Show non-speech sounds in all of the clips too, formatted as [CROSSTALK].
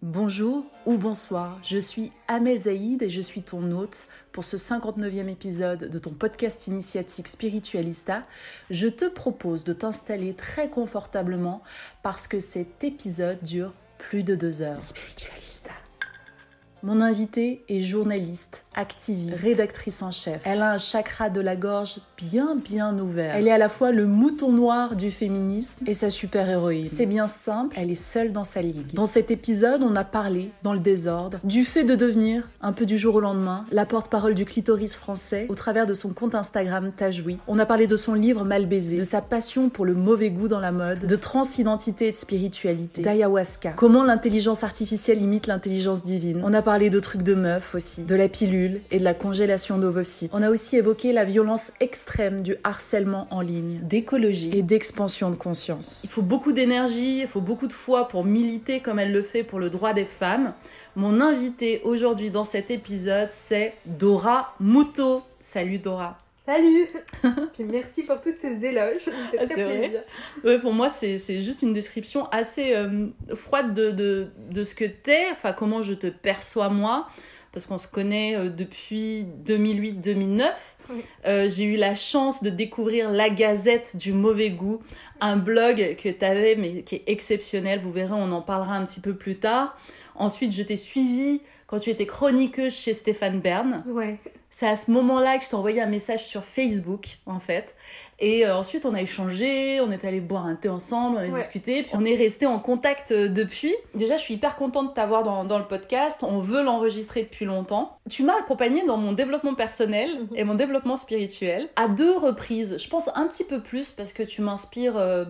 Bonjour ou bonsoir, je suis Amel Zaïd et je suis ton hôte pour ce 59e épisode de ton podcast initiatique Spiritualista. Je te propose de t'installer très confortablement parce que cet épisode dure plus de deux heures. Spiritualista. Mon invitée est journaliste, activiste, rédactrice en chef. Elle a un chakra de la gorge bien bien ouvert. Elle est à la fois le mouton noir du féminisme et sa super-héroïne. C'est bien simple, elle est seule dans sa ligue. Dans cet épisode, on a parlé, dans le désordre, du fait de devenir, un peu du jour au lendemain, la porte-parole du clitoris français au travers de son compte Instagram Tajoui. On a parlé de son livre Mal baisé, de sa passion pour le mauvais goût dans la mode, de transidentité et de spiritualité, d'ayahuasca, comment l'intelligence artificielle imite l'intelligence divine. On a parlé de trucs de meuf aussi, de la pilule et de la congélation d'ovocytes. On a aussi évoqué la violence extrême du harcèlement en ligne, d'écologie et d'expansion de conscience. Il faut beaucoup d'énergie, il faut beaucoup de foi pour militer comme elle le fait pour le droit des femmes. Mon invité aujourd'hui dans cet épisode, c'est Dora Muto. Salut Dora. Salut [LAUGHS] Puis merci pour toutes ces éloges, ça me fait Ah, très c'est vrai plaisir. Ouais, pour moi, c'est c'est juste une description assez euh, froide de, de, de ce que t'es, enfin comment je te perçois moi, parce qu'on se connaît euh, depuis 2008-2009. Oui. Euh, J'ai eu la chance de découvrir La Gazette du mauvais goût, un blog que t'avais, mais qui est exceptionnel. Vous verrez, on en parlera un petit peu plus tard. Ensuite, je t'ai suivi quand tu étais chroniqueuse chez Stéphane Bern. Ouais. C'est à ce moment-là que je t'ai envoyé un message sur Facebook, en fait. Et euh, ensuite, on a échangé, on est allé boire un thé ensemble, on a Ouais. discuté. Puis on est resté en contact euh, depuis. Déjà, je suis hyper contente de t'avoir dans, dans le podcast. On veut l'enregistrer depuis longtemps. Tu m'as accompagnée dans mon développement personnel Mhm. et mon développement spirituel à deux reprises. Je pense un petit peu plus parce que tu m'inspires euh,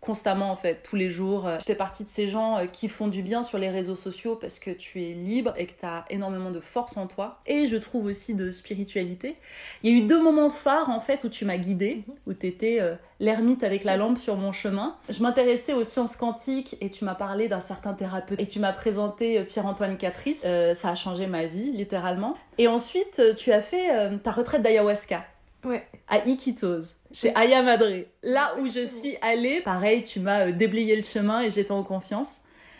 constamment, en fait, tous les jours. Tu fais partie de ces gens qui font du bien sur les réseaux sociaux parce que tu es libre et que tu as énormément de force en toi. Et je trouve aussi de spiritualité. Il y a eu deux moments phares en fait où tu m'as guidée, où tu étais l'ermite avec la lampe sur mon chemin. Je m'intéressais aux sciences quantiques et tu m'as parlé d'un certain thérapeute et tu m'as présenté euh, Pierre-Antoine Catrice. Euh, ça a changé ma vie littéralement. Et ensuite euh, tu as fait euh, ta retraite d'ayahuasca Ouais. à Iquitos, chez Aya Madre. Là où je suis allée, pareil, tu m'as euh, déblayé le chemin et j'étais en confiance.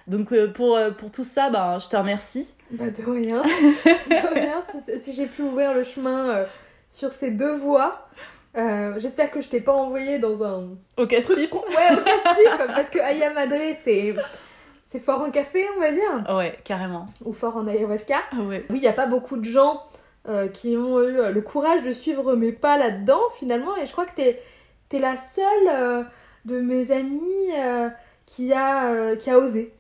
Donc euh, pour, euh, pour tout ça, ben, je te remercie. Bah de rien. [LAUGHS] de rien. Si, si j'ai pu ouvrir le chemin euh, sur ces deux voies, euh, j'espère que je t'ai pas envoyé dans un... Au casse-pipe. Ouais, au casse-pipe, [LAUGHS] parce que Aya Madre, c'est... C'est fort en café, on va dire, Ouais, carrément. ou fort en ayahuasca. Ah ouais. Oui, il n'y a pas beaucoup de gens euh, qui ont eu euh, le courage de suivre mes pas là-dedans, finalement, et je crois que t'es es la seule euh, de mes amies qui, a, qui a osé.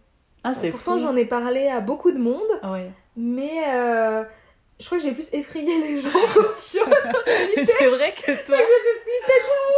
Ah, c'est Pourtant, j'en ai parlé à beaucoup de monde, Ah ouais. mais je crois que j'ai plus effrayé les gens [LAUGHS] [LAUGHS] c'est vrai que toi,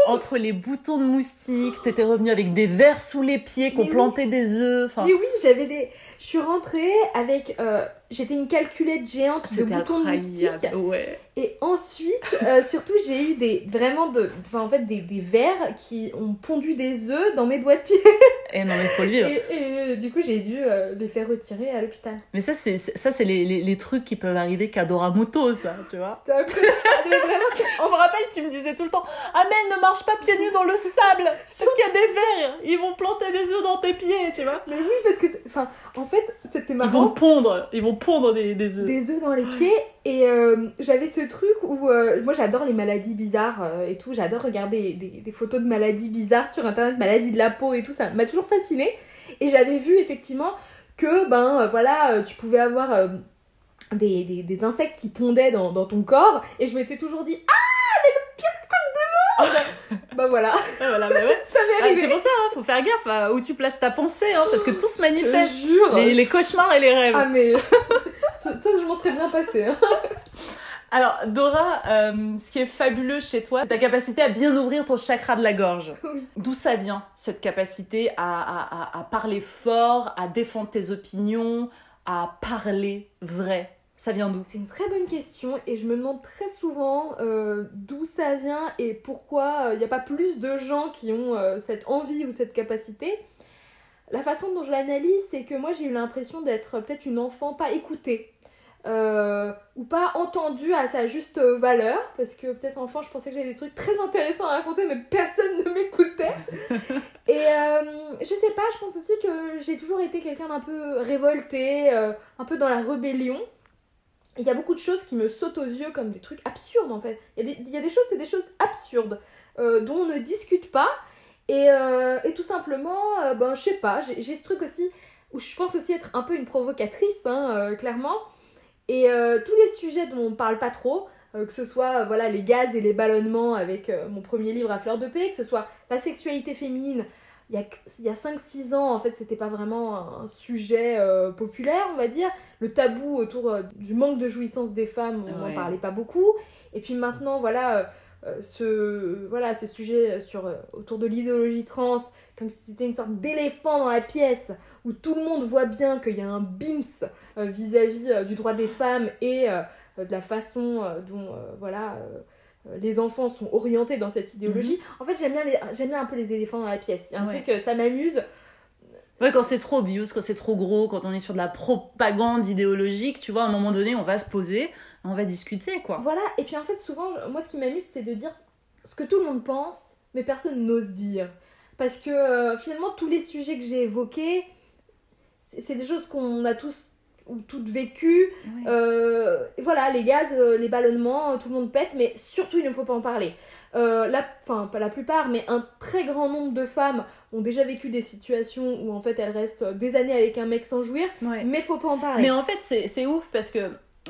entre les boutons de moustiques, t'étais revenu avec des vers sous les pieds, qu'on Mais oui. plantait des œufs. Oui, oui, j'avais des. Je suis rentrée avec euh, j'étais une calculette géante de boutons de. Ouais. Et ensuite, euh, surtout, j'ai eu des vraiment de, en fait des, des vers qui ont pondu des œufs dans mes doigts de pied. [LAUGHS] Et non, mais faut le vivre. Et, et, euh, du coup, j'ai dû euh, les faire retirer à l'hôpital. Mais ça, c'est ça, c'est les, les, les trucs qui peuvent arriver qu'à Doramuto, ça, tu vois. Peu- Ah, mais vraiment, [LAUGHS] Je me rappelle, tu me disais tout le temps Amel, ne marche pas pieds nus dans le sable Parce qu'il y a des vers Ils vont planter des œufs dans tes pieds, tu vois. mais oui, parce que, enfin, en fait, c'était Ils marrant. vont pondre Ils vont pondre des, des œufs. des œufs dans les pieds. Et euh, j'avais ce truc où euh, moi j'adore les maladies bizarres euh, et tout. J'adore regarder des, photos de maladies bizarres sur internet maladies de la peau et tout. Ça m'a toujours fasciné et j'avais vu effectivement que ben voilà tu pouvais avoir des, insectes qui pondaient dans, ton corps. Et je m'étais toujours dit ah mais le pire truc du monde bah voilà mais ouais. [LAUGHS] ça m'est Ah, arrivé c'est pour ça, hein, faut faire gaffe à où tu places ta pensée, hein, parce que tout se je manifeste. te jure Les, les cauchemars et les rêves. ah mais [LAUGHS] ça, je m'en serais bien passé hein. [LAUGHS] Alors, Dora, euh, ce qui est fabuleux chez toi, c'est ta capacité à bien ouvrir ton chakra de la gorge. Oui. D'où ça vient, cette capacité à, à, à, à parler fort, à défendre tes opinions, à parler vrai? Ça vient d'où? C'est une très bonne question et je me demande très souvent euh, d'où ça vient et pourquoi il n'y a pas plus de gens qui ont euh, cette envie ou cette capacité. La façon dont je l'analyse, c'est que moi j'ai eu l'impression d'être peut-être une enfant pas écoutée euh, ou pas entendue à sa juste valeur parce que peut-être enfant je pensais que j'avais des trucs très intéressants à raconter mais personne ne m'écoutait. [LAUGHS] et euh, je sais pas, je pense aussi que j'ai toujours été quelqu'un d'un peu révolté, euh, un peu dans la rébellion. Il y a beaucoup de choses qui me sautent aux yeux comme des trucs absurdes en fait. Il y a des, choses, c'est des choses absurdes euh, dont on ne discute pas. Et, euh, tout simplement, euh, ben je sais pas, j'ai ce truc aussi où je pense aussi être un peu une provocatrice, hein, clairement. Et tous les sujets dont on parle pas trop, que ce soit voilà les gaz et les ballonnements avec mon premier livre à fleur de paix, que ce soit la sexualité féminine, il y a, a 5-6 ans, en fait, c'était pas vraiment un sujet euh, populaire, on va dire. Le tabou autour euh, du manque de jouissance des femmes, on n'en Ouais. parlait pas beaucoup. Et puis maintenant, voilà, euh, ce, voilà, ce sujet sur, autour de l'idéologie trans, comme si c'était une sorte d'éléphant dans la pièce, où tout le monde voit bien qu'il y a un bins vis-à-vis euh, du droit des femmes et de la façon dont, voilà... euh, les enfants sont orientés dans cette idéologie. En fait, j'aime bien, les- bien un peu les éléphants dans la pièce. Il y a un Ouais. truc, euh, ça m'amuse. Ouais, quand c'est trop obvious, quand c'est trop gros, quand on est sur de la propagande idéologique, tu vois, à un moment donné, on va se poser, on va discuter, quoi. Voilà, et puis en fait, souvent, moi, ce qui m'amuse, c'est de dire ce que tout le monde pense, mais personne n'ose dire. Parce que euh, finalement, tous les sujets que j'ai évoqués, c'est des choses qu'on a tous ou toutes vécues. Euh, voilà, les gaz, euh, les ballonnements, euh, tout le monde pète, mais surtout, il ne faut pas en parler. Euh, la, enfin, pas la plupart, mais un très grand nombre de femmes ont déjà vécu des situations où en fait elles restent des années avec un mec sans jouir, Ouais. mais faut pas en parler. Mais en fait, c'est c'est ouf parce que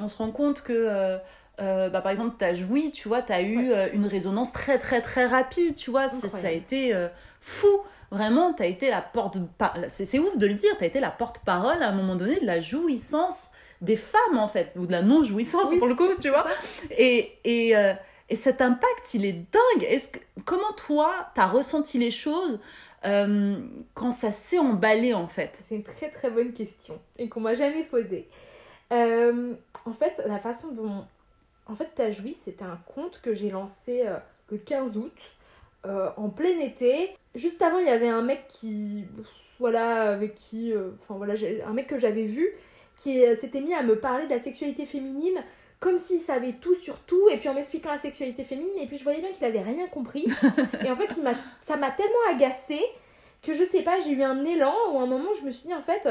on se rend compte que, euh, bah, par exemple, t'as joui, tu vois, t'as eu euh, une résonance très très très rapide, tu vois, ça a été euh, fou. Vraiment, t'as été la porte. C'est ouf de le dire, t'as été la porte-parole à un moment donné de la jouissance des femmes en fait, ou de la non-jouissance Oui. pour le coup, tu vois. Et, et, euh, et cet impact, il est dingue. Que, comment toi, t'as ressenti les choses euh, quand ça s'est emballé en fait? C'est une très très bonne question et qu'on m'a jamais posée. Euh, en fait, la façon dont. En fait, T'as joui, c'était un conte que j'ai lancé euh, le 15 août, euh, en plein été. Juste avant, il y avait un mec qui. Voilà, avec qui. euh, Enfin voilà, un mec que j'avais vu qui s'était mis à me parler de la sexualité féminine comme s'il savait tout sur tout, et puis en m'expliquant la sexualité féminine, et puis je voyais bien qu'il avait rien compris. [LAUGHS] et en fait, il ça m'a tellement agacée que je sais pas, j'ai eu un élan où à un moment je me suis dit en fait,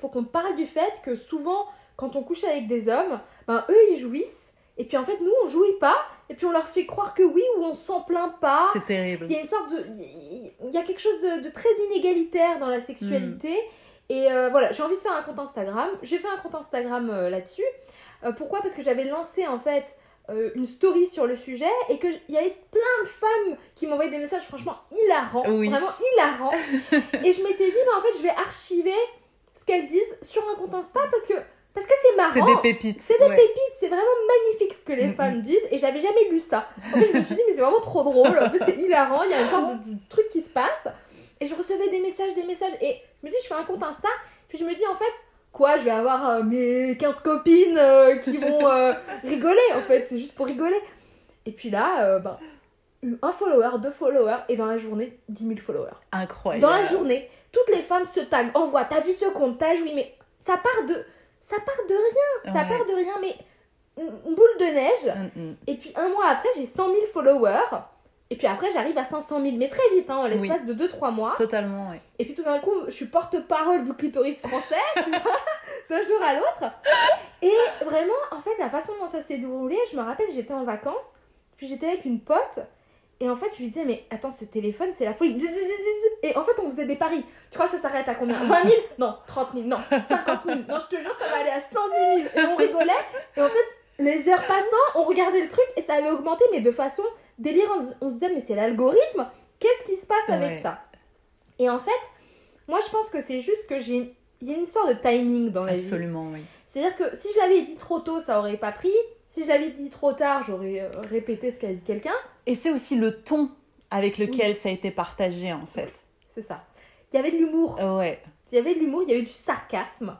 faut qu'on parle du fait que souvent quand on couche avec des hommes, ben eux ils jouissent et puis en fait nous on jouit pas et puis on leur fait croire que oui ou on s'en plaint pas. C'est terrible. Il y a une sorte de il y a quelque chose de, de très inégalitaire dans la sexualité et euh, voilà, j'ai envie de faire un compte Instagram. J'ai fait un compte Instagram euh, là-dessus. Euh, pourquoi? Parce que j'avais lancé en fait une story sur le sujet et qu'il y avait plein de femmes qui m'envoyaient des messages franchement hilarants, Oui. vraiment hilarants. [LAUGHS] et je m'étais dit, bah, en fait, je vais archiver ce qu'elles disent sur un compte Insta parce que parce que c'est marrant. C'est des pépites. C'est des ouais. pépites, c'est vraiment magnifique ce que les Mm, femmes disent et j'avais jamais lu ça. En fait, je me suis dit, mais c'est vraiment trop drôle, en fait, c'est hilarant, il y a une sorte de, de truc qui se passe. Et je recevais des messages, des messages et je me dis, je fais un compte Insta, puis je me dis, en fait, quoi, je vais avoir euh, mes 15 copines euh, qui vont euh, rigoler en fait, c'est juste pour rigoler. Et puis là, ben, un follower, deux followers, et dans la journée, 10 000 followers. Incroyable. Dans la journée, toutes les femmes se taguent, envoient, t'as vu ce compte, t'as joui, mais ça part de. Ça part de rien, ça part de rien, mais une boule de neige. Mm, mm. Et puis un mois après, j'ai 100 000 followers. Et puis après, j'arrive à 500 000, mais très vite, hein, en l'espace de 2-3 mois. Totalement, ouais. Et puis tout d'un coup, je suis porte-parole du clitoris français, tu vois, [LAUGHS] d'un jour à l'autre. Et vraiment, en fait, la façon dont ça s'est déroulé, je me rappelle, j'étais en vacances, puis j'étais avec une pote, et en fait, je lui disais, mais attends, ce téléphone, c'est la folie. Et en fait, on faisait des paris. Tu crois que ça s'arrête à combien? 20 000 Non, 30 000, non, 50 000. Non, je te jure, ça va aller à 110 000. Et on rigolait, et en fait, les heures passant, on regardait le truc, et ça avait augmenté, mais de façon délirante. On se disait, mais c'est l'algorithme, qu'est-ce qui se passe avec Ouais. ça? Et en fait, moi, je pense que c'est juste que j'ai. Il y a une histoire de timing dans la vie. Absolument, oui. C'est-à-dire que si je l'avais dit trop tôt, ça aurait pas pris. Si je l'avais dit trop tard, j'aurais euh, répété ce qu'a dit quelqu'un. Et c'est aussi le ton avec lequel ça a été partagé, en fait. C'est ça. Il y avait de l'humour. Ouais. Il y avait de l'humour, il y avait du sarcasme.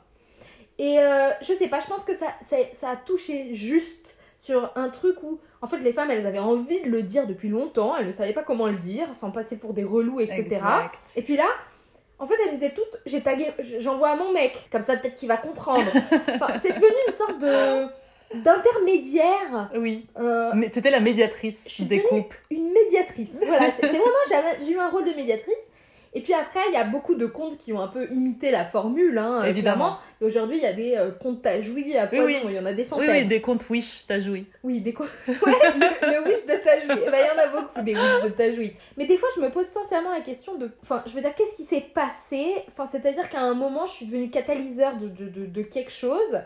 Et euh, je sais pas, je pense que ça, ça, ça a touché juste sur un truc où, en fait, les femmes, elles avaient envie de le dire depuis longtemps. Elles ne savaient pas comment le dire, sans passer pour des relous, etc. Exact. Et puis là, en fait, elles me disaient toutes, j'ai tagué, j'envoie à mon mec, comme ça peut-être qu'il va comprendre. [LAUGHS] Enfin, c'est devenu une sorte de d'intermédiaire. Oui. euh, Mais t'étais la médiatrice Je suis des couples. une médiatrice. Voilà, c'est vraiment, j'ai eu un rôle de médiatrice. Et puis après, il y a beaucoup de comptes qui ont un peu imité la formule, hein, Évidemment. clairement. Et aujourd'hui, il y a des euh, comptes à jouer à foison, oui. il y en a des Oui, centaines. oui, des comptes Wish, t'as [LAUGHS] joui. Oui, des comptes. Ouais, le, le wish de Tajoui. Eh ben, il y en a beaucoup des wish de Tajoui. Mais des fois, je me pose sincèrement la question de. Enfin, je veux dire, qu'est-ce qui s'est passé? Enfin, c'est-à-dire qu'à un moment, je suis devenue catalyseur de, de, de, de quelque chose.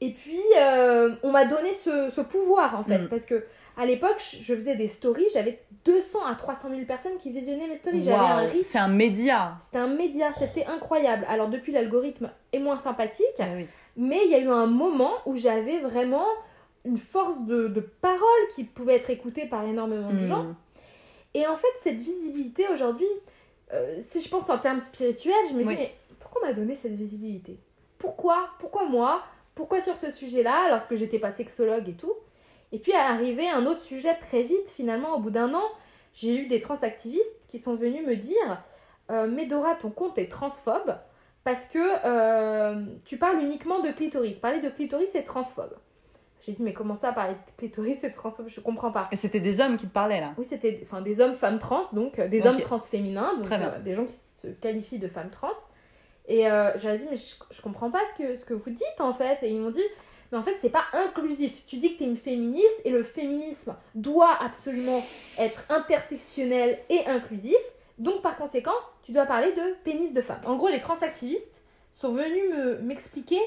Et puis, euh, on m'a donné ce, ce pouvoir, en fait. Mm. Parce que à l'époque, je faisais des stories, j'avais 200 à 300 000 personnes qui visionnaient mes stories. J'avais un reach. c'est un média. C'était un média, c'était incroyable. Alors, depuis, l'algorithme est moins sympathique. Ah oui. Mais il y a eu un moment où j'avais vraiment une force de, de parole qui pouvait être écoutée par énormément de gens. Mm. Et en fait, cette visibilité aujourd'hui, euh, si je pense en termes spirituels, je me dis, Oui. mais pourquoi on m'a donné cette visibilité? Pourquoi? Pourquoi moi? Pourquoi sur ce sujet-là, lorsque j'étais pas sexologue et tout Et puis, à arriver un autre sujet très vite, finalement, au bout d'un an, j'ai eu des transactivistes qui sont venus me dire euh, Médora, ton compte est transphobe parce que euh, tu parles uniquement de clitoris. Parler de clitoris, c'est transphobe. J'ai dit, mais comment ça, parler de clitoris, c'est transphobe? Je comprends pas. Et c'était des hommes qui te parlaient là. Oui, c'était enfin, des hommes, femmes trans, donc euh, des hommes trans féminins, donc euh, des gens qui se qualifient de femmes trans. Et euh, j'avais dit, mais je, je comprends pas ce que, ce que vous dites en fait. Et ils m'ont dit, mais en fait, c'est pas inclusif. Tu dis que tu es une féministe et le féminisme doit absolument être intersectionnel et inclusif. Donc par conséquent, tu dois parler de pénis de femme. En gros, les transactivistes sont venus me- m'expliquer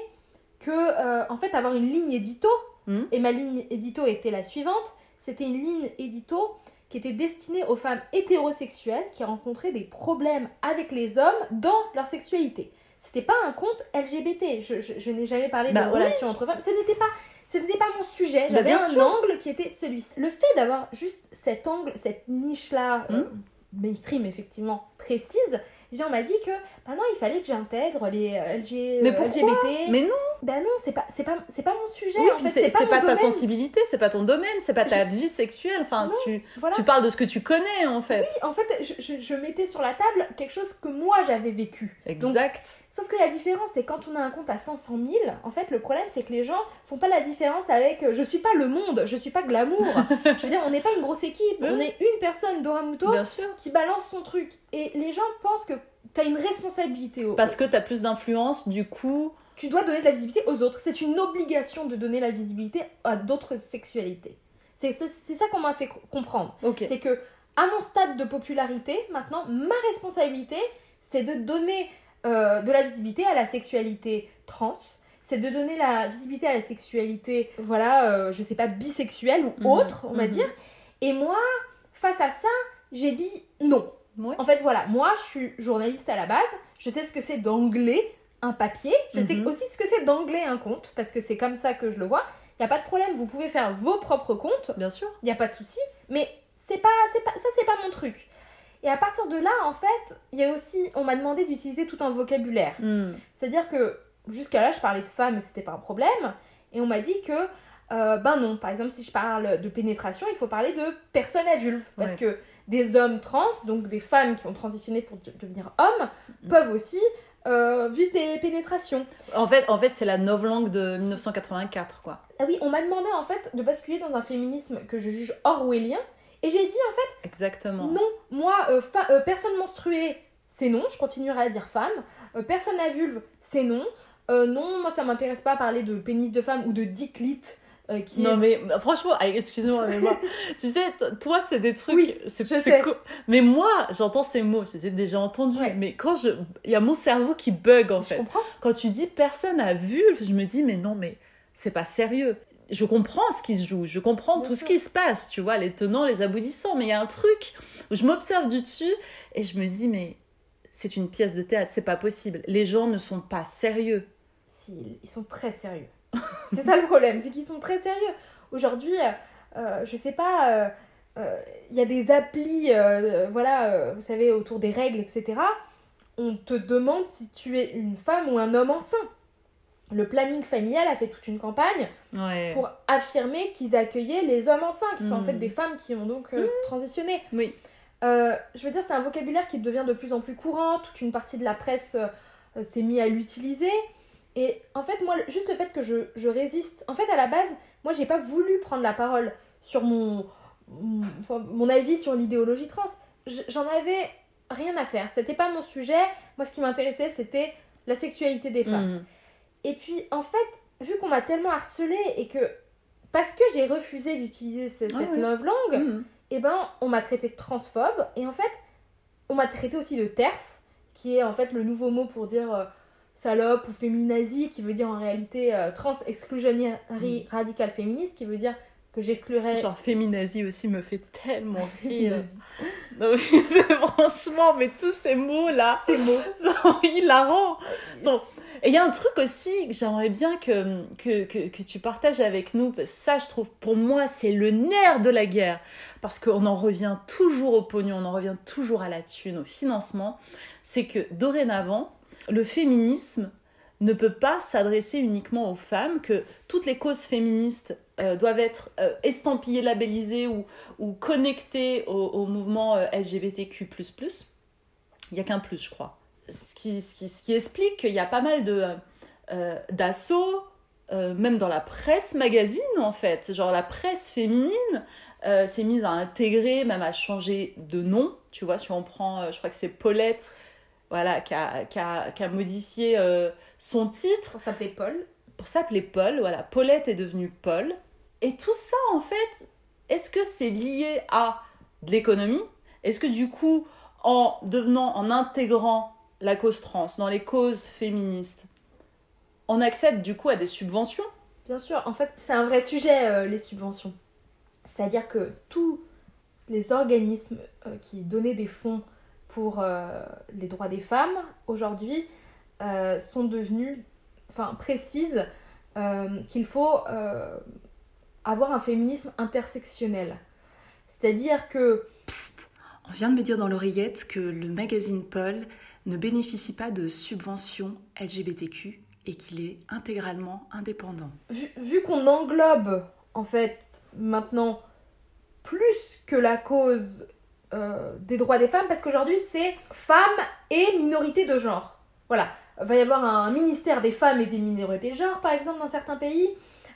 que, euh, en fait, avoir une ligne édito, Mhm. et ma ligne édito était la suivante, c'était une ligne édito qui était destinée aux femmes hétérosexuelles qui rencontraient des problèmes avec les hommes dans leur sexualité. C'était pas un compte LGBT. Je, je- je n'ai jamais parlé Bah de oui. relations entre femmes. Ce n'était pas, ce n'était pas mon sujet. Bah, J'avais bien un sûr. angle qui était celui-ci. Le fait d'avoir juste cet angle, cette niche-là, euh, Mhm. mainstream effectivement précise, eh bien on m'a dit que bah non, il fallait que j'intègre les euh, LG, Mais euh, pourquoi? LGBT. Mais non, Bah non, c'est pas, c'est pas, c'est pas mon sujet. oui, en puis c'est pas, ta sensibilité, c'est pas ton domaine, c'est pas ta vie sexuelle. Enfin, Non, tu, Voilà. tu parles de ce que tu connais en fait. En fait, je, je- je mettais sur la table quelque chose que moi j'avais vécu. Donc, Exact. Sauf que la différence, c'est quand on a un compte à 500 000, en fait, le problème, c'est que les gens font pas la différence avec euh, je suis pas le monde, je suis pas glamour. [LAUGHS] je veux dire, on n'est pas une grosse équipe, on est une personne, Dora Muto, Bien sûr. qui balance son truc. Et les gens pensent que tu as une responsabilité. Au... Parce que t'as plus d'influence, du coup. Tu dois donner de la visibilité aux autres. C'est une obligation de donner la visibilité à d'autres sexualités. C'est ça qu'on m'a fait co- comprendre. Ok. C'est que à mon stade de popularité, maintenant, ma responsabilité, c'est de donner euh, de la visibilité à la sexualité trans. C'est de donner la visibilité à la sexualité, voilà, euh, je sais pas, bisexuelle ou Mhm, autre, on va mhm. dire. Et moi, face à ça, j'ai dit non. Ouais. En fait, voilà, moi, je suis journaliste à la base. Je sais ce que c'est d'angler un papier. Je sais Mhm. aussi ce que c'est d'angler un compte, parce que c'est comme ça que je le vois. Il n'y a pas de problème, vous pouvez faire vos propres comptes Bien sûr. il n'y a pas de souci, mais c'est pas, c'est pas, ça c'est pas mon truc. Et à partir de là, en fait, il y a aussi, on m'a demandé d'utiliser tout un vocabulaire. Hmm. C'est-à-dire que jusqu'à là, je parlais de femmes et c'était pas un problème. Et on m'a dit que, euh, ben non, par exemple, si je parle de pénétration, il faut parler de personnes à vulve. Parce Ouais. que des hommes trans, donc des femmes qui ont transitionné pour de- devenir hommes, Mm. peuvent aussi euh, vivre des pénétrations. En fait, en fait c'est la novlangue de 1984, quoi. Ah oui, on m'a demandé en fait de basculer dans un féminisme que je juge orwellien. Et j'ai dit en fait, Exactement. non, moi, euh, euh, personne menstruée, c'est non, je continuerai à dire femme. Euh, personne à vulve, c'est non. Non, moi ça m'intéresse pas à parler de pénis de femme ou de diclite. euh, qui Non est- mais bah, franchement, excuse-moi, mais moi, [LAUGHS] tu sais, toi c'est des trucs, Oui, c'est Mais moi, j'entends ces mots, je les ai déjà entendus, Ouais. mais quand je, il y a mon cerveau qui bug en Je fait. comprends. Quand tu dis personne à vulve, je me dis mais non mais c'est pas sérieux. Je comprends ce qui se joue, je comprends Bien tout ce qui se passe, tu vois, les tenants, les aboutissants, mais il y a un truc où je m'observe du dessus et je me dis mais c'est une pièce de théâtre, c'est pas possible. Les gens ne sont pas sérieux. Si, ils sont très sérieux. [LAUGHS] c'est ça le problème, c'est qu'ils sont très sérieux. Aujourd'hui, euh, euh, je sais pas, euh, euh, il y a des applis, voilà, vous savez, autour des règles, etc. On te demande si tu es une femme ou un homme enceint. Le planning familial a fait toute une campagne Ouais. pour affirmer qu'ils accueillaient les hommes enceints, qui sont en Mm. fait des femmes qui ont donc euh, transitionné. Oui. Euh, je veux dire, c'est un vocabulaire qui devient de plus en plus courant. Toute une partie de la presse euh, s'est mis à l'utiliser. Et en fait, moi, juste le fait que je, je résiste. En fait, à la base, moi, j'ai pas voulu prendre la parole sur mon, mon, enfin, mon avis sur l'idéologie trans. Je- J'en avais rien à faire. C'était pas mon sujet. Moi, ce qui m'intéressait, c'était la sexualité des femmes. Mm. Et puis, en fait, vu qu'on m'a tellement harcelée et que. Parce que j'ai refusé d'utiliser ce- cette, Ah ouais. love langue, Mm. et ben, on m'a traité de transphobe. Et en fait, on m'a traité aussi de TERF, qui est en fait le nouveau mot pour dire euh, salope ou féminazie, qui veut dire en réalité euh, trans exclusionary radical féministe, qui veut dire que j'exclurais. Genre féminazie aussi me fait tellement [LAUGHS] rire. Non, mais [LAUGHS] franchement, mais tous ces mots-là Ces mots. [LAUGHS] sont hilarants. Sont- Et il y a un truc aussi que j'aimerais bien que, que, que, que tu partages avec nous. parce que ça, je trouve, pour moi, c'est le nerf de la guerre. Parce qu'on en revient toujours au pognon, on en revient toujours à la thune, au financement. C'est que dorénavant, le féminisme ne peut pas s'adresser uniquement aux femmes, que toutes les causes féministes euh, doivent être euh, estampillées, labellisées ou, ou connectées au, au mouvement euh, LGBTQ++. Il n'y a qu'un plus, je crois. Ce qui, ce qui, ce qui explique qu'il y a pas mal de, euh, d'assauts, même dans la presse magazine, en fait. Genre la presse féminine s'est mise à intégrer, même à changer de nom. Tu vois, si on prend, je crois que c'est Paulette, voilà, qui a, qui a, qui a modifié euh, son titre Ça s'appelait Paul. pour s'appeler Paul. Voilà, Paulette est devenue Paul. Et tout ça, en fait, est-ce que c'est lié à de l'économie? Est-ce que du coup, en devenant, en intégrant la cause trans dans les causes féministes, on accède du coup à des subventions? Bien sûr, en fait, c'est un vrai sujet, euh, les subventions. C'est-à-dire que tous les organismes euh, qui donnaient des fonds pour euh, les droits des femmes, aujourd'hui, euh, sont devenus, enfin, précisent euh, qu'il faut avoir un féminisme intersectionnel. C'est-à-dire que Psst On vient de me dire dans l'oreillette que le magazine Paul ne bénéficie pas de subventions LGBTQ et qu'il est intégralement indépendant. vu, vu qu'on englobe en fait maintenant plus que la cause euh, des droits des femmes, parce qu'aujourd'hui c'est femmes et minorités de genre. Voilà, va y avoir un ministère des femmes et des minorités de genre par exemple dans certains pays.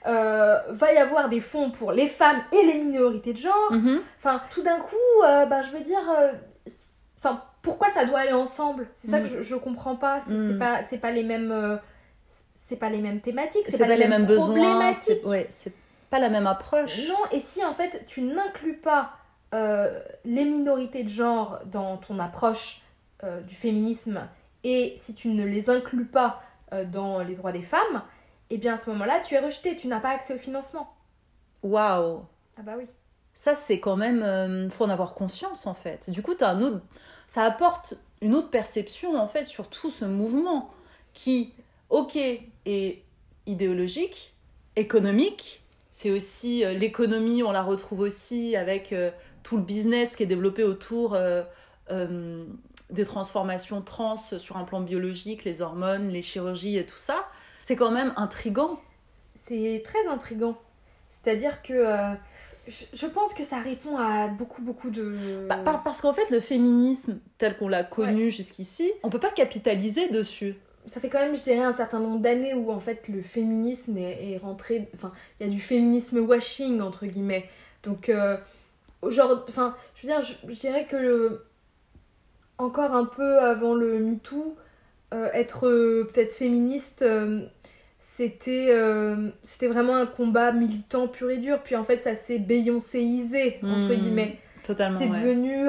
Euh, va y avoir des fonds pour les femmes et les minorités de genre. Enfin, tout d'un coup, euh, ben, je veux dire, enfin, pourquoi ça doit aller ensemble? C'est ça que je, je comprends pas. C'est Mm. c'est pas, c'est pas les mêmes, c'est pas les mêmes thématiques, C'est pas, les mêmes besoins, problématiques. c'est ouais, c'est pas la même approche. Non, et si en fait tu n'inclus pas euh, les minorités de genre dans ton approche euh, du féminisme et si tu ne les inclus pas euh, dans les droits des femmes, eh bien à ce moment-là tu es rejeté, tu n'as pas accès au financement. Waouh Ah bah oui. Ça, c'est quand même. faut en avoir conscience, en fait. Du coup, un autre, ça apporte une autre perception, en fait, sur tout ce mouvement qui, ok, est idéologique, économique. C'est aussi euh, l'économie, on la retrouve aussi avec euh, tout le business qui est développé autour euh, euh, des transformations trans sur un plan biologique, les hormones, les chirurgies et tout ça, c'est quand même intrigant. C'est très intrigant. C'est-à-dire que euh, je, je pense que ça répond à beaucoup, beaucoup de. Bah, par- parce qu'en fait, le féminisme tel qu'on l'a connu jusqu'ici, on peut pas capitaliser dessus. ça fait quand même, je dirais, un certain nombre d'années où en fait le féminisme est, est rentré. Enfin, il y a du féminisme washing entre guillemets. Donc, euh, genre, enfin, je veux dire, je, je dirais que le- encore un peu avant le MeToo, euh, être euh, peut-être féministe, euh, c'était c'était vraiment un combat militant pur et dur. Puis en fait, ça s'est Beyoncéisé entre Hmm, guillemets. Totalement. C'est ouais. devenu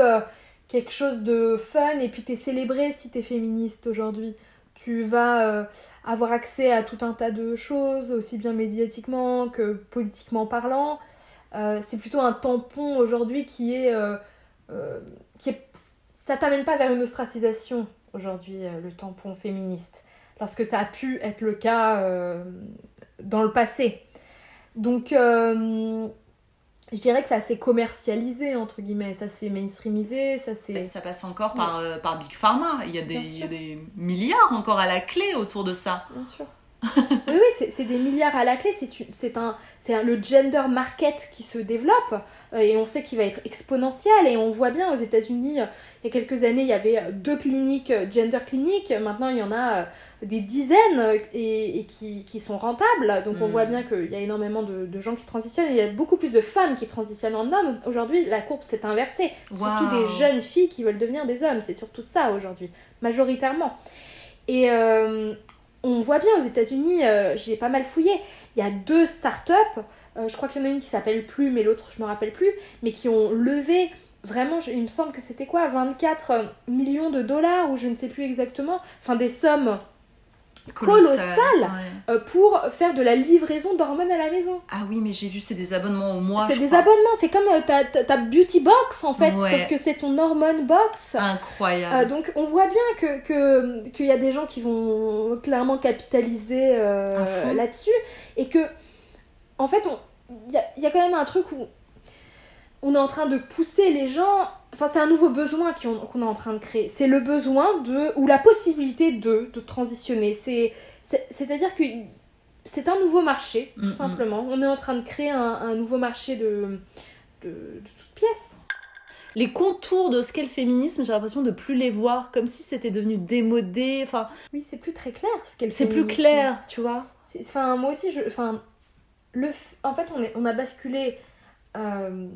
quelque chose de fun et puis t'es célébré si t'es féministe aujourd'hui. Tu vas euh, avoir accès à tout un tas de choses, aussi bien médiatiquement que politiquement parlant. Euh, c'est plutôt un tampon aujourd'hui qui est, euh, euh, qui est... Ça t'amène pas vers une ostracisation aujourd'hui, euh, le tampon féministe, lorsque ça a pu être le cas euh, dans le passé. Donc, je dirais que ça s'est commercialisé, entre guillemets, ça s'est mainstreamisé, ça s'est... Ça passe encore par, par Big Pharma. Il y, a des, il y a des milliards encore à la clé autour de ça. Bien sûr. [LAUGHS] oui, oui, c'est- des milliards à la clé. C'est un, un- le gender market qui se développe euh, et on sait qu'il va être exponentiel. Et on voit bien aux États-Unis, euh, il y a quelques années, il y avait euh, deux cliniques, gender cliniques. Maintenant, il y en a des dizaines et, et qui, qui sont rentables. Donc, on Mm. voit bien qu'il y a énormément de, de gens qui transitionnent. Il y a beaucoup plus de femmes qui transitionnent en hommes. Aujourd'hui, la courbe s'est inversée. Surtout des jeunes filles qui veulent devenir des hommes. C'est surtout ça aujourd'hui, majoritairement. Et euh, on voit bien aux États-Unis, euh, j'ai pas mal fouillé, il y a deux startups, euh, je crois qu'il y en a une qui s'appelle Plus, mais l'autre je me rappelle plus, mais qui ont levé vraiment, il me semble que c'était quoi, 24 millions de dollars ou je ne sais plus exactement, enfin des sommes Colossal. Ouais. euh, pour faire de la livraison d'hormones à la maison. Ah oui, mais j'ai vu, c'est des abonnements au mois. c'est des crois. abonnements, c'est comme euh, ta, ta, beauty box en fait, Ouais. sauf que c'est ton hormone box. Incroyable. Euh, donc on voit bien que que- qu'il y a des gens qui vont clairement capitaliser euh, là-dessus et que en fait il y a, il y a quand même un truc où on est en train de pousser les gens enfin c'est un nouveau besoin qu'on est en train de créer c'est le besoin de ou la possibilité de de transitionner c'est c'est- c'est-à-dire que c'est un nouveau marché tout Mm, mm. simplement on est en train de créer un, un nouveau marché de de, de toutes pièces Les contours de ce qu'est le féminisme, j'ai l'impression de plus les voir, comme si c'était devenu démodé. Enfin, oui c'est plus très clair ce qu'est le c'est plus clair, tu vois. Enfin, moi aussi, je, enfin, le, f- en fait, on, est, on a basculé euh,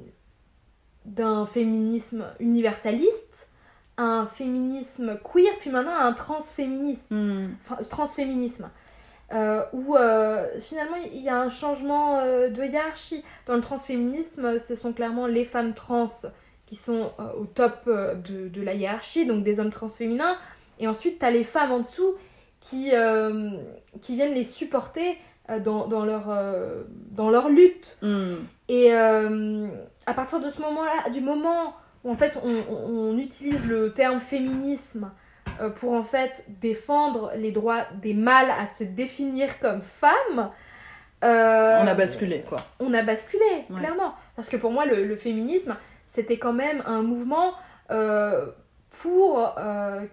d'un féminisme universaliste à un féminisme queer, puis maintenant à un transféminisme, Hmm. enfin, transféminisme, euh, où euh, finalement il y a un changement euh, de hiérarchie. Dans le transféminisme, ce sont clairement les femmes trans qui sont au top de, de la hiérarchie, donc des hommes trans féminins, et ensuite tu as les femmes en dessous qui, qui viennent les supporter dans, dans, leur, dans leur lutte. Hmm. Et à partir de ce moment-là, du moment où en fait on, utilise le terme féminisme euh, pour en fait défendre les droits des mâles à se définir comme femmes, euh, On a basculé, quoi. on a basculé, Ouais. clairement. Parce que pour moi, le, le féminisme, c'était quand même un mouvement euh, pour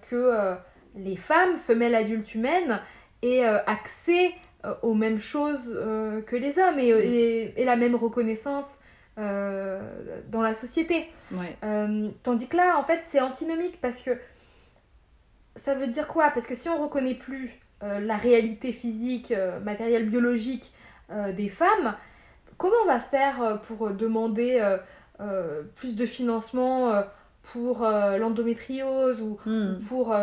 que les femmes, femelles adultes humaines, aient accès aux mêmes choses que les hommes et, et- et la même reconnaissance euh, dans la société. Ouais. Euh, tandis que là, en fait, c'est antinomique parce que ça veut dire quoi? Parce que si on reconnaît plus euh, la réalité physique, matérielle, biologique des femmes, comment on va faire pour demander plus de financement pour l'endométriose ou Hmm. pour,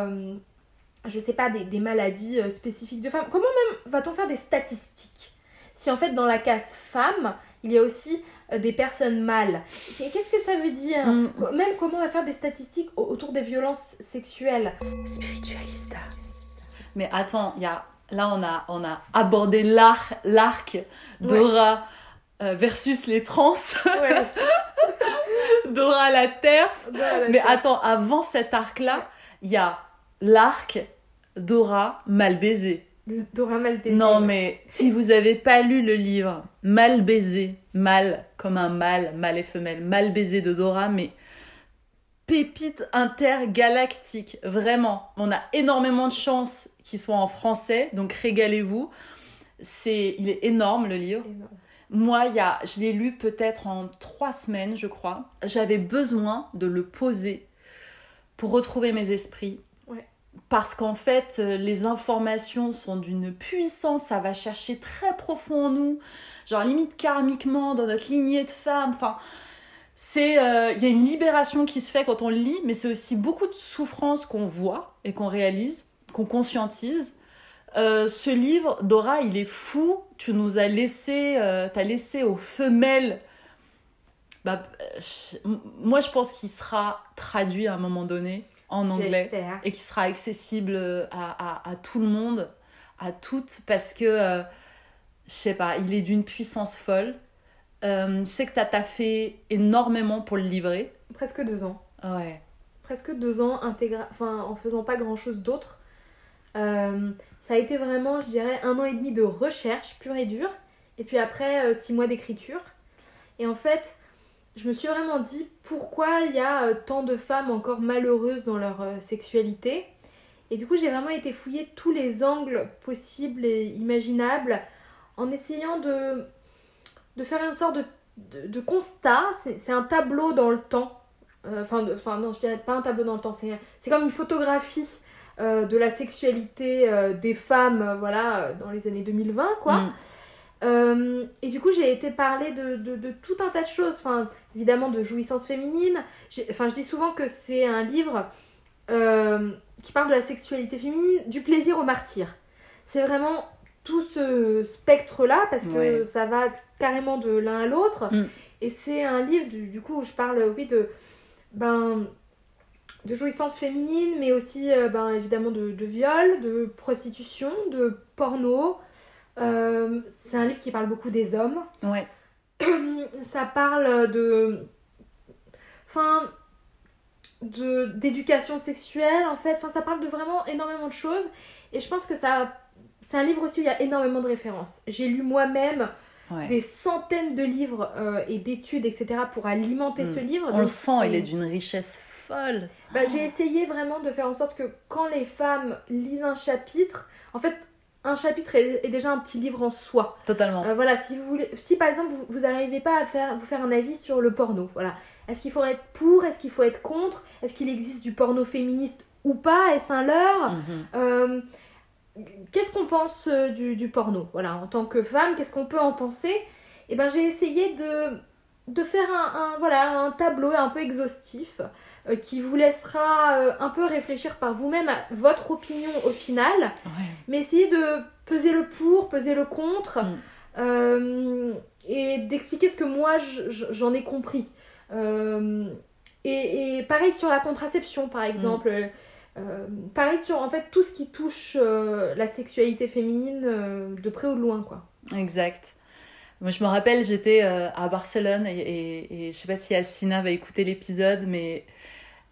je sais pas, des, des maladies euh, spécifiques de femmes? Comment même va-t-on faire des statistiques? Si en fait, dans la case femme, il y a aussi des personnes mâles. Qu'est-ce que ça veut dire Mm. Même comment on va faire des statistiques au- autour des violences sexuelles Spiritualista. Mais attends, il y a... là, on a, on a abordé l'arc, l'arc Dora euh, versus les trans, Ouais. [LAUGHS] Dora la Terre. Mais attends, avant cet arc-là, il y a l'arc Dora mal baisé. Dora Maltese. Non, mais si vous avez pas lu le livre Mal baisé, mal comme un mâle, mâle et femelle, mal baisé de Dora, mais pépite intergalactique, vraiment. On a énormément de chance qu'il soit en français, donc régalez-vous. C'est, il est énorme le livre. Moi, y a, je l'ai lu peut-être en trois semaines, je crois. J'avais besoin de le poser pour retrouver mes esprits. Parce qu'en fait, euh, les informations sont d'une puissance, ça va chercher très profond en nous, genre limite karmiquement dans notre lignée de femmes. Enfin, c'est, euh, il y a une libération qui se fait quand on le lit, mais c'est aussi beaucoup de souffrance qu'on voit et qu'on réalise, qu'on conscientise. Euh, ce livre, Dora, il est fou. Tu nous as laissé, euh, t'as laissé aux femelles. Bah, moi, je pense qu'il sera traduit à un moment donné en anglais et qu'il sera accessible à, à, tout le monde, à toutes, parce que je sais pas, il est d'une puissance folle. Euh, je sais que t'as taffé énormément pour le livrer. Presque deux ans. Ouais. Presque deux ans enfin, en faisant pas grand chose d'autre. Euh, ça a été vraiment, je dirais, un an et demi de recherche pure et dure. Et puis après, euh, six mois d'écriture. Et en fait, je me suis vraiment dit pourquoi il y a tant de femmes encore malheureuses dans leur sexualité? Et du coup, j'ai vraiment été fouiller tous les angles possibles et imaginables en essayant de faire une sorte de, constat. C'est un tableau dans le temps. Euh, enfin, non, je dirais pas un tableau dans le temps. C'est comme une photographie euh, de la sexualité euh, des femmes, voilà, dans les années 2020, quoi. Mm. Et du coup, j'ai été parler de, de, de, tout un tas de choses. Enfin, évidemment, de jouissance féminine. Enfin, je dis souvent que c'est un livre qui parle de la sexualité féminine, du plaisir au martyr. C'est vraiment tout ce spectre-là, parce que ça va carrément de l'un à l'autre. Mm. Et c'est un livre, du, coup, où je parle, oui, de, ben, de jouissance féminine, mais aussi, euh, ben, évidemment, de, de, viol, de prostitution, de porno. Euh, c'est un livre qui parle beaucoup des hommes. Ouais. [CLEARS THROAT] ça parle de... Enfin d'éducation sexuelle en fait enfin ça parle de vraiment énormément de choses et je pense que ça c'est un livre aussi où il y a énormément de références j'ai lu moi-même des centaines de livres euh, et d'études, etc., pour alimenter ce hmm. livre. On le sent, il est d'une richesse folle. Bah, J'ai essayé vraiment de faire en sorte que quand les femmes lisent un chapitre, en fait, un chapitre est, déjà un petit livre en soi. Totalement. Euh, voilà, si vous voulez, si par exemple vous n'arrivez pas à faire, vous faire un avis sur le porno, voilà. Est-ce qu'il faut être pour Est-ce qu'il faut être contre? Est-ce qu'il existe du porno féministe ou pas? Est-ce un leurre? Mhm. euh, qu'est-ce qu'on pense euh, du, porno? Voilà, en tant que femme, qu'est-ce qu'on peut en penser? Eh ben j'ai essayé de, de faire un, voilà, un tableau un peu exhaustif euh, qui vous laissera euh, un peu réfléchir par vous-même à votre opinion au final, mais essayer de peser le pour, peser le contre, mm. et d'expliquer ce que moi j'en ai compris. Et, pareil sur la contraception, par exemple. Mm. Euh, pareil sur en fait tout ce qui touche euh, la sexualité féminine euh, de près ou de loin quoi. Exact. Moi je me rappelle j'étais à Barcelone et, et, je sais pas si Assina va écouter l'épisode mais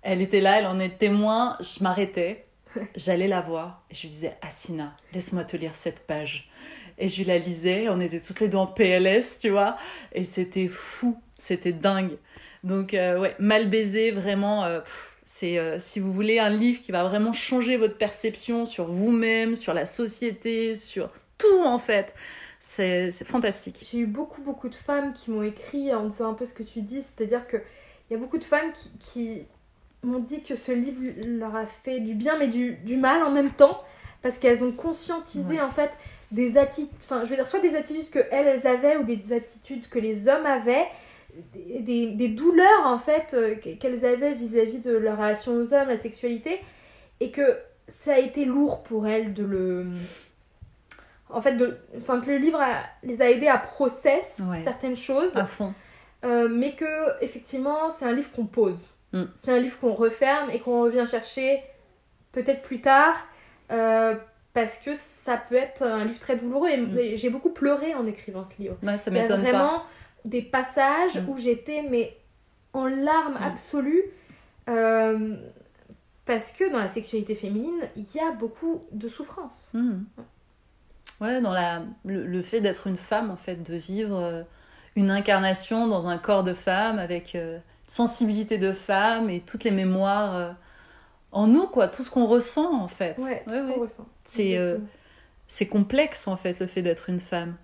elle était là, elle en est témoin, je m'arrêtais, [LAUGHS] j'allais la voir et je lui disais Assina, laisse-moi te lire cette page. Et je lui la lisais, on était toutes les deux en PLS, tu vois, et c'était fou, c'était dingue. Donc ouais, mal baisé, vraiment... C'est euh, si vous voulez un livre qui va vraiment changer votre perception sur vous-même, sur la société, sur tout en fait. C'est fantastique. J'ai eu beaucoup beaucoup de femmes qui m'ont écrit en disant un peu ce que tu dis, c'est-à-dire qu'il y a beaucoup de femmes qui, m'ont dit que ce livre leur a fait du bien mais du, mal en même temps parce qu'elles ont conscientisé en fait des attitudes, enfin je veux dire soit des attitudes que elles avaient ou des attitudes que les hommes avaient des, douleurs en fait euh, qu'elles avaient vis-à-vis de leur relation aux hommes, la sexualité, et que ça a été lourd pour elles de le. En fait, de... enfin, que le livre les a aidés à process certaines choses. À fond. Euh, mais que, effectivement, c'est un livre qu'on pose. Mm. C'est un livre qu'on referme et qu'on revient chercher peut-être plus tard. Euh, parce que ça peut être un livre très douloureux. Et mm. j'ai beaucoup pleuré en écrivant ce livre. ça m'étonne pas des passages mm. où j'étais mais en larmes absolues euh, parce que dans la sexualité féminine il y a beaucoup de souffrance. Ouais dans la le, fait d'être une femme en fait de vivre euh, une incarnation dans un corps de femme avec euh, sensibilité de femme et toutes les mémoires euh, en nous, quoi, tout ce qu'on ressent en fait. Ouais, tout ce qu'on ressent. C'est euh, c'est complexe en fait le fait d'être une femme.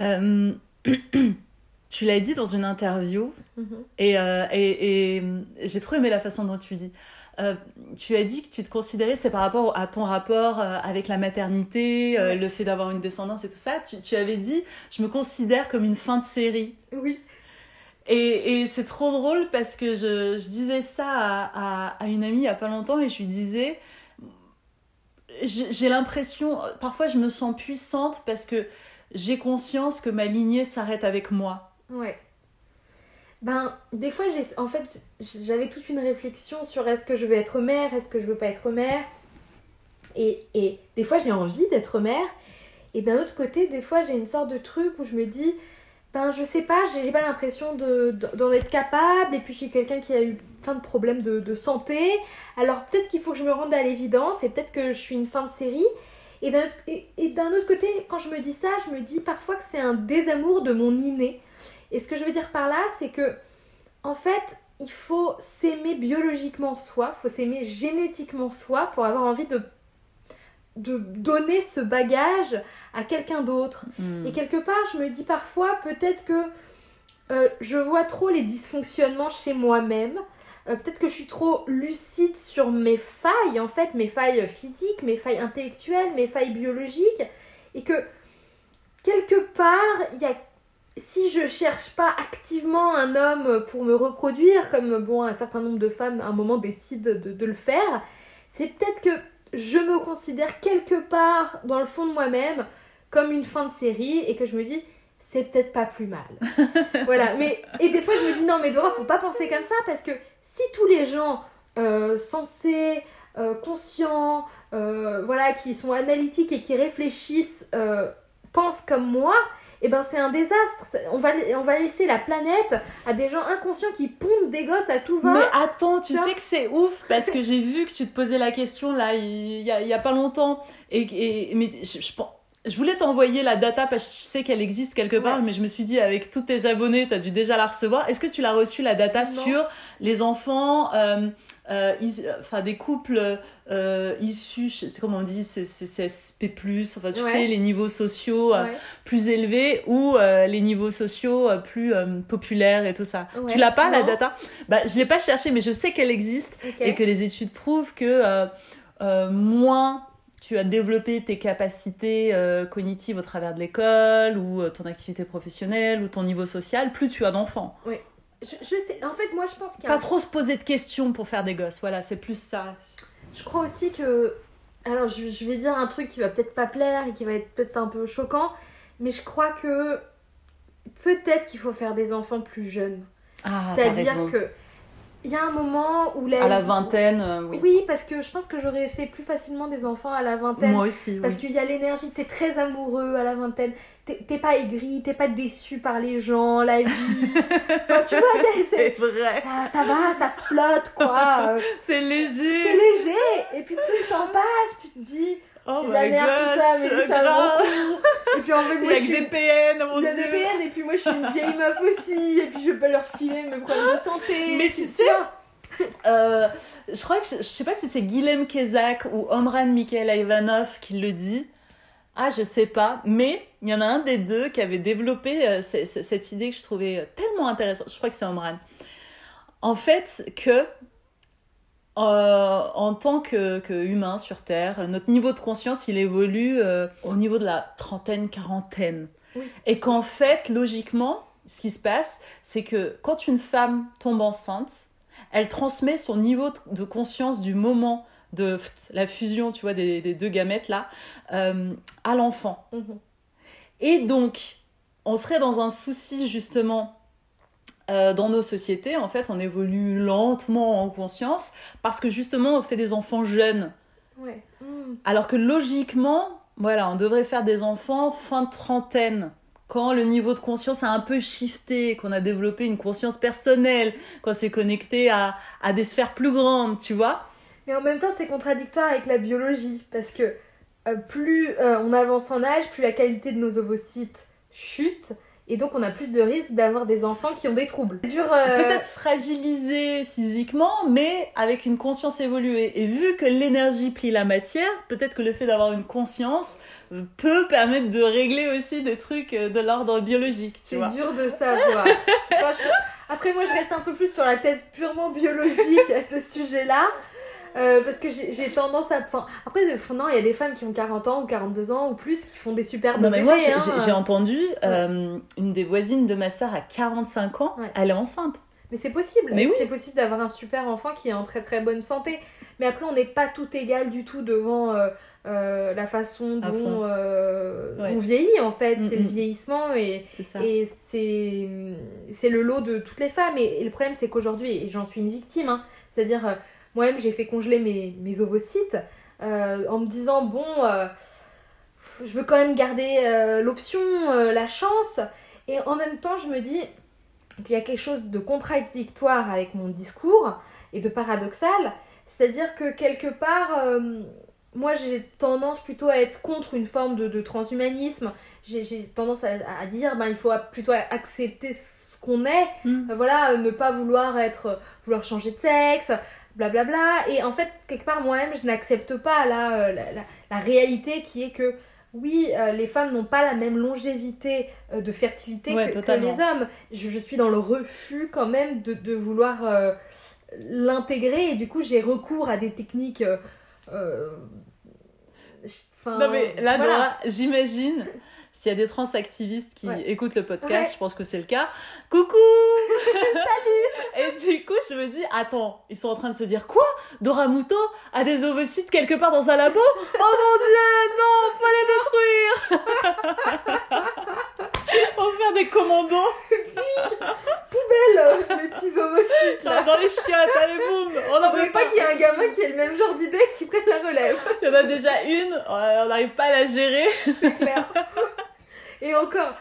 Euh, [CLEARS THROAT] tu l'as dit dans une interview Mhm. et, euh, et, et j'ai trop aimé la façon dont tu dis. Euh, tu as dit que tu te considérais, c'est par rapport à ton rapport euh, avec la maternité, euh, Ouais. le fait d'avoir une descendance et tout ça. Tu, tu avais dit, je me considère comme une fin de série. Oui. Et, et c'est trop drôle parce que je, je disais ça à, à, à une amie il y a pas longtemps et je lui disais, j'ai j'ai l'impression, parfois je me sens puissante parce que j'ai conscience que ma lignée s'arrête avec moi. Ouais. Ben, des fois, en fait, j'avais toute une réflexion sur est-ce que je veux être mère, est-ce que je veux pas être mère. Et, et des fois, j'ai envie d'être mère. Et d'un autre côté, des fois, j'ai une sorte de truc où je me dis, ben, je sais pas, j'ai pas l'impression de, de- d'en être capable. Et puis, je suis quelqu'un qui a eu plein de problèmes de, de santé. Alors, peut-être qu'il faut que je me rende à l'évidence et peut-être que je suis une fin de série. Et d'un autre, et- autre côté, quand je me dis ça, je me dis parfois que c'est un désamour de mon inné. Et ce que je veux dire par là, c'est que, en fait, il faut s'aimer biologiquement soi, il faut s'aimer génétiquement soi pour avoir envie de, de donner ce bagage à quelqu'un d'autre. Hmm. Et quelque part, je me dis parfois, peut-être que euh, je vois trop les dysfonctionnements chez moi-même. Euh, peut-être que je suis trop lucide sur mes failles, en fait, mes failles physiques, mes failles intellectuelles, mes failles biologiques. Et que, quelque part, il y a si je cherche pas activement un homme pour me reproduire, comme bon un certain nombre de femmes à un moment décident de, de le faire, c'est peut-être que je me considère quelque part dans le fond de moi-même comme une fin de série et que je me dis c'est peut-être pas plus mal. [LAUGHS] voilà, mais et des fois je me dis non mais Dora faut pas penser comme ça parce que si tous les gens euh, sensés, euh, conscients, euh, voilà, qui sont analytiques et qui réfléchissent pensent comme moi, et ben c'est un désastre. On va, on va laisser la planète à des gens inconscients qui pondent des gosses à tout va. Mais attends, tu sais que c'est ouf parce que j'ai vu que tu te posais la question là il y a, il y a pas longtemps et, et mais je, je, pen- je voulais t'envoyer la data parce que je sais qu'elle existe quelque part Ouais. mais je me suis dit avec tous tes abonnés t'as dû déjà la recevoir. Est-ce que tu l'as reçu la data Non. sur les enfants euh, euh, is- enfin des couples euh, issus, sais comment on dit, c'est c'est- c'est SP+, enfin tu Ouais. sais les niveaux sociaux euh, plus élevés ou les niveaux sociaux plus populaires et tout ça. Ouais. Tu l'as pas la data? Bah je l'ai pas cherché mais je sais qu'elle existe et que les études prouvent que moins tu as développé tes capacités euh, cognitives au travers de l'école ou euh, ton activité professionnelle ou ton niveau social, plus tu as d'enfants. Je, je sais, en fait, moi je pense qu'il y a Pas trop se poser de questions pour faire des gosses, voilà, c'est plus ça. Je crois aussi que. Alors, je, je vais dire un truc qui va peut-être pas plaire et qui va être peut-être un peu choquant, mais je crois que peut-être qu'il faut faire des enfants plus jeunes. Ah, C'est-à-dire que il y a un moment où la À la vingtaine, euh, oui. Oui, parce que je pense que j'aurais fait plus facilement des enfants à la vingtaine. Moi aussi, Parce oui. qu'il y a l'énergie, t'es très amoureux à la vingtaine, t'es pas aigri, t'es pas déçu par les gens, la vie. [LAUGHS] Enfin, tu vois, C'est c'est- vrai, ça, ça va, ça flotte quoi. c'est [LAUGHS] C'est léger. léger. Et puis plus le temps passe, plus tu te dis, Oh c'est de la merde tout ça, mais ça vaut le coup. Et puis en fait, moi je suis. des PN, mon Il y a dieu. des PN et puis moi je suis une vieille meuf aussi et puis je vais pas leur filer mes problèmes de santé. Mais tu sais. Euh, je crois que je sais pas si c'est Guilhem Kezak ou Omran Mikhail Ivanov qui le dit. Ah, je sais pas, mais il y en a un des deux qui avait développé euh, cette idée que je trouvais tellement intéressante. Je crois que c'est Omran. En fait, que euh, en tant que, que humain sur Terre, notre niveau de conscience, il évolue euh, au niveau de la trentaine, quarantaine. Oui. Et qu'en fait, logiquement, ce qui se passe, c'est que quand une femme tombe enceinte, elle transmet son niveau de- conscience du moment de la fusion, tu vois, des, des deux gamètes là, euh, à l'enfant. Mhm. Et donc, on serait dans un souci justement euh, dans nos sociétés. En fait, on évolue lentement en conscience parce que justement, on fait des enfants jeunes. Ouais. Mm. Alors que logiquement, voilà, on devrait faire des enfants fin de trentaine. Quand le niveau de conscience a un peu shifté, qu'on a développé une conscience personnelle, qu'on s'est connecté à, à des sphères plus grandes, tu vois. Mais en même temps, c'est contradictoire avec la biologie parce que euh, plus euh, on avance en âge, plus la qualité de nos ovocytes chute Et donc, on a plus de risques d'avoir des enfants qui ont des troubles. Dur, euh, Peut-être fragilisé physiquement, mais avec une conscience évoluée. Et vu que l'énergie plie la matière, peut-être que le fait d'avoir une conscience peut permettre de régler aussi des trucs de l'ordre biologique, tu C'est vois. dur de savoir. [LAUGHS] Après, moi, je reste un peu plus sur la thèse purement biologique à ce sujet-là. Euh, parce que j'ai tendance à. Enfin, après, euh, non, il y a des femmes qui ont 40 ans ou 42 ans ou plus qui font des superbes Non mais moi j'ai hein. j'ai- j'ai entendu euh, une des voisines de ma soeur à 45 ans, Ouais. elle est enceinte. Mais c'est possible. Mais oui. C'est possible d'avoir un super enfant qui est en très très bonne santé. Mais après, on n'est pas tout égal du tout devant euh, euh, la façon dont euh, Ouais. on vieillit en fait. Mm, C'est le mm. vieillissement et, C'est le lot de toutes les femmes. Et, et le problème, c'est qu'aujourd'hui, et j'en suis une victime, hein, c'est-à-dire, euh, moi-même, j'ai fait congeler mes, mes ovocytes euh, en me disant, bon, euh, je veux quand même garder euh, l'option, la chance. Et en même temps, je me dis qu'il y a quelque chose de contradictoire avec mon discours et de paradoxal. C'est-à-dire que quelque part, moi j'ai tendance plutôt à être contre une forme de, de transhumanisme. J'ai tendance à, à dire ben, il faut plutôt accepter ce qu'on est. Mm. Euh, voilà, euh, ne pas vouloir être, vouloir changer de sexe, blablabla. Et en fait, quelque part, moi-même, je n'accepte pas euh, la, la- la réalité qui est que oui, euh, les femmes n'ont pas la même longévité euh, de fertilité Ouais, que, les hommes. Je, je suis dans le refus quand même de, de vouloir euh, l'intégrer et du coup j'ai recours à des techniques. Non mais là, voilà. J'imagine, s'il y a des trans activistes qui Ouais. écoutent le podcast, Ouais. je pense que c'est le cas. Coucou [LAUGHS] Salut Et du coup, je me dis, attends, ils sont en train de se dire quoi? Dora Muto a des ovocytes quelque part dans un labo? Oh mon dieu, non, [LAUGHS] faut les détruire On va faire des commandos Belle, les petits ovocytes là. dans les chiottes, allez boum On en Faudrait veut pas pas qu'il y ait un gamin qui ait le même genre d'idée qui prenne la relève. Il y en a déjà une, on n'arrive pas à la gérer. c'est clair. [LAUGHS] Et encore,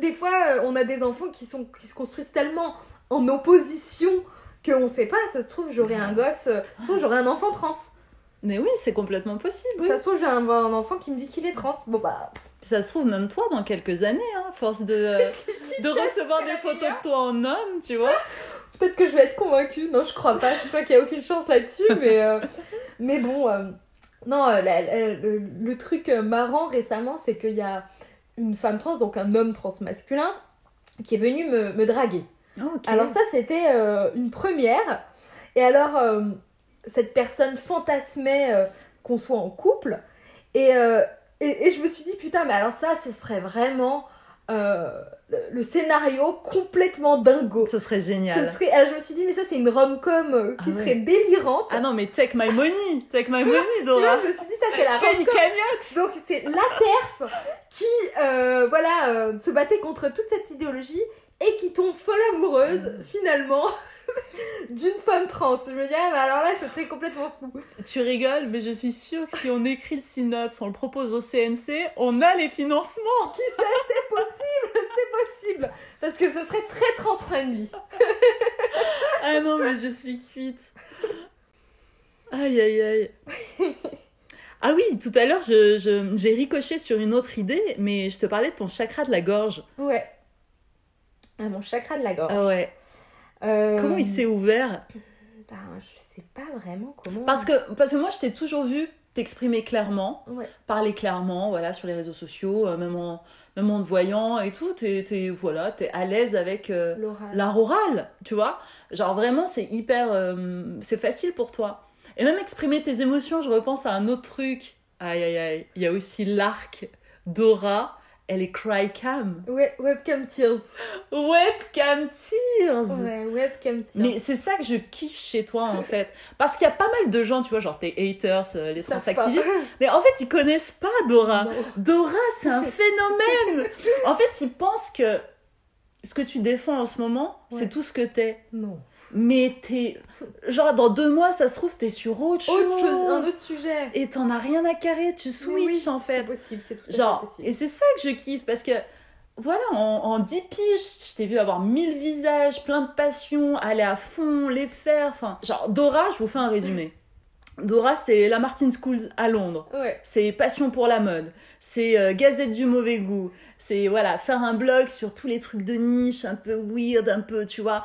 des fois, euh, on a des enfants qui, sont, qui se construisent tellement en opposition qu'on sait pas, ça se trouve, j'aurais un gosse, euh, ça se trouve, j'aurais un enfant trans. Mais oui, c'est complètement possible. oui. Ça se trouve, j'ai un, un enfant qui me dit qu'il est trans. Bon bah, Ça se trouve, même toi, dans quelques années, hein, force de, [LAUGHS] euh, de recevoir des photos de toi en homme, tu vois. [LAUGHS] peut-être que je vais être convaincue. Non, je crois pas. Je crois qu'il y a aucune chance là-dessus, [LAUGHS] mais, euh, mais bon. euh, non, la- la- le, le truc marrant récemment, c'est qu'il y a une femme trans, donc un homme trans masculin, qui est venu me, me draguer. Alors ça, c'était euh, une première. Et alors, euh, cette personne fantasmait euh, qu'on soit en couple. Et, et, et je me suis dit, putain, mais alors ça, ce serait vraiment euh, le- scénario complètement dingo. ce serait Ce génial. serait, alors je me suis dit, mais ça, c'est une rom-com euh, qui Ah serait délirante. Ah non, mais take my money, take my money, [LAUGHS] tu vois, Dora. je me suis dit, ça, c'est la Fais une rom-com. cagnotte. Donc c'est la TERF qui euh, voilà, euh, se battait contre toute cette idéologie et qui tombe folle amoureuse finalement [LAUGHS] d'une femme trans. Je me dis, ah, mais alors là, ce serait complètement fou. Tu rigoles, mais je suis sûre que si on écrit le synopsis, on le propose au CNC, on a les financements. Qui sait, c'est possible, c'est possible. Parce que ce serait très trans-friendly. Ah non, mais je suis cuite. Aïe, aïe, aïe. Ah oui, tout à l'heure, je, je- j'ai ricoché sur une autre idée, mais je te parlais de ton chakra de la gorge. Ouais. Ah, mon chakra de la gorge. Ah ouais. Euh, Comment il s'est ouvert? Ben, Je sais pas vraiment comment. Parce que, parce que moi, je t'ai toujours vu t'exprimer clairement, Ouais. parler clairement, voilà, sur les réseaux sociaux, euh, même en, même en te voyant et tout, t'es, t'es, voilà, t'es à l'aise avec euh, L'oral. l'art oral, tu vois? Genre vraiment, c'est hyper, euh, c'est facile pour toi. Et même exprimer tes émotions, je repense à un autre truc. Aïe, aïe, aïe. Il y a aussi l'arc Dora, elle est cry cam. Ouais, webcam tears. Webcam tears. Ouais, webcam tears. Mais c'est ça que je kiffe chez toi en [LAUGHS] fait. Parce qu'il y a pas mal de gens, tu vois, genre tes haters, euh, les transactivistes, mais en fait ils connaissent pas Dora. Non. Dora, c'est un [LAUGHS] phénomène. en fait, ils pensent que ce que tu défends en ce moment, Ouais. c'est tout ce que t'es. Non. Mais t'es. Genre, dans deux mois, ça se trouve, t'es sur autre chose. Autre chose, un autre sujet. Et t'en as rien à carrer, tu switches oui, en fait. C'est possible, c'est tout à Genre, possible. et c'est ça que je kiffe parce que, voilà, en, en 10 piges, je t'ai vu avoir mille visages, plein de passions, aller à fond, les faire. Enfin, genre, Dora, je vous fais un résumé. [CLEARS THROAT] Dora, c'est la Martin Schools à Londres. Ouais. C'est passion pour la mode. C'est euh, gazette du mauvais goût. C'est voilà, faire un blog sur tous les trucs de niche, un peu weird, un peu, tu vois,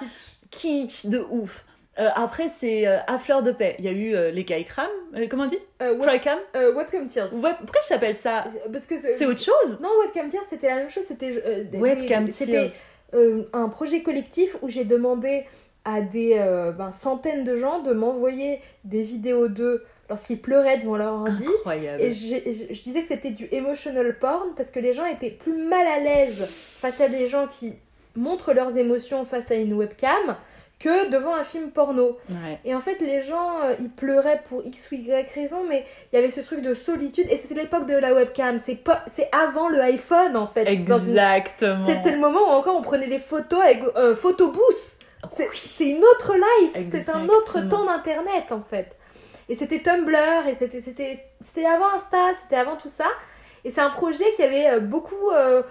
kitsch de ouf. Euh, après, c'est euh, à fleur de paix. Il y a eu euh, les Kaikram, euh, comment on dit Euh, web- Crycam euh, Webcam Tears. Ouais, Pourquoi je s'appelle ça Parce que C'est autre chose Non, Webcam Tears, c'était la même chose. C'était Webcam Tears. un projet collectif où j'ai demandé à des ben, centaines de gens de m'envoyer des vidéos d'eux lorsqu'ils pleuraient devant leur ordi. Incroyable. Et je disais que c'était du emotional porn parce que les gens étaient plus mal à l'aise face à des gens qui montrent leurs émotions face à une webcam que devant un film porno. Ouais. Et en fait, les gens, euh, ils pleuraient pour X ou Y raison, mais il y avait ce truc de solitude. Et c'était l'époque de la webcam. C'est pas, c'est avant le iPhone, en fait. une- Exactement. C'était le moment où encore on prenait des photos avec euh, photobooth. C'est c'est une autre life, c'est un autre temps d'internet en fait. Et c'était Tumblr, et c'était c'était c'était avant Insta, c'était avant tout ça. Et c'est un projet qui avait euh, beaucoup euh,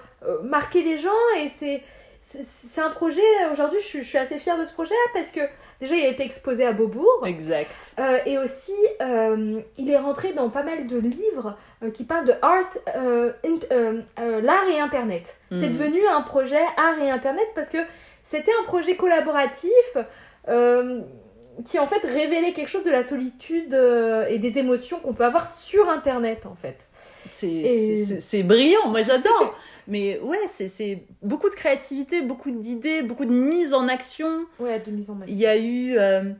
marqué les gens, et c'est c'est- c'est un projet, aujourd'hui je, suis- je suis assez fière de ce projet-là parce que déjà il a été exposé à Beaubourg, Exact. euh, et aussi, euh, il est rentré dans pas mal de livres euh, qui parlent de art, l'art et Internet. C'est Mhm. devenu un projet art et Internet parce que c'était un projet collaboratif qui en fait révélait quelque chose de la solitude et des émotions qu'on peut avoir sur Internet en fait. C'est Et- c'est- c'est- c'est brillant, moi j'adore. [LAUGHS] Mais ouais, c'est- c'est beaucoup de créativité, beaucoup d'idées, beaucoup de mise en action. Ouais, de mise en Il main. y a eu. euh,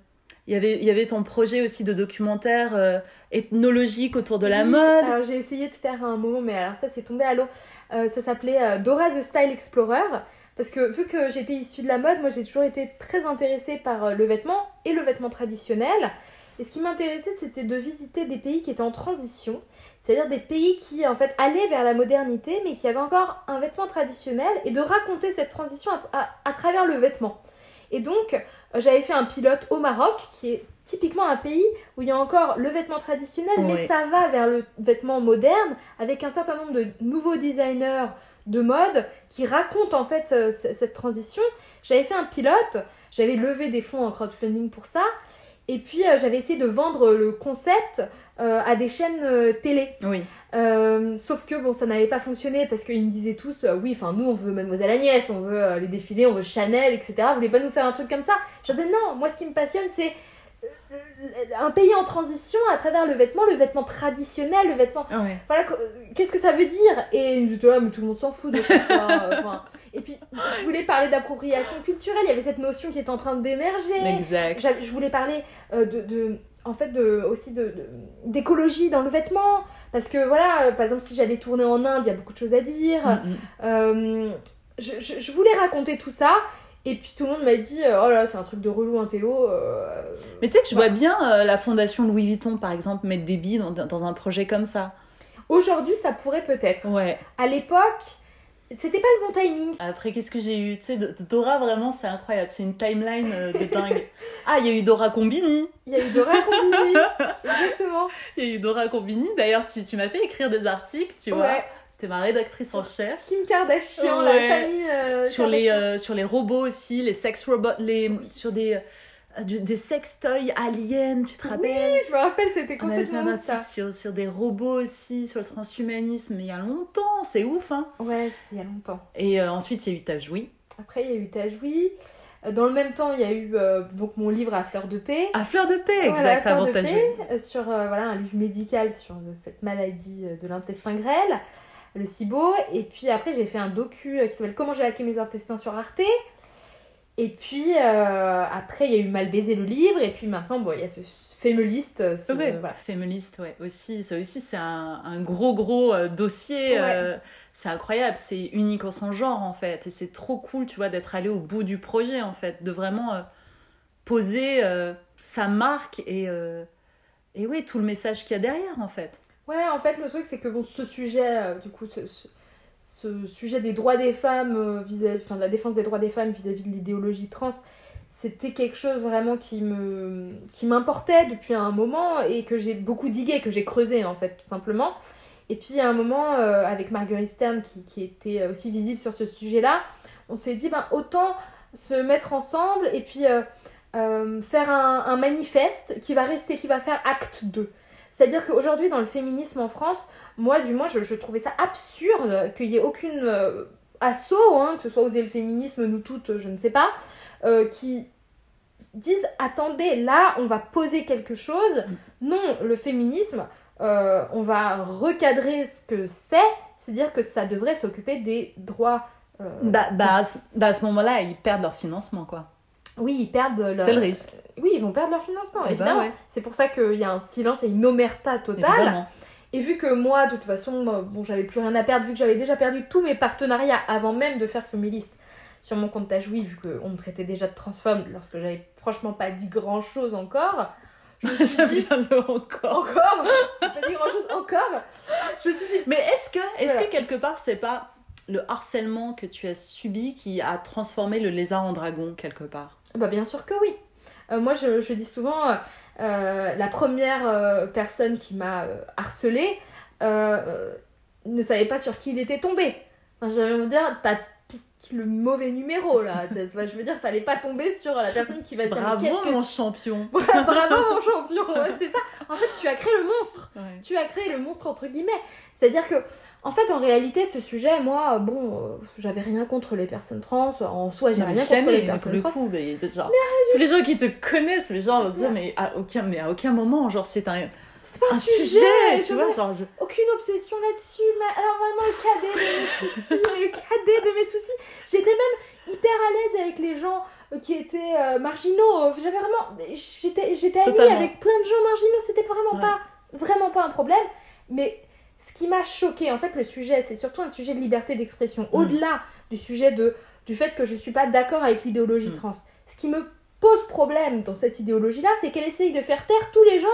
il y, avait, il y avait ton projet aussi de documentaire euh, ethnologique autour de la Oui, mode. Alors j'ai essayé de faire un moment, mais alors ça c'est tombé à l'eau. Euh, ça s'appelait Dora the Style Explorer. Parce que vu que j'étais issue de la mode, moi j'ai toujours été très intéressée par le vêtement et le vêtement traditionnel. Et ce qui m'intéressait c'était de visiter des pays qui étaient en transition. C'est-à-dire des pays qui en fait allaient vers la modernité mais qui avaient encore un vêtement traditionnel et de raconter cette transition à, à- à travers le vêtement. Et donc euh, j'avais fait un pilote au Maroc qui est typiquement un pays où il y a encore le vêtement traditionnel mais ça va vers le vêtement moderne avec un certain nombre de nouveaux designers de mode qui racontent en fait euh, cette transition. J'avais fait un pilote, j'avais levé des fonds en crowdfunding pour ça et puis euh, j'avais essayé de vendre le concept à des chaînes euh, télé. Oui. Euh, sauf que bon, ça n'avait pas fonctionné parce qu'ils me disaient tous, euh, oui, enfin nous on veut Mademoiselle Agnès, on veut euh, les défilés, on veut Chanel, etc. Vous voulez pas nous faire un truc comme ça? Je disais non, moi ce qui me passionne c'est euh, un pays en transition à travers le vêtement, le vêtement traditionnel, le vêtement. Ouais. Voilà, qu- qu'est-ce que ça veut dire? Et j'étais là, mais tout le monde s'en fout de ça. [LAUGHS] Et puis je voulais parler d'appropriation culturelle, il y avait cette notion qui était en train d'émerger. Exact. Je voulais parler euh, de, de- en fait, de, aussi de, de- d'écologie dans le vêtement. Parce que voilà, euh, par exemple, si j'allais tourner en Inde, il y a beaucoup de choses à dire. Mm, mm. Euh, je, je- je voulais raconter tout ça. Et puis tout le monde m'a dit, euh, oh là, c'est un truc de relou, un télo. euh, Mais tu sais que je vois bien euh, la fondation Louis Vuitton, par exemple, mettre des billes dans, dans un projet comme ça. Aujourd'hui, ça pourrait peut-être. Ouais. À l'époque, c'était pas le bon timing. Après, qu'est-ce que j'ai eu? Tu sais, Dora, vraiment, c'est incroyable. C'est une timeline euh, de dingue. [LAUGHS] Ah, il y a eu Dora Combini. Il y a eu Dora Combini. [LAUGHS] Exactement. Il y a eu Dora Combini. D'ailleurs, tu, tu m'as fait écrire des articles, tu vois. Ouais. T'es ma rédactrice en chef. Kim Kardashian, Ouais. la famille. euh, sur les, euh, sur les robots aussi, les sex robots, les, sur des, des sextoys aliens, tu te rappelles Je me rappelle, c'était On avait fait complètement un sur, sur des robots aussi, sur le transhumanisme, il y a longtemps, c'est ouf, hein Ouais, il y a longtemps. Et euh, ensuite, il y a eu Tajoui. Après, il y a eu Tajoui. Euh, Dans le même temps, il y a eu euh, donc mon livre à fleur de paix. À Fleur de Paix, Voilà, exact, avant de Tajoui. paix, euh, sur euh, voilà, un livre médical sur euh, cette maladie euh, de l'intestin grêle, le SIBO. Et puis après, j'ai fait un docu euh, qui s'appelle Comment j'ai hacké mes intestins sur Arte. Et puis euh, après, il y a eu Mal baiser le livre. Et puis maintenant, bon, il y a ce Femelist. euh, ce- Ouais, voilà. féministe, ouais, aussi. Ça aussi, c'est un, un gros, gros euh, dossier. Ouais. euh, c'est incroyable, c'est unique en son genre, en fait. Et c'est trop cool, tu vois, d'être allé au bout du projet, en fait. De vraiment euh, poser sa marque et, et ouais, tout le message qu'il y a derrière, en fait. Ouais, en fait, le truc, c'est que bon, ce sujet, du coup, ce, ce- ce sujet des droits des femmes, euh, vis-à-vis, enfin, de la défense des droits des femmes vis-à-vis de l'idéologie trans, c'était quelque chose vraiment qui qui m'importait depuis un moment et que j'ai beaucoup digué, que j'ai creusé, en fait, tout simplement. Et puis, à un moment, euh, avec Marguerite Stern, qui, qui était aussi visible sur ce sujet-là, on s'est dit, ben, autant se mettre ensemble et puis euh, faire un, un manifeste qui va rester, qui va faire acte 2. C'est-à-dire qu'aujourd'hui, dans le féminisme en France, moi, du moins, je, je trouvais ça absurde qu'il n'y ait aucune euh, asso, hein, que ce soit Oser le féminisme, nous toutes, je ne sais pas, euh, qui disent attendez, là, on va poser quelque chose. Non, le féminisme, euh, on va recadrer ce que c'est, c'est-à-dire que ça devrait s'occuper des droits. euh, Bah, bah, à ce, bah, à ce moment-là, ils perdent leur financement, quoi. oui, ils perdent leur... C'est le risque. Oui, ils vont perdre leur financement, Eh ben évidemment. ouais. C'est pour ça qu'il y a un silence et une omerta totale. Évidemment. Et vu que moi, de toute façon, bon, j'avais plus rien à perdre, vu que j'avais déjà perdu tous mes partenariats avant même de faire Féministe sur mon compte Tajoui, vu qu'on me traitait déjà de transphobe lorsque j'avais franchement pas dit grand chose encore. J'aime bien le encore. encore pas dit grand chose encore Je me suis dit, Mais est-ce que, est-ce Voilà. que quelque part, c'est pas le harcèlement que tu as subi qui a transformé le lézard en dragon, quelque part? Bah bien sûr que oui. Euh, moi je, je dis souvent, euh, la première euh, personne qui m'a euh, harcelée euh, euh, ne savait pas sur qui il était tombé. Enfin, J'allais me dire, t'as piqué le mauvais numéro là. [LAUGHS] Je veux dire, fallait pas tomber sur la personne qui va dire Bravo, que mon champion [LAUGHS] Bravo mon [LAUGHS] champion, ouais, c'est ça. En fait, tu as créé le monstre. Tu as créé le monstre entre guillemets. C'est-à-dire que, en fait, en réalité, ce sujet, moi, bon, euh, j'avais rien contre les personnes trans. En soi, j'ai mais rien contre les mais personnes le trans. coup, mais, genre, tous les gens qui te connaissent, les gens vont dire, mais à aucun, mais à aucun moment, genre, c'est un, C'est pas un, un sujet, sujet, tu vois, genre, je- aucune obsession là-dessus, mais alors vraiment le cadet de mes soucis, le cadet de mes soucis. J'étais même hyper à l'aise avec les gens euh, qui étaient euh, marginaux. J'avais vraiment, j'étais, j'étais amie avec plein de gens marginaux. C'était vraiment Ouais. pas, vraiment pas un problème. Mais qui m'a choqué, en fait, le sujet, c'est surtout un sujet de liberté d'expression. Mm. Au-delà du sujet de, du fait que je suis pas d'accord avec l'idéologie Mm. trans. Ce qui me pose problème dans cette idéologie-là, c'est qu'elle essaye de faire taire tous les gens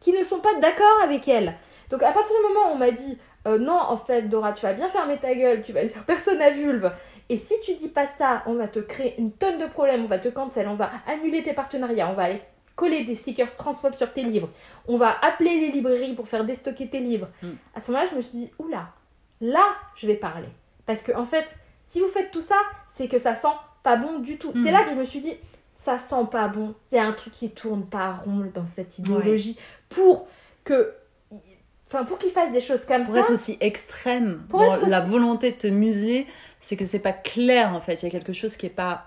qui ne sont pas d'accord avec elle. Donc à partir du moment où on m'a dit euh, non, en fait, Dora, tu vas bien fermer ta gueule, tu vas dire [LAUGHS] personne à vulve. Et si tu dis pas ça, on va te créer une tonne de problèmes, on va te cancel, on va annuler tes partenariats, on va aller coller des stickers transphobes sur tes livres, on va appeler les librairies pour faire déstocker tes livres. Mm. À ce moment-là, je me suis dit, oula, là, je vais parler. Parce que, en fait, si vous faites tout ça, c'est que ça sent pas bon du tout. Mm. C'est là que je me suis dit, ça sent pas bon. C'est un truc qui tourne pas rond dans cette idéologie. Pour que. Enfin, pour qu'ils fassent des choses comme pour ça. être aussi extrême Pour dans la volonté de te museler, c'est que c'est pas clair, en fait. Il y a quelque chose qui est pas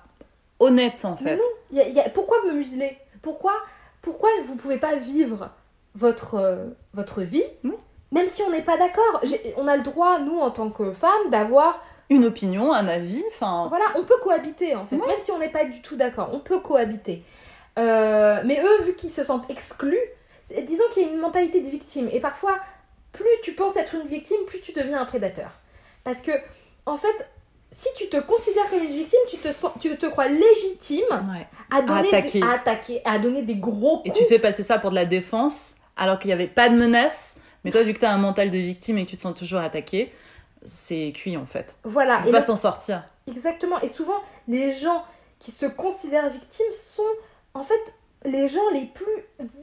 honnête, en fait. Non. Y a- y a- pourquoi me museler? Pourquoi Pourquoi vous pouvez pas vivre votre, euh, votre vie Oui. Même si on n'est pas d'accord? On a le droit, nous, en tant que femmes, d'avoir Une opinion, un avis, enfin... Voilà, on peut cohabiter en fait, même si on n'est pas du tout d'accord, on peut cohabiter. Euh, mais eux, vu qu'ils se sentent exclus, disons qu'il y a une mentalité de victime. Et parfois, plus tu penses être une victime, plus tu deviens un prédateur. Parce que, en fait, si tu te considères comme une victime, tu te, sens, tu te crois légitime Ouais. à donner attaquer. Des, à attaquer, à donner des gros Et coups. tu fais passer ça pour de la défense, alors qu'il n'y avait pas de menace. Mais toi, vu que tu as un mental de victime et que tu te sens toujours attaqué, c'est cuit en fait. Voilà. On Et pas le- s'en sortir. Exactement. Et souvent, les gens qui se considèrent victimes sont en fait les gens les plus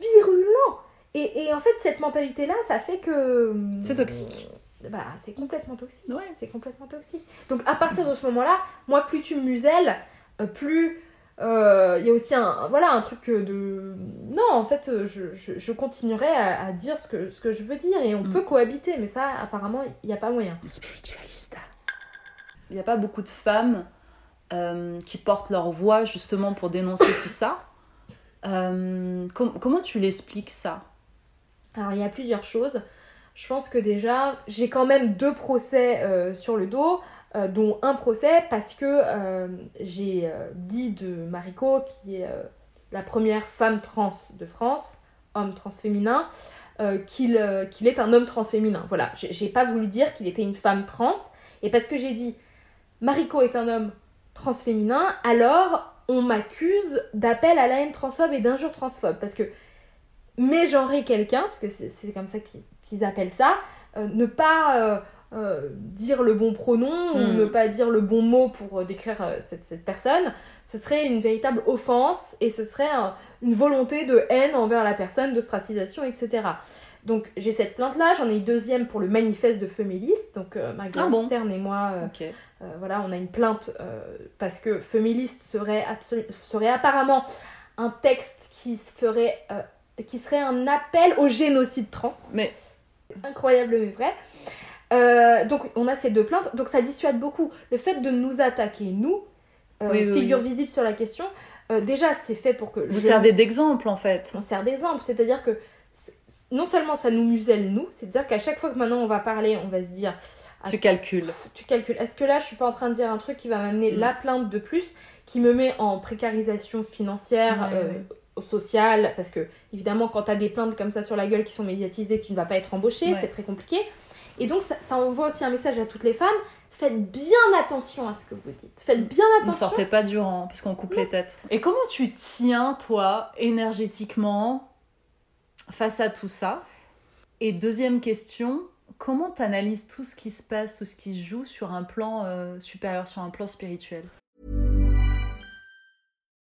virulents. Et, et en fait, cette mentalité-là, ça fait que. C'est toxique. Bah, c'est complètement toxique. Ouais. C'est complètement toxique. Donc, à partir de ce moment-là, moi, plus tu me muselles, euh, plus. euh, Il y a aussi un, voilà, un truc de... Non, en fait, euh, je, je, je continuerai à, à dire ce que, ce que je veux dire et on Mm. peut cohabiter, mais ça, apparemment, il n'y a pas moyen. Spiritualista. Il n'y a pas beaucoup de femmes euh, qui portent leur voix justement pour dénoncer tout ça. Euh, com- comment tu l'expliques ça? Alors il y a plusieurs choses. Je pense que déjà, j'ai quand même deux procès euh, sur le dos, euh, dont un procès parce que euh, j'ai dit de Mariko, qui est la première femme trans de France, homme trans féminin, euh, qu'il qu'il est un homme trans féminin. Voilà, j'ai pas voulu dire qu'il était une femme trans, et parce que j'ai dit Mariko est un homme trans féminin, alors on m'accuse d'appel à la haine transphobe et d'injure transphobe, parce que mégenrer quelqu'un, parce que c'est comme ça qu'ils qu'ils appellent ça, euh, ne pas euh, euh, dire le bon pronom ou Mm. ne pas dire le bon mot pour décrire cette, cette personne, ce serait une véritable offense et ce serait un- une volonté de haine envers la personne, d'ostracisation, etc. Donc j'ai cette plainte-là, j'en ai une deuxième pour le manifeste de Feméliste, donc euh, Marguerite Ah bon Stern et moi, euh, euh, voilà, on a une plainte parce que Feméliste serait, serait apparemment un texte qui se ferait, qui serait un appel au génocide trans. Mais Incroyable mais vrai. Euh, donc on a ces deux plaintes, donc ça dissuade beaucoup. Le fait de nous attaquer, nous, euh, Oui, oui, figure oui. visible sur la question, euh, déjà c'est fait pour que... vous je- servez d'exemple en fait. on sert d'exemple, c'est-à-dire que non seulement ça nous muselle nous, c'est-à-dire qu'à chaque fois que maintenant on va parler, on va se dire, Tu calcules. tu calcules, est-ce que là je suis pas en train de dire un truc qui va m'amener Mm. la plainte de plus, qui me met en précarisation financière, Ouais, ouais. Sociale, parce que évidemment quand tu as des plaintes comme ça sur la gueule qui sont médiatisées, tu ne vas pas être embauché, Ouais. c'est très compliqué. Et donc ça, ça envoie aussi un message à toutes les femmes, faites bien attention à ce que vous dites, faites bien Ne attention. sortez pas du rang parce qu'on coupe les têtes. Et comment tu tiens, toi, énergétiquement, face à tout ça? Et deuxième question, comment tu analyses tout ce qui se passe, tout ce qui se joue sur un plan euh, supérieur, sur un plan spirituel?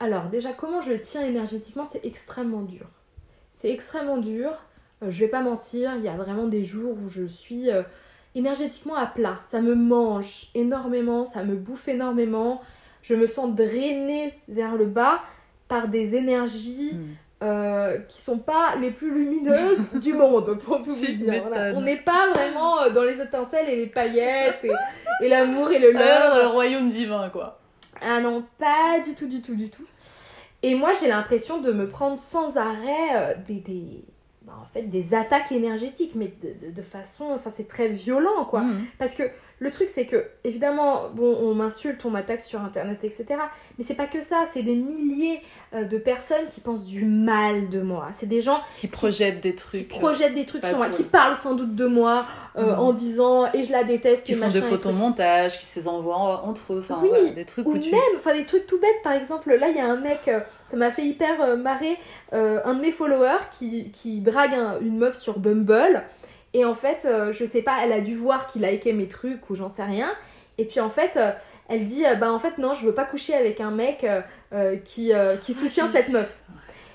Alors déjà, comment je tiens énergétiquement, c'est extrêmement dur. C'est extrêmement dur. Euh, je vais pas mentir, il y a vraiment des jours où je suis euh, énergétiquement à plat. Ça me mange énormément, ça me bouffe énormément. Je me sens drainée vers le bas par des énergies Hmm. euh, qui sont pas les plus lumineuses [LAUGHS] du monde, pour tout vous dire. Voilà. On n'est pas vraiment euh, dans les étincelles et les paillettes et, et l'amour et le Alors, leurre. dans le royaume divin, quoi. Ah non, pas du tout, du tout, du tout. Et moi, j'ai l'impression de me prendre sans arrêt euh, des, des, bah, en fait, des attaques énergétiques, mais de, de- de façon, enfin, c'est très violent, quoi. Mhm. Parce que le truc, c'est que, évidemment, bon, on m'insulte, on m'attaque sur Internet, etc. Mais c'est pas que ça, c'est des milliers euh, de personnes qui pensent du mal de moi. C'est des gens Qui projette des qui trucs. euh, projettent des trucs sur moi, qui parlent sans doute de moi euh, Mhm. en disant et je la déteste, qui et font des photomontages, qui se les envoient en- entre eux. Enfin, Oui, voilà, des trucs ou où tu. même, enfin des trucs tout bêtes, par exemple, là il y a un mec, euh, ça m'a fait hyper marrer, euh, un de mes followers qui, qui drague un- une meuf sur Bumble, et en fait, euh, je sais pas, elle a dû voir qu'il likait mes trucs ou j'en sais rien, et puis en fait, euh, elle dit, euh, bah en fait non, je veux pas coucher avec un mec euh, qui, qui soutient j'ai- cette meuf.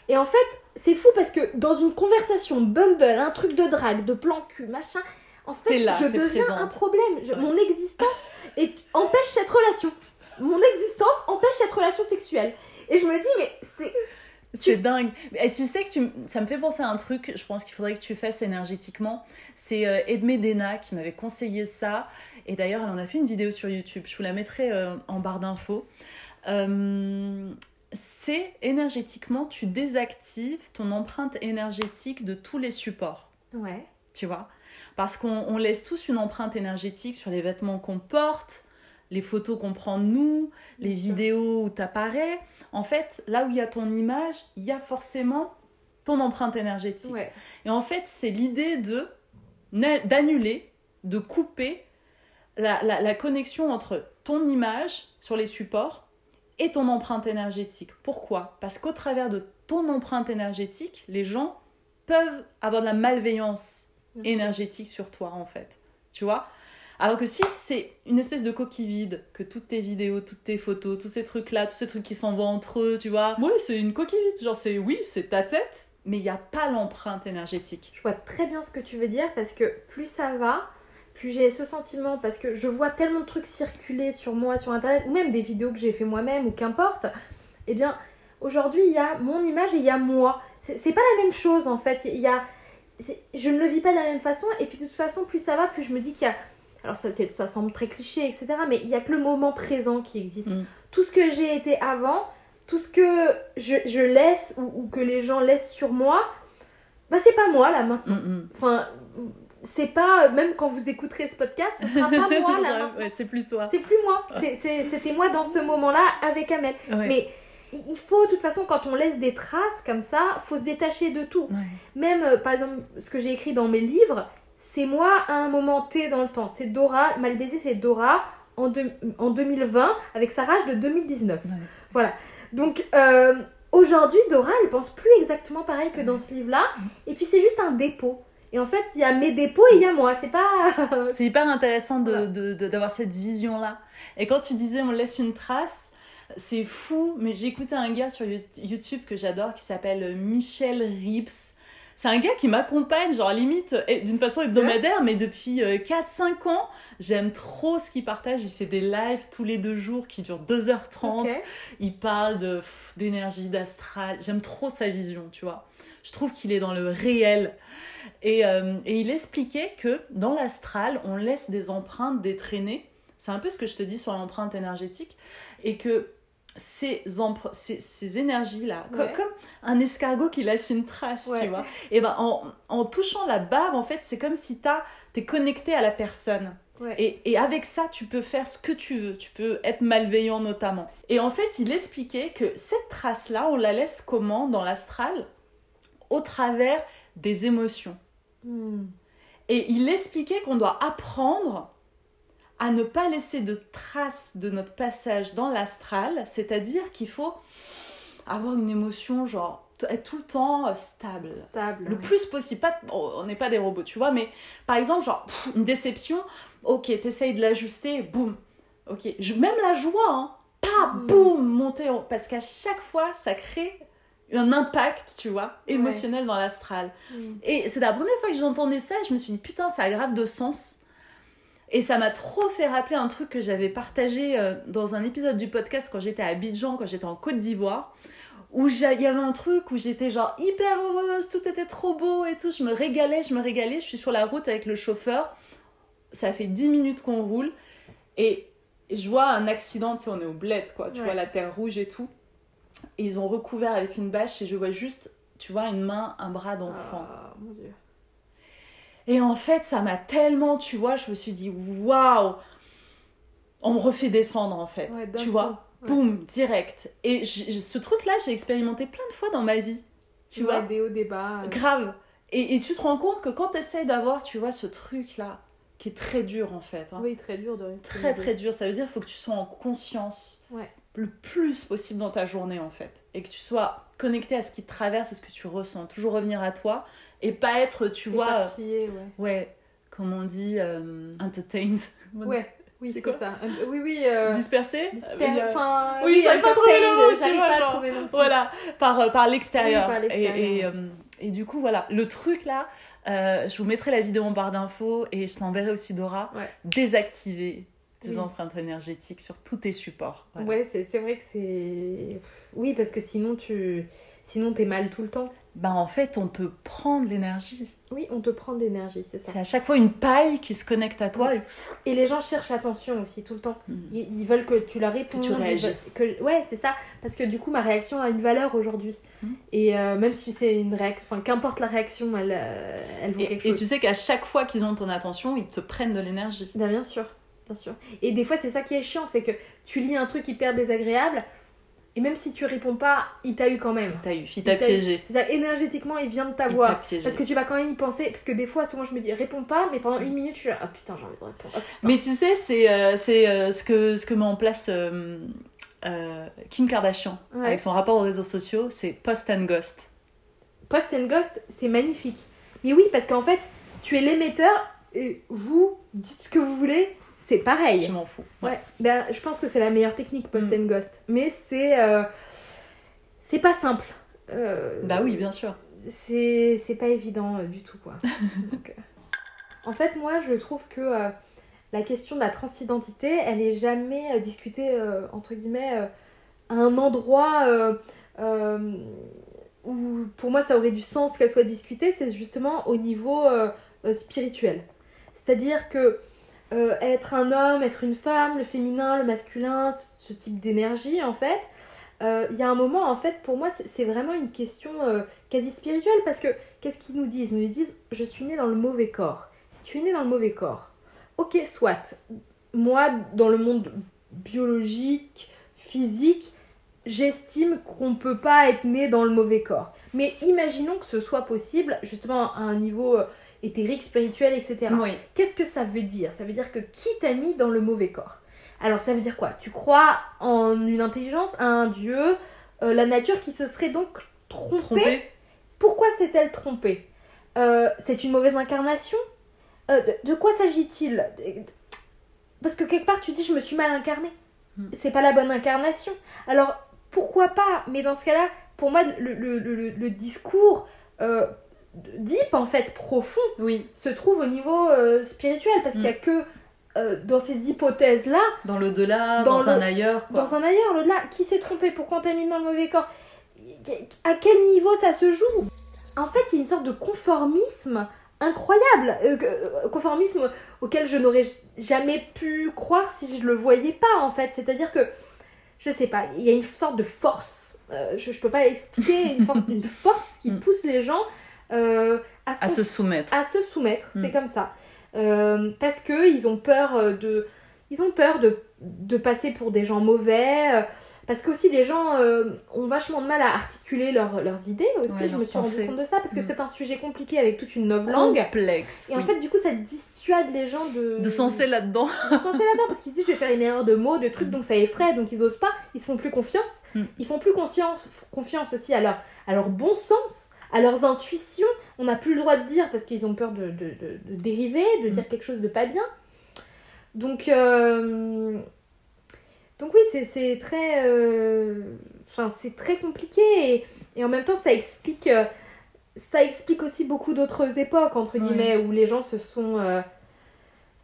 Et en fait, c'est fou parce que dans une conversation Bumble, un truc de drague, de plan cul, machin, en fait, là, je deviens présente. un problème. Je- Ouais. Mon existence est- empêche cette relation. Mon existence empêche cette relation sexuelle. Et je me dis, mais c'est. C'est dingue. Et tu sais que tu... ça me fait penser à un truc, je pense qu'il faudrait que tu fasses énergétiquement. C'est euh, Edmé Dena qui m'avait conseillé ça. Et d'ailleurs, elle en a fait une vidéo sur YouTube. Je vous la mettrai euh, en barre d'infos. Euh, c'est énergétiquement, tu désactives ton empreinte énergétique de tous les supports. Ouais. tu vois? Parce qu'on on laisse tous une empreinte énergétique sur les vêtements qu'on porte, les photos qu'on prend de nous, les vidéos où t'apparais. En fait, là où il y a ton image, il y a forcément ton empreinte énergétique. Ouais. Et en fait, c'est l'idée de d'annuler, de couper la, la- la connexion entre ton image sur les supports et ton empreinte énergétique. Pourquoi? Parce qu'au travers de ton empreinte énergétique, les gens peuvent avoir de la malveillance énergétique sur toi, en fait. Tu vois? Alors que si c'est une espèce de coquille vide, que toutes tes vidéos, toutes tes photos, tous ces trucs-là, tous ces trucs qui s'envoient entre eux, tu vois, oui, c'est une coquille vide. Genre, c'est oui, c'est ta tête, mais il n'y a pas l'empreinte énergétique. Je vois très bien ce que tu veux dire parce que plus ça va, plus j'ai ce sentiment parce que je vois tellement de trucs circuler sur moi sur internet ou même des vidéos que j'ai fait moi-même ou qu'importe. Eh bien, aujourd'hui, il y a mon image et il y a moi. C'est pas la même chose en fait. Il y a je ne le vis pas de la même façon et puis de toute façon, plus ça va, plus je me dis qu'il y a alors ça, ça semble très cliché, etc. Mais il y a que le moment présent qui existe. Mm. tout ce que j'ai été avant, tout ce que je, je laisse ou, ou que les gens laissent sur moi, bah c'est pas moi là maintenant. Mm, mm. Enfin, c'est pas, même quand vous écouterez ce podcast, ce sera pas [LAUGHS] moi là ouais, c'est plus toi. C'est plus moi, c'était moi dans ce moment-là avec Amel. Ouais. Mais il faut, de toute façon, quand on laisse des traces comme ça, faut se détacher de tout. Ouais. Même, euh, par exemple, ce que j'ai écrit dans mes livres, c'est moi à un moment T dans le temps. C'est Dora, Mal baisé, c'est Dora en, deux- en 2020 avec sa rage de 2019. Ouais. Voilà. Donc, euh, aujourd'hui, Dora, elle pense plus exactement pareil que dans ce livre-là. Et puis, c'est juste un dépôt. Et en fait, il y a mes dépôts et il y a moi. C'est pas. [LAUGHS] C'est hyper intéressant de- Voilà. de- de- d'avoir cette vision-là. Et quand tu disais on laisse une trace, c'est fou, mais j'ai écouté un gars sur You- YouTube que j'adore qui s'appelle Michel Rips. C'est un gars qui m'accompagne, genre limite, d'une façon hebdomadaire, mais depuis 4-5 ans. J'aime trop ce qu'il partage. Il fait des lives tous les deux jours qui durent 2h30. Ok. Il parle de d'énergie, d'astral. J'aime trop sa vision, tu vois. Je trouve qu'il est dans le réel. Et, euh, et il expliquait que dans l'astral, on laisse des empreintes, des traînées. C'est un peu ce que je te dis sur l'empreinte énergétique. Et que ces, ces, ces énergies-là, Ouais. comme un escargot qui laisse une trace, Ouais. tu vois. Et ben en, en touchant la bave, en fait, c'est comme si t'es connecté à la personne. Ouais. Et, et avec ça, tu peux faire ce que tu veux. Tu peux être malveillant notamment. Et en fait, il expliquait que cette trace-là, on la laisse comment dans l'astral? Au travers des émotions. Hmm. Et il expliquait qu'on doit apprendre à ne pas laisser de traces de notre passage dans l'astral, c'est-à-dire qu'il faut avoir une émotion, genre, être tout le temps euh, stable. Stable. Le plus possible. Pas, on n'est pas des robots, tu vois, mais par exemple, genre, pff, une déception, ok, t'essayes de l'ajuster, boum. Ok, Je- même la joie, hein, pas, Mm. boum, monter, en- parce qu'à chaque fois, ça crée un impact, tu vois, émotionnel dans l'astral. Hmm. Et c'est la première fois que j'entendais ça et je me suis dit putain ça a grave de sens. Et ça m'a trop fait rappeler un truc que j'avais partagé euh, dans un épisode du podcast quand j'étais à Abidjan, quand j'étais en Côte d'Ivoire, où il y avait un truc où j'étais genre hyper heureuse, tout était trop beau et tout, je me régalais, je me régalais, je suis sur la route avec le chauffeur, ça fait 10 minutes qu'on roule et je vois un accident, tu sais on est au bled quoi, tu Ouais. vois la terre rouge et tout. Et ils ont recouvert avec une bâche et je vois juste, tu vois, une main, un bras d'enfant. Ah, mon Dieu. Et en fait, ça m'a tellement, tu vois, je me suis dit, waouh, on me refait descendre en fait, Ouais, tu vois, ouais. boum, direct. Et ce truc-là, j'ai expérimenté plein de fois dans ma vie, tu Ouais, vois, des hauts, des bas. euh. grave. Et, et tu te rends compte que quand tu essaies d'avoir, tu vois, ce truc-là, qui est très dur en fait, hein, Oui, très dur de très très dur, ça veut dire qu'il faut que tu sois en conscience le plus possible dans ta journée en fait, et que tu sois connecté à ce qui te traverse et ce que tu ressens, toujours revenir à toi, et pas être, tu vois... ouais. Ouais, comme on dit, euh, entertained. [LAUGHS] Ouais, oui, C'est ça. Euh, Oui, oui. euh, Dispersé disper- euh, Enfin, Oui, j'arrive pas à trouver le mot, tu vois, pas à trouver. Voilà, par, par l'extérieur. Oui. Et, et, euh, et du coup, voilà, le truc là, je vous mettrai la vidéo en barre d'infos et je t'enverrai aussi Dora. Ouais. Désactiver tes Oui. empreintes énergétiques sur tous tes supports. Voilà. Ouais, c'est c'est vrai que c'est. Oui, parce que sinon, tu. Sinon, t'es mal tout le temps. Bah en fait, on te prend de l'énergie. Oui, on te prend d'énergie, c'est ça. C'est à chaque fois une paille qui se connecte à toi. et- Et les gens cherchent l'attention aussi tout le temps. Mm. Ils, ils veulent que tu leur répondes. Que tu réagisses. que- Ouais, c'est ça. Parce que du coup, ma réaction a une valeur aujourd'hui. Mm. Et euh, même si c'est une réaction. Enfin, qu'importe la réaction, elle, euh, elle vaut quelque Et, et chose. tu sais qu'à chaque fois qu'ils ont ton attention, ils te prennent de l'énergie. Bah, bien sûr, bien sûr. Et des fois, c'est ça qui est chiant, c'est que tu lis un truc hyper désagréable, et même si tu réponds pas, il t'a eu quand même. Eu, il t'a Il t'a- piégé. C'est-à-dire, énergétiquement, il vient de Il t'a t'avoir. piégé. Parce que tu vas quand même y penser, parce que des fois, souvent, je me dis, réponds pas, mais pendant une minute, je suis là, ah putain, j'ai envie de répondre. Ah. Mais tu sais, c'est euh, c'est, euh, ce, que, ce que met en place euh, euh, Kim Kardashian Ouais. avec son rapport aux réseaux sociaux, c'est post and ghost. Post and Ghost, c'est magnifique. Mais oui, parce qu'en fait, tu es l'émetteur, et vous dites ce que vous voulez, c'est pareil. Je m'en fous. Ouais, ben, je pense que c'est la meilleure technique post Mm. and ghost. Mais c'est. euh, c'est pas simple. Euh, Bah oui, bien sûr. c'est pas évident euh, du tout quoi. [LAUGHS] Donc, En fait, moi je trouve que la question de la transidentité, elle est jamais discutée entre guillemets à un endroit où pour moi ça aurait du sens qu'elle soit discutée, c'est justement au niveau spirituel. C'est-à-dire que euh, être un homme, être une femme, le féminin, le masculin, ce, type d'énergie en fait. Euh, Il y a un moment en fait pour moi c'est- vraiment une question euh, quasi spirituelle parce que qu'est-ce qu'ils nous disent? Ils nous disent je suis né dans le mauvais corps. Tu es né dans le mauvais corps. Ok, soit. Moi, dans le monde biologique, physique, j'estime qu'on peut pas être né dans le mauvais corps. Mais imaginons que ce soit possible, justement à un niveau éthérique, spirituel, etc. Oui. Qu'est-ce que ça veut dire? Ça veut dire que qui t'a mis dans le mauvais corps? Alors ça veut dire quoi? Tu crois en une intelligence, un dieu, euh, la nature qui se serait donc trompée, Trompé. Pourquoi s'est-elle trompée? Euh, C'est une mauvaise incarnation? Euh, de, de quoi s'agit-il? Parce que quelque part tu dis je me suis mal incarnée. Hmm. C'est pas la bonne incarnation. Alors pourquoi pas? Mais dans ce cas-là, pour moi le, le- le- le discours deep en fait, profond, Oui. se trouve au niveau euh, spirituel parce qu'il y a que euh, dans ces hypothèses là Dans l'au-delà, Dans dans, le- un ailleurs. Quoi. dans un ailleurs l'au-delà qui s'est trompé pourquoi on t'a mis dans le mauvais corps à quel niveau ça se joue? En fait il y a une sorte de conformisme incroyable euh, conformisme auquel je n'aurais jamais pu croire si je le voyais pas en fait c'est à dire que je sais pas il y a une sorte de force euh, je, je peux pas l'expliquer une, force- [LAUGHS] une force qui Mm. pousse les gens euh, à se À se soumettre. à se soumettre, c'est Mm. comme ça. Euh, parce que ils ont peur euh, de, ils ont peur de, de passer pour des gens mauvais. Parce qu'aussi les gens euh, ont vachement de mal à articuler leurs- leurs idées aussi. Ouais, je me suis rendu compte de ça parce que Mm. c'est un sujet compliqué avec toute une nouvelle langue. Complexe. Et en fait, du coup, ça dissuade les gens de. de senser là-dedans. [LAUGHS] de se lancer là-dedans parce qu'ils se disent je vais faire une erreur de mots, de trucs, donc ça effraie, donc ils osent pas, ils se font plus confiance. Ils font plus conscience, confiance aussi à leur, à leur bon sens, à leurs intuitions. On n'a plus le droit de dire parce qu'ils ont peur de, de, de- de dériver, de dire quelque chose de pas bien. Donc, euh, donc oui, c'est- très, euh, enfin, c'est très compliqué et, et en même temps ça explique, euh, ça explique aussi beaucoup d'autres époques entre Ouais. guillemets où les gens se sont euh,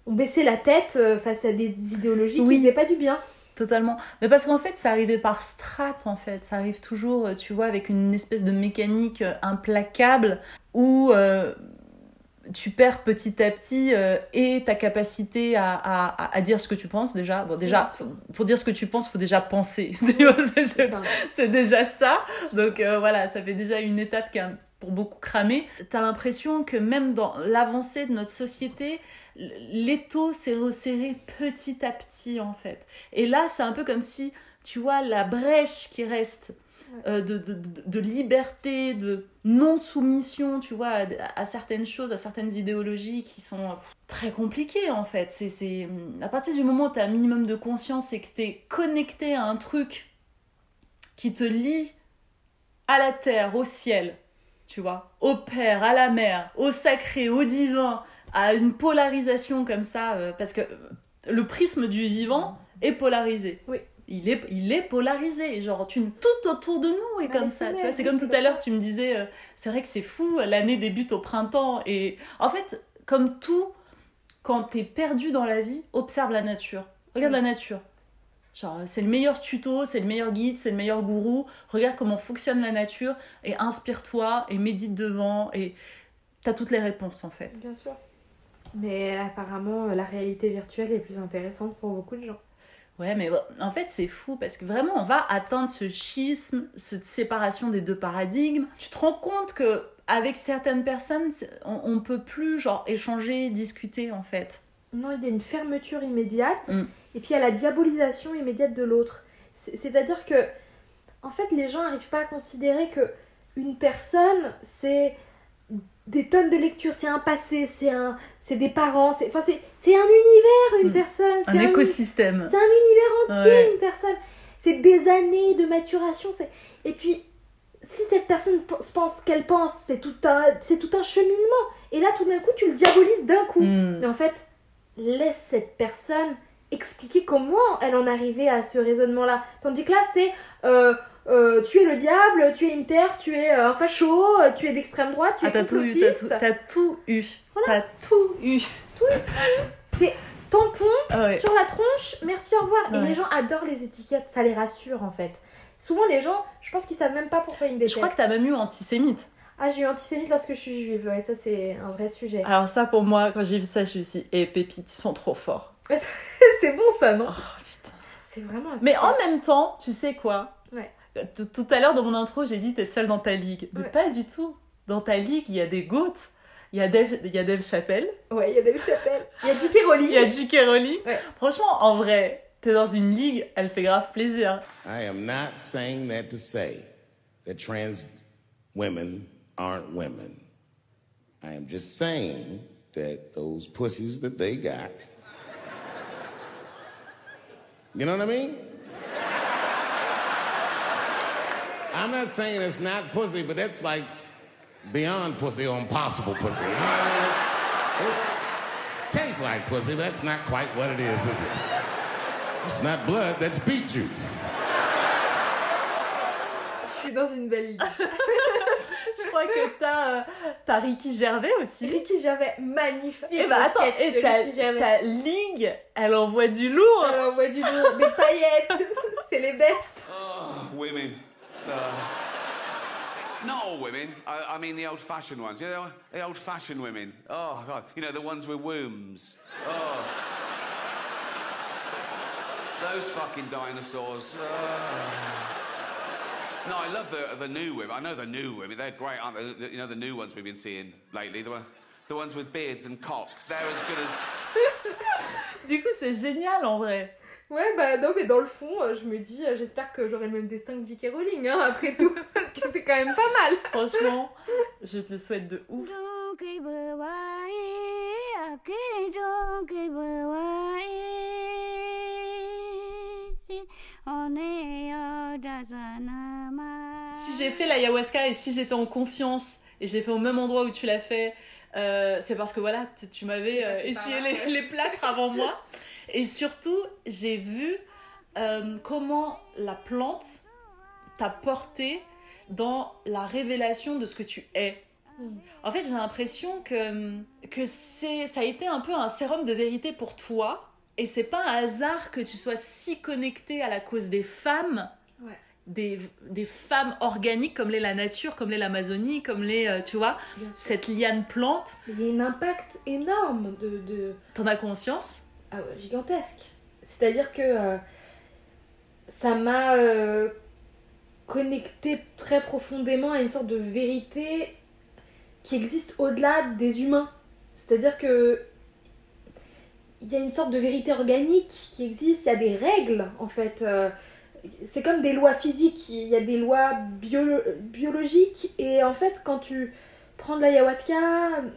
ont baissé la tête face à des idéologies Oui. qui faisaient pas du bien. Totalement. Mais parce qu'en fait, ça arrivait par strates, en fait. Ça arrive toujours, euh, tu vois, avec une espèce de mécanique euh, implacable où euh, tu perds petit à petit euh, et ta capacité à, à, à- dire ce que tu penses déjà. Bon, déjà, pour dire ce que tu penses, faut déjà penser. [LAUGHS] C'est- déjà ça. Donc euh, voilà, ça fait déjà une étape qui a pour beaucoup cramé. T'as l'impression que même dans l'avancée de notre société, l'étau s'est resserré petit à petit en fait. Et là, c'est un peu comme si, tu vois, la brèche qui reste euh, de, de, de- de liberté, de non-soumission, tu vois, à, à certaines choses, à certaines idéologies qui sont très compliquées en fait. C'est, c'est... À partir du moment où tu as un minimum de conscience et que tu es connecté à un truc qui te lie à la terre, au ciel, tu vois, au Père, à la Mère, au sacré, au divin, à une polarisation comme ça, euh, parce que euh, le prisme du vivant est polarisé. Oui. Il est, il est polarisé, genre tu, tout autour de nous est comme ça, c'est tu vois. C'est comme tout à l'heure, tu me disais, euh, c'est vrai que c'est fou, l'année débute au printemps, et en fait, comme tout, quand t'es perdu dans la vie, observe la nature. Regarde la nature. Genre, c'est le meilleur tuto, c'est le meilleur guide, c'est le meilleur gourou. Regarde comment fonctionne la nature et inspire-toi et médite devant et t'as toutes les réponses en fait. Bien sûr. Mais apparemment, la réalité virtuelle est plus intéressante pour beaucoup de gens. Ouais, mais bon, en fait, c'est fou parce que vraiment, on va atteindre ce schisme, cette séparation des deux paradigmes. Tu te rends compte que avec certaines personnes, on, on peut plus genre échanger, discuter en fait. Non, il y a une fermeture immédiate Mm. et puis il y a la diabolisation immédiate de l'autre. C'est- C'est-à-dire que, en fait, les gens n'arrivent pas à considérer que une personne, c'est des tonnes de lectures, c'est un passé, c'est un, c'est des parents, c'est, enfin, c'est, c'est un univers, une Mm. personne. Un c'est écosystème. C'est un univers entier, Ouais. une personne. C'est des années de maturation. c'est- Et puis, si cette personne pense qu'elle pense, c'est tout, un, c'est tout un cheminement. Et là, tout d'un coup, tu le diabolises d'un coup. Mm. Mais en fait, laisse cette personne expliquer comment elle en arrivée à ce raisonnement-là. Tandis que là, c'est euh, euh, tu es le diable, tu es une terre, tu es euh, un facho, euh, tu es d'extrême droite, tu Ah, es t'as tout eu, t'as tout, t'as tout eu. T'as tout eu. C'est tampon Ah ouais. sur la tronche, merci, au revoir. Et Ouais. les gens adorent les étiquettes, ça les rassure en fait. Souvent, les gens, je pense qu'ils savent même pas pourquoi ils me Je détestent. crois que t'as même eu antisémite. Ah, j'ai eu antisémite lorsque je suis juive. Ouais, ça, c'est un vrai sujet. Alors, ça, pour moi, quand j'ai vu ça, je me suis dit, et pépites, ils sont trop forts. [LAUGHS] c'est bon, ça, non Oh, putain. C'est vraiment Mais en même temps, tu sais quoi? Tout à l'heure, dans mon intro, j'ai dit, t'es seule dans ta ligue. Mais Ouais. pas du tout. Dans ta ligue, il y a des goats. Il y a Dave, il y a Dave Chappelle. Ouais, il y a Dave Chappelle. Il y a J.K. Rowling. Il y a J.K. Rowling. Ouais. Franchement, en vrai, t'es dans une ligue, elle fait grave plaisir. I am not saying that to say that trans women aren't women. I am just saying that those pussies that they got. You know what I mean? I'm not saying it's not pussy, but that's like beyond pussy or impossible pussy. You know what I mean? It tastes like pussy, but that's not quite what it is, is it? It's not blood, that's beet juice. Je suis dans une belle ligue. [LAUGHS] Je crois que t'as, euh, t'as Ricky Gervais aussi. Ricky Gervais, magnifique. Et bah attends, et ta, Ricky Gervais. ta ligue, elle envoie du lourd. Elle envoie du lourd, des paillettes. [LAUGHS] c'est les bestes. Oh, women. Uh, not all women. I, I mean the old-fashioned ones. You know, the old-fashioned women. Oh God, you know the ones with wombs. Oh, those fucking dinosaurs. Oh. No, I love the the new women. I know the new women. They're great, aren't they? The- You know the new ones we've been seeing lately. The the ones with beards and cocks. They're as good as. [LAUGHS] Du coup, c'est génial en vrai. Ouais, bah non, mais dans le fond, euh, je me dis, euh, j'espère que j'aurai le même destin que J.K. Rowling, hein, après tout. [LAUGHS] Parce que c'est quand même pas mal. [LAUGHS] Franchement, je te le souhaite de ouf. Si j'ai fait l'ayahuasca et si j'étais en confiance et je l'ai fait au même endroit où tu l'as fait, euh, c'est parce que voilà, tu, tu m'avais euh, essuyé les, les plâtres avant moi. Et surtout, j'ai vu euh, comment la plante t'a porté dans la révélation de ce que tu es. En fait, j'ai l'impression que, que c'est, ça a été un peu un sérum de vérité pour toi. Et c'est pas un hasard que tu sois si connecté à la cause des femmes. Des, des femmes organiques comme l'est la nature, comme l'est l'Amazonie, comme l'est, euh, tu vois, cette liane plante. Il y a un impact énorme de, de... T'en as conscience? Ah ouais, gigantesque. C'est-à-dire que euh, ça m'a euh, connecté très profondément à une sorte de vérité qui existe au-delà des humains. C'est-à-dire que il y a une sorte de vérité organique qui existe, il y a des règles en fait. Euh, c'est comme des lois physiques, il y a des lois biolo- biologiques et en fait quand tu prends de l'ayahuasca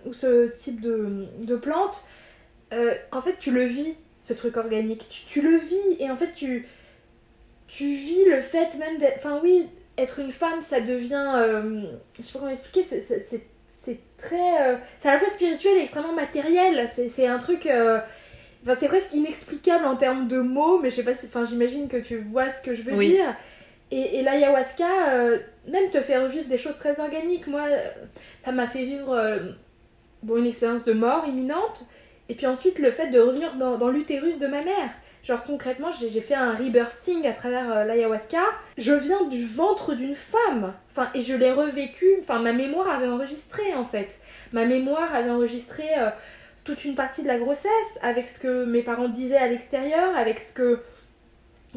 ou ce type de, de plante, euh, en fait tu le vis ce truc organique, tu, tu le vis et en fait tu, tu vis le fait même d'être... Enfin oui, être une femme ça devient... euh, je sais pas comment expliquer, c'est- très... euh, c'est à la fois spirituel et extrêmement matériel, c'est c'est un truc... Enfin, c'est presque inexplicable en termes de mots, mais je sais pas si. Enfin, j'imagine que tu vois ce que je veux Oui. dire. Et, et l'ayahuasca, euh, même te fait revivre des choses très organiques. Moi, euh, ça m'a fait vivre euh, bon, une expérience de mort imminente. Et puis ensuite, le fait de revenir dans, dans l'utérus de ma mère. Genre, concrètement, j'ai j'ai fait un rebirthing à travers euh, l'ayahuasca. Je viens du ventre d'une femme. Enfin, et je l'ai revécu. Enfin, ma mémoire avait enregistré, en fait. Ma mémoire avait enregistré. Toute une partie de la grossesse, avec ce que mes parents disaient à l'extérieur, avec ce que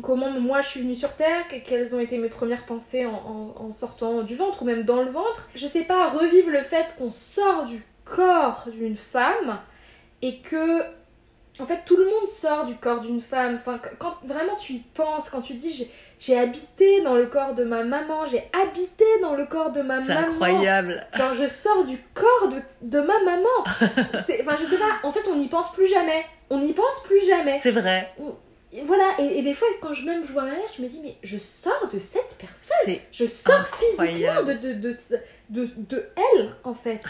comment moi je suis venue sur Terre, que- quelles ont été mes premières pensées en, sortant du ventre ou même dans le ventre. Je sais pas, revivre le fait qu'on sort du corps d'une femme et que en fait tout le monde sort du corps d'une femme. Enfin, qu- quand vraiment tu y penses, quand tu dis j'ai- habité dans le corps de ma maman, j'ai habité dans le corps de ma C'est maman. incroyable. Genre, je sors du corps de, de ma maman. [LAUGHS] C'est- Enfin, je sais pas. En fait, on n'y pense plus jamais. On n'y pense plus jamais. C'est vrai. Voilà. Et, et des fois, quand je, même je vois ma mère, je me dis, mais je sors de cette personne. C'est Je sors incroyable. physiquement de, de, de, de, de elle, en fait.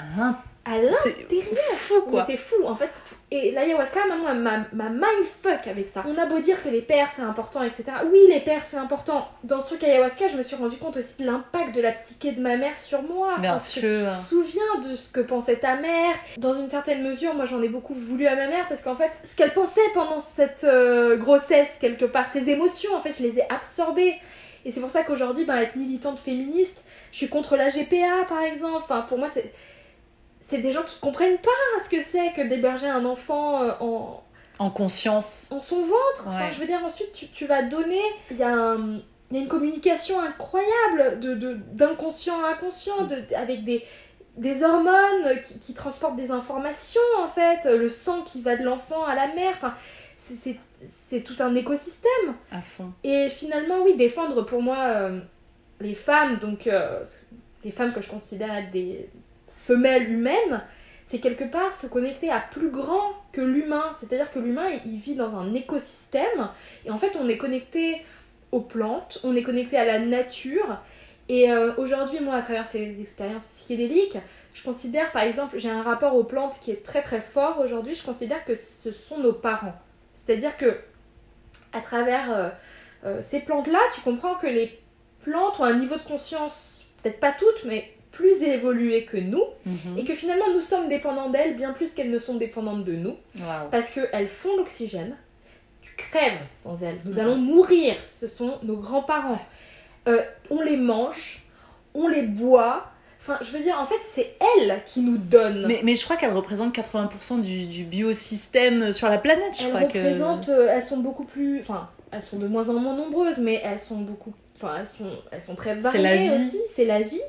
À l'in- À C'est l'intérieur. fou quoi. c'est fou, en fait. Et l'ayahuasca, maintenant, elle m'a mindfuck avec ça. On a beau dire que les pères, c'est important, etc. Oui, les pères, c'est important. Dans ce truc ayahuasca, je me suis rendu compte aussi de l'impact de la psyché de ma mère sur moi. Bien que sûr. Tu te souviens de ce que pensait ta mère. Dans une certaine mesure, moi, j'en ai beaucoup voulu à ma mère parce qu'en fait, ce qu'elle pensait pendant cette euh, grossesse, quelque part, ses émotions, en fait, je les ai absorbées. Et c'est pour ça qu'aujourd'hui, ben, être militante féministe, je suis contre la GPA par exemple. Enfin, pour moi, c'est c'est des gens qui comprennent pas ce que c'est que d'héberger un enfant euh, en, En conscience. en son ventre. Enfin, je veux dire, ensuite, tu, tu vas donner. Il y, a un- il y a une communication incroyable de- de- d'inconscient à inconscient, de, avec des, des hormones qui, qui transportent des informations, en fait. Le sang qui va de l'enfant à la mère. Enfin, c'est tout un écosystème. À fond. Et finalement, oui, défendre pour moi euh, les femmes, donc euh, les femmes que je considère être des femelles humaines, c'est quelque part se connecter à plus grand que l'humain. C'est-à-dire que l'humain, il vit dans un écosystème, et en fait, on est connecté aux plantes, on est connecté à la nature. Et euh, aujourd'hui, moi, à travers ces expériences psychédéliques, je considère, par exemple, j'ai un rapport aux plantes qui est très très fort aujourd'hui. Je considère que ce sont nos parents. C'est-à-dire que à travers euh, euh, ces plantes-là, tu comprends que les plantes ont un niveau de conscience, peut-être pas toutes, mais plus évolué que nous, Mhm. et que finalement nous sommes dépendants d'elles bien plus qu'elles ne sont dépendantes de nous, parce qu'elles font l'oxygène. Tu crèves sans elles. Nous allons mourir. Ce sont nos grands-parents. Euh, on les mange, on les boit. Enfin, je veux dire, en fait, c'est elles qui nous donnent. Mais, mais je crois qu'elle représente 80% du, du biosystème sur la planète, je crois que. euh, elles sont beaucoup plus, enfin, elles sont de moins en moins nombreuses, mais elles sont beaucoup, enfin, elles sont, elles sont très variées C'est la vie. aussi. C'est la vie.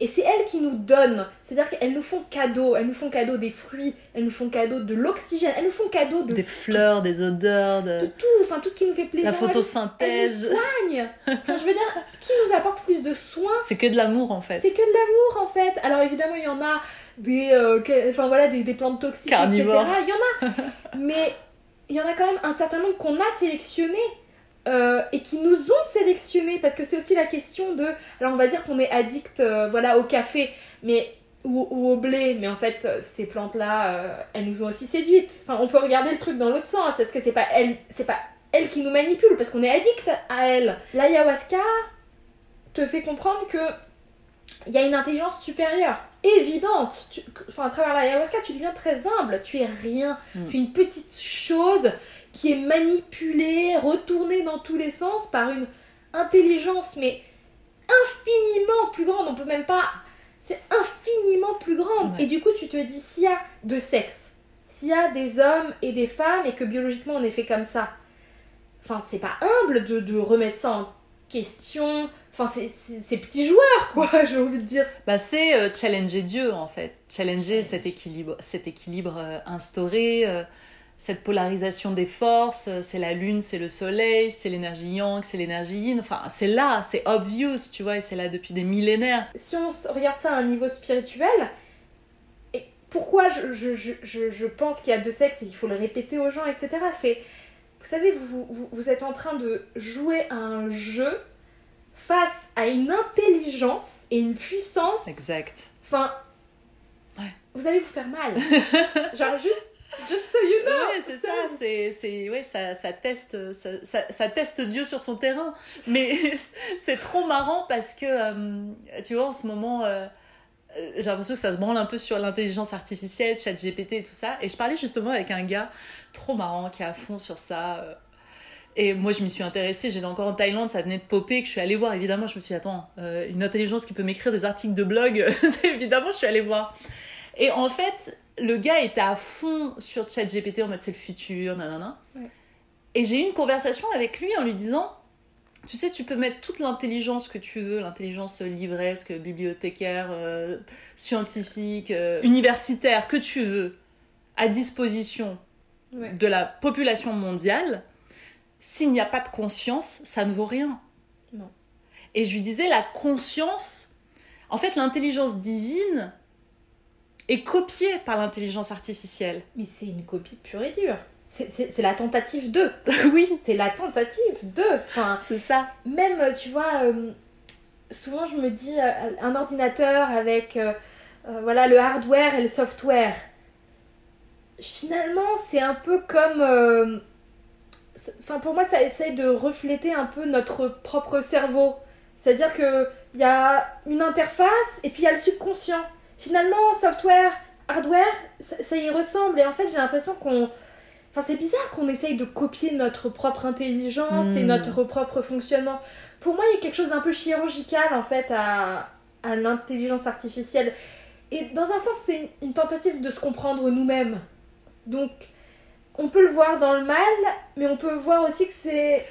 Et c'est elles qui nous donnent. C'est-à-dire qu'elles nous font cadeau. Elles nous font cadeau des fruits. Elles nous font cadeau de l'oxygène. Elles nous font cadeau de Des fleurs, des odeurs, de, tout. Enfin, tout ce qui nous fait plaisir. la Elles- Elles photosynthèse. nous soignent. Enfin, je veux dire, qui nous apporte plus de soins C'est que de l'amour en fait. C'est que de l'amour en fait. Alors évidemment, il y en a des, euh, que- enfin voilà, des, des plantes toxiques, Carnivores. etc. Il y en a. Mais il y en a quand même un certain nombre qu'on a sélectionnés. Euh, et qui nous ont sélectionnés parce que c'est aussi la question de alors on va dire qu'on est addict euh, voilà au café mais ou, ou au blé mais en fait euh, ces plantes là elles nous ont aussi séduites enfin on peut regarder le truc dans l'autre sens est-ce que c'est pas elles c'est pas elles qui nous manipulent parce qu'on est addict à elles l'ayahuasca te fait comprendre que il y a une intelligence supérieure, évidente. Tu- enfin, à travers l'ayahuasca, tu deviens très humble. Tu es rien. Mm. Tu es une petite chose qui est manipulée, retournée dans tous les sens par une intelligence, mais infiniment plus grande. On peut même pas. C'est infiniment plus grande. Ouais. Et du coup, tu te dis, s'il y a de sexe, s'il y a des hommes et des femmes, et que biologiquement on est fait comme ça, enfin, c'est pas humble de, de remettre ça en question. Enfin, c'est- c'est c'est petits joueurs, quoi, [LAUGHS] j'ai envie de dire. Bah, c'est euh, challenger Dieu en fait. Challenger cet équilibre, cet équilibre euh, instauré, euh, cette polarisation des forces. euh, c'est la lune, c'est le soleil, c'est l'énergie yang, c'est l'énergie yin. Enfin, c'est là, c'est obvious, tu vois, et c'est là depuis des millénaires. si on regarde ça à un niveau spirituel, et pourquoi je, je, je, je, je pense qu'il y a deux sexes et qu'il faut le répéter aux gens, etc., c'est, vous savez, vous, vous, vous êtes en train de jouer à un jeu face à une intelligence et une puissance. Exact. Enfin, Ouais. vous allez vous faire mal. [LAUGHS] Genre, juste, just so you know. Ouais, c'est ça, c'est, c'est, ouais, ça, ça teste, ça, ça, teste Dieu sur son terrain. Mais [LAUGHS] c'est trop marrant parce que, euh, tu vois, en ce moment, euh, euh, j'ai l'impression que ça se branle un peu sur l'intelligence artificielle, chat GPT et tout ça. Et je parlais justement avec un gars trop marrant qui est à fond sur ça. Et moi, je m'y suis intéressée. J'étais encore en Thaïlande, ça venait de popper, que je suis allée voir. Évidemment, je me suis dit, attends, une intelligence qui peut m'écrire des articles de blog, [LAUGHS] évidemment, je suis allée voir. Et en fait, le gars était à fond sur ChatGPT en mode c'est le futur, nanana. Ouais. Et j'ai eu une conversation avec lui en lui disant Tu sais, tu peux mettre toute l'intelligence que tu veux, l'intelligence livresque, bibliothécaire, euh, scientifique, euh, universitaire, que tu veux, à disposition Ouais. de la population mondiale. S'il n'y a pas de conscience, ça ne vaut rien. Non. Et je lui disais La conscience, en fait, l'intelligence divine est copiée par l'intelligence artificielle. Mais c'est une copie pure et dure. C'est- la tentative 2. [LAUGHS] oui, C'est la tentative 2. Enfin, c'est ça. même, tu vois, euh, souvent je me dis, euh, un ordinateur avec euh, voilà, le hardware et le software. Finalement, c'est un peu comme... Enfin, pour moi, ça essaye de refléter un peu notre propre cerveau. C'est-à-dire que il y a une interface et puis il y a le subconscient. Finalement, software, hardware, ça, ça y ressemble. Et en fait, j'ai l'impression qu'on... Enfin, c'est bizarre qu'on essaye de copier notre propre intelligence et Mm. notre propre fonctionnement. pour moi, il y a quelque chose d'un peu chirurgical en fait à, à l'intelligence artificielle. Et dans un sens, c'est une tentative de se comprendre nous-mêmes. Donc, on peut le voir dans le mal, mais on peut voir aussi que c'est.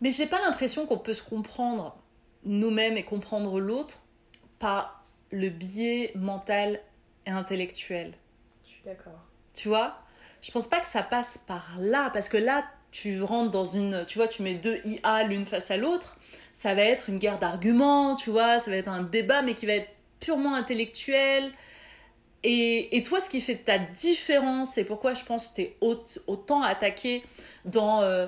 Mais j'ai pas l'impression qu'on peut se comprendre nous-mêmes et comprendre l'autre par le biais mental et intellectuel. Je suis d'accord. Tu vois? Je pense pas que ça passe par là, parce que là, tu rentres dans une. Tu vois, tu mets deux IA l'une face à l'autre, ça va être une guerre d'arguments, tu vois, ça va être un débat, mais qui va être purement intellectuel. Et, et toi, ce qui fait ta différence, et pourquoi je pense que tu es autant attaqué dans, euh,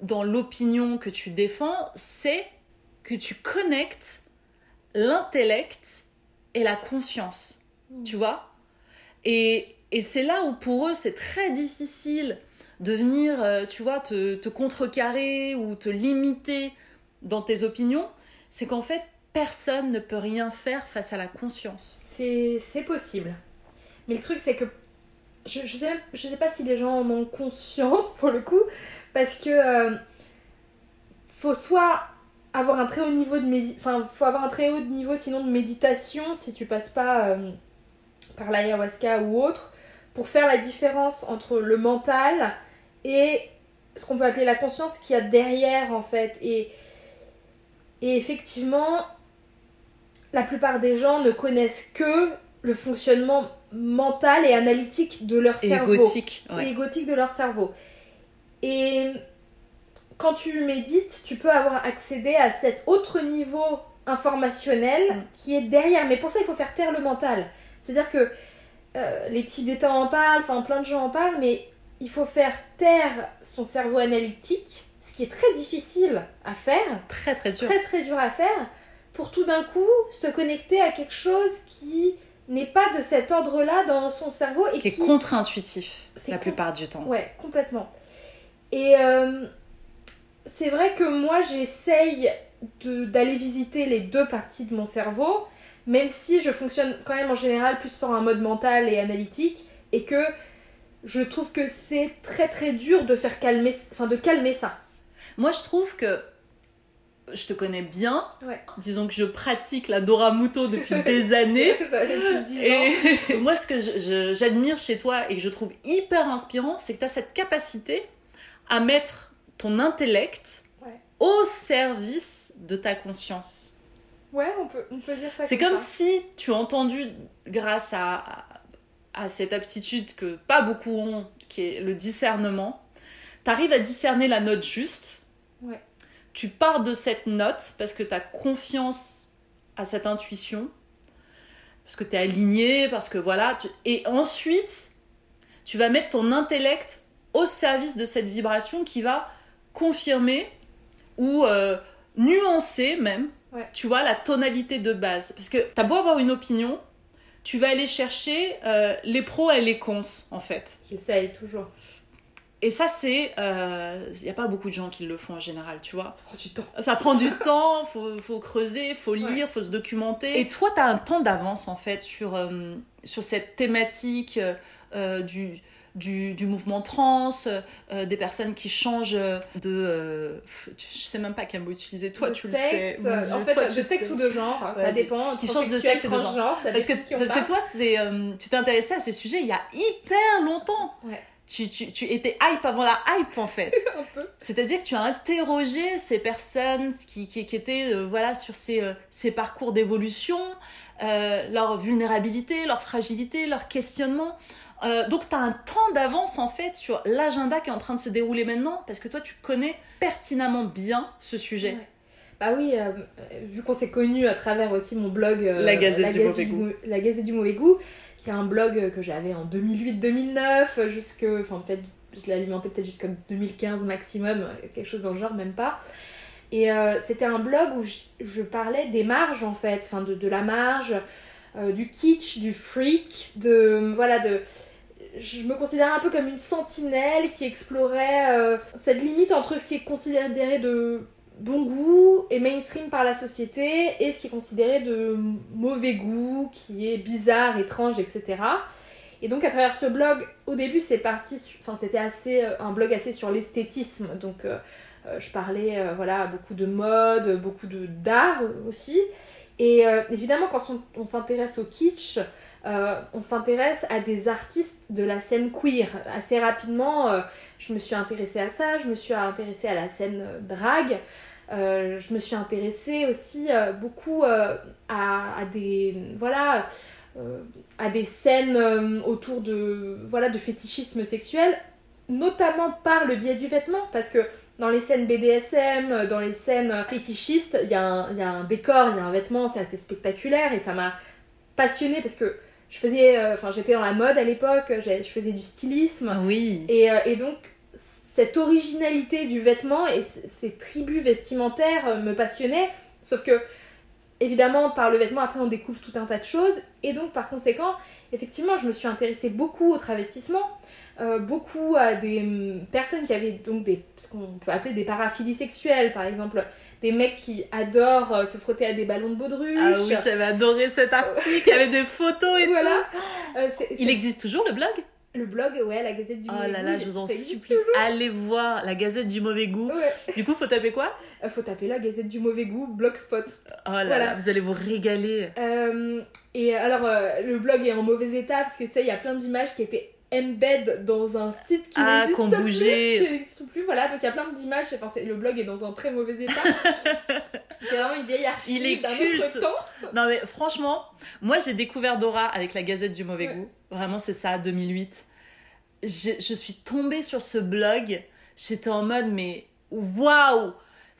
dans l'opinion que tu défends, c'est que tu connectes l'intellect et la conscience. Hmm. Tu vois Et, et c'est là où pour eux, c'est très difficile de venir, euh, tu vois, te, te contrecarrer ou te limiter dans tes opinions. C'est qu'en fait, personne ne peut rien faire face à la conscience. C'est c'est possible. Mais le truc, c'est que je, je, sais, je sais pas si les gens en ont conscience [LAUGHS] pour le coup, parce que euh, faut soit avoir un très haut niveau de médi- enfin faut avoir un très haut niveau sinon de méditation si tu passes pas euh, par l'ayahuasca ou autre pour faire la différence entre le mental et ce qu'on peut appeler la conscience qu'il y a derrière en fait. Et et effectivement la plupart des gens ne connaissent que le fonctionnement mental et analytique de leur cerveau. égotique, ouais. Et égotique de leur cerveau. Et quand tu médites, tu peux avoir accédé à cet autre niveau informationnel Mm. qui est derrière. Mais pour ça, il faut faire taire le mental. C'est-à-dire que euh, les Tibétains en parlent, enfin plein de gens en parlent, mais il faut faire taire son cerveau analytique, ce qui est très difficile à faire, Très très dur. très très dur à faire, pour tout d'un coup se connecter à quelque chose qui n'est pas de cet ordre-là dans son cerveau et Qui est contre-intuitif la con- plupart du temps. Ouais, complètement. Et euh, c'est vrai que moi, j'essaye d'aller visiter les deux parties de mon cerveau, même si je fonctionne quand même en général plus sur un mode mental et analytique, et que je trouve que c'est très très dur de faire calmer, enfin de calmer ça. Moi, je trouve que je te connais bien. Ouais. Disons que je pratique la Dora Muto depuis [LAUGHS] des années. Ça fait depuis 10 ans. Et [LAUGHS] moi, ce que j'admire chez toi et que je trouve hyper inspirant, c'est que tu as cette capacité à mettre ton intellect Ouais. au service de ta conscience. Ouais, on peut, on peut dire ça. C'est comme ça. si tu as entendu, grâce à, à, à cette aptitude que pas beaucoup ont, qui est le discernement, tu arrives à discerner la note juste. Ouais. Tu pars de cette note parce que tu as confiance à cette intuition, parce que tu es aligné, parce que voilà. tu- Et ensuite, tu vas mettre ton intellect au service de cette vibration qui va confirmer ou euh, nuancer même, Ouais. tu vois, la tonalité de base. Parce que t'as beau avoir une opinion, tu vas aller chercher euh, les pros et les cons, en fait. J'essaye toujours. Et ça, c'est... Il n'y a pas beaucoup de gens qui le font en général, tu vois. Ça prend du temps. Ça prend du temps, faut, faut creuser, faut lire, Ouais. faut se documenter. Et toi, tu as un temps d'avance, en fait, sur, euh, sur cette thématique euh, du, du, du mouvement trans, euh, des personnes qui changent de... euh, je sais même pas quel mot utiliser. Toi, tu sexe, le sais. Dieu, en fait, toi, de tu sexe sais. ou de genre, ça dépend. Qui change de sexe et de genre. Parce que, parce que toi, c'est, euh, tu t'intéressais à ces sujets il y a hyper longtemps. Ouais. Tu, tu, tu étais hype avant la hype, en fait. [LAUGHS] C'est-à-dire que tu as interrogé ces personnes qui, qui, qui étaient euh, voilà, sur ces, euh, ces parcours d'évolution, euh, leur vulnérabilité, leur fragilité, leur questionnement. Euh, donc tu as un temps d'avance en fait sur l'agenda qui est en train de se dérouler maintenant parce que toi tu connais pertinemment bien ce sujet. Ouais. Bah oui, euh, vu qu'on s'est connus à travers aussi mon blog euh, La Gazette du Mauvais Goût. Mou- La Gazette du Mauvais Goût, qui est un blog que j'avais en 2008-2009, jusque, enfin peut-être, je l'ai alimenté peut-être jusqu'en 2015 maximum, quelque chose dans le genre, même pas. Et c'était un blog où je, je parlais des marges en fait, enfin de, de la marge, du kitsch, du freak, de voilà de je me considérais un peu comme une sentinelle qui explorait euh, cette limite entre ce qui est considéré de bon goût et mainstream par la société et ce qui est considéré de mauvais goût, qui est bizarre, étrange, etc. Et donc à travers ce blog, au début c'est parti, enfin c'était assez euh, un blog assez sur l'esthétisme, donc euh, je parlais voilà, beaucoup de mode, beaucoup de d'art aussi. Et évidemment, quand on s'intéresse au kitsch, euh, on s'intéresse à des artistes de la scène queer. Assez rapidement, euh, je me suis intéressée à ça, je me suis intéressée à la scène euh, drague. Je me suis intéressée aussi beaucoup à, des scènes autour de voilà de fétichisme sexuel, notamment par le biais du vêtement, parce que dans les scènes BDSM, dans les scènes fétichistes, il y, y a un décor, il y a un vêtement, c'est assez spectaculaire et ça m'a passionnée parce que je faisais, euh, enfin j'étais dans la mode à l'époque, je faisais du stylisme. Oui. Et, euh, et donc, cette originalité du vêtement et ces tribus vestimentaires euh, me passionnaient. Sauf que, évidemment, par le vêtement, après, on découvre tout un tas de choses. Et donc, par conséquent, effectivement, je me suis intéressée beaucoup au travestissement, euh, beaucoup à des hum, personnes qui avaient donc des, ce qu'on peut appeler des paraphilies sexuelles, par exemple, des mecs qui adorent euh, se frotter à des ballons de baudruche. Ah oui, j'avais adoré cet article, il y avait des photos et Voilà. tout. Euh, Il existe toujours le blog? Le blog, ouais, la Gazette du Oh Mauvais là Goût, là, je vous en ça supplie, allez voir la Gazette du mauvais goût. Ouais. Du coup, faut taper quoi? Euh, faut taper la Gazette du Mauvais Goût, Blogspot. Oh là Voilà. là, vous allez vous régaler. Euh, et alors, euh, le blog est en mauvais état parce que tu sais, il y a plein d'images qui étaient embed dans un site qui Ah, n'existe plus, qui plus. Voilà, donc il y a plein d'images. Enfin, le blog est dans un très mauvais état. [LAUGHS] c'est vraiment une vieille archive d'un autre temps. Non mais franchement, moi j'ai découvert Dora avec la Gazette du mauvais Ouais. goût. Vraiment, c'est ça, 2008. Je, je suis tombée sur ce blog. J'étais en mode, mais waouh!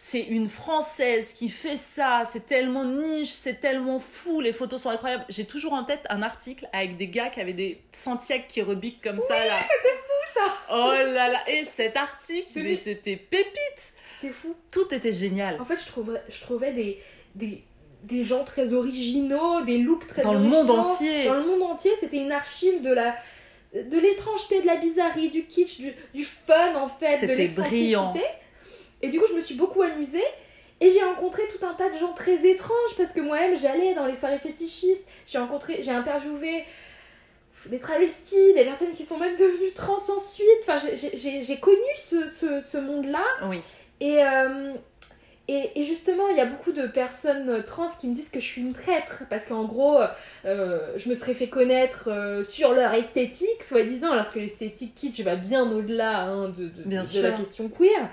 C'est une française qui fait ça. C'est tellement niche, c'est tellement fou. Les photos sont incroyables. J'ai toujours en tête un article avec des gars qui avaient des Santiago qui rebiquent comme ça là. C'était fou ça. Oh là là! Et cet article, mais c'était pépite! C'était fou. Tout était génial. En fait, je trouvais, je trouvais des, des, des gens très originaux, des looks très Dans le monde entier. Dans le monde entier, c'était une archive de la de l'étrangeté, de la bizarrerie, du kitsch, du, du fun en fait, de C'était l'excentricité. brillant. Et du coup, je me suis beaucoup amusée. Et j'ai rencontré tout un tas de gens très étranges parce que moi-même j'allais dans les soirées fétichistes. J'ai rencontré, j'ai interviewé des travestis, des personnes qui sont même devenues trans ensuite. Enfin, j'ai- connu ce, ce, ce monde-là. Oui. Et, euh, et, et justement, il y a beaucoup de personnes trans qui me disent que je suis une traître parce qu'en gros, euh, je me serais fait connaître euh, sur leur esthétique, soi-disant, alors que l'esthétique kitsch va bien au-delà hein, de, de- Bien de sûr. la question queer.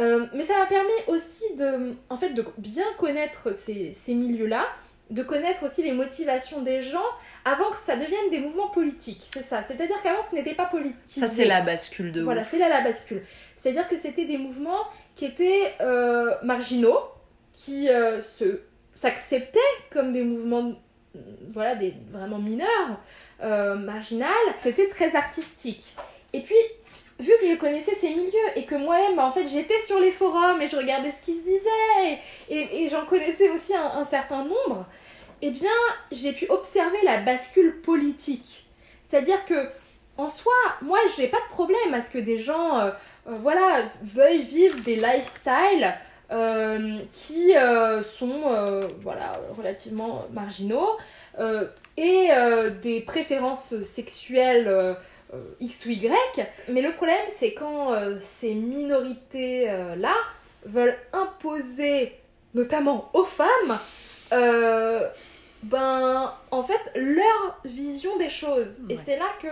Euh, mais ça m'a permis aussi de, en fait, de bien connaître ces, ces milieux-là, de connaître aussi les motivations des gens avant que ça devienne des mouvements politiques. C'est ça. C'est-à-dire qu'avant, ce n'était pas politique. Ça, c'est la bascule de Voilà, c'est là la bascule. C'est-à-dire que c'était des mouvements qui étaient euh, marginaux, qui euh, se s'acceptaient comme des mouvements voilà, des, vraiment mineurs, euh, marginales. C'était très artistique. Et puis, vu que je connaissais ces milieux et que moi-même, en fait, j'étais sur les forums et je regardais ce qui se disait et, j'en connaissais aussi un, certain nombre, eh bien, j'ai pu observer la bascule politique. C'est-à-dire que, en soi, moi, je n'ai pas de problème à ce que des gens, euh, euh, voilà, veuillent vivre des lifestyles euh, qui sont, voilà, relativement marginaux et des préférences sexuelles X ou Y. Mais le problème, c'est quand euh, ces minorités-là veulent imposer, notamment aux femmes, euh, ben, en fait, leur vision des choses. Et Ouais. c'est là que...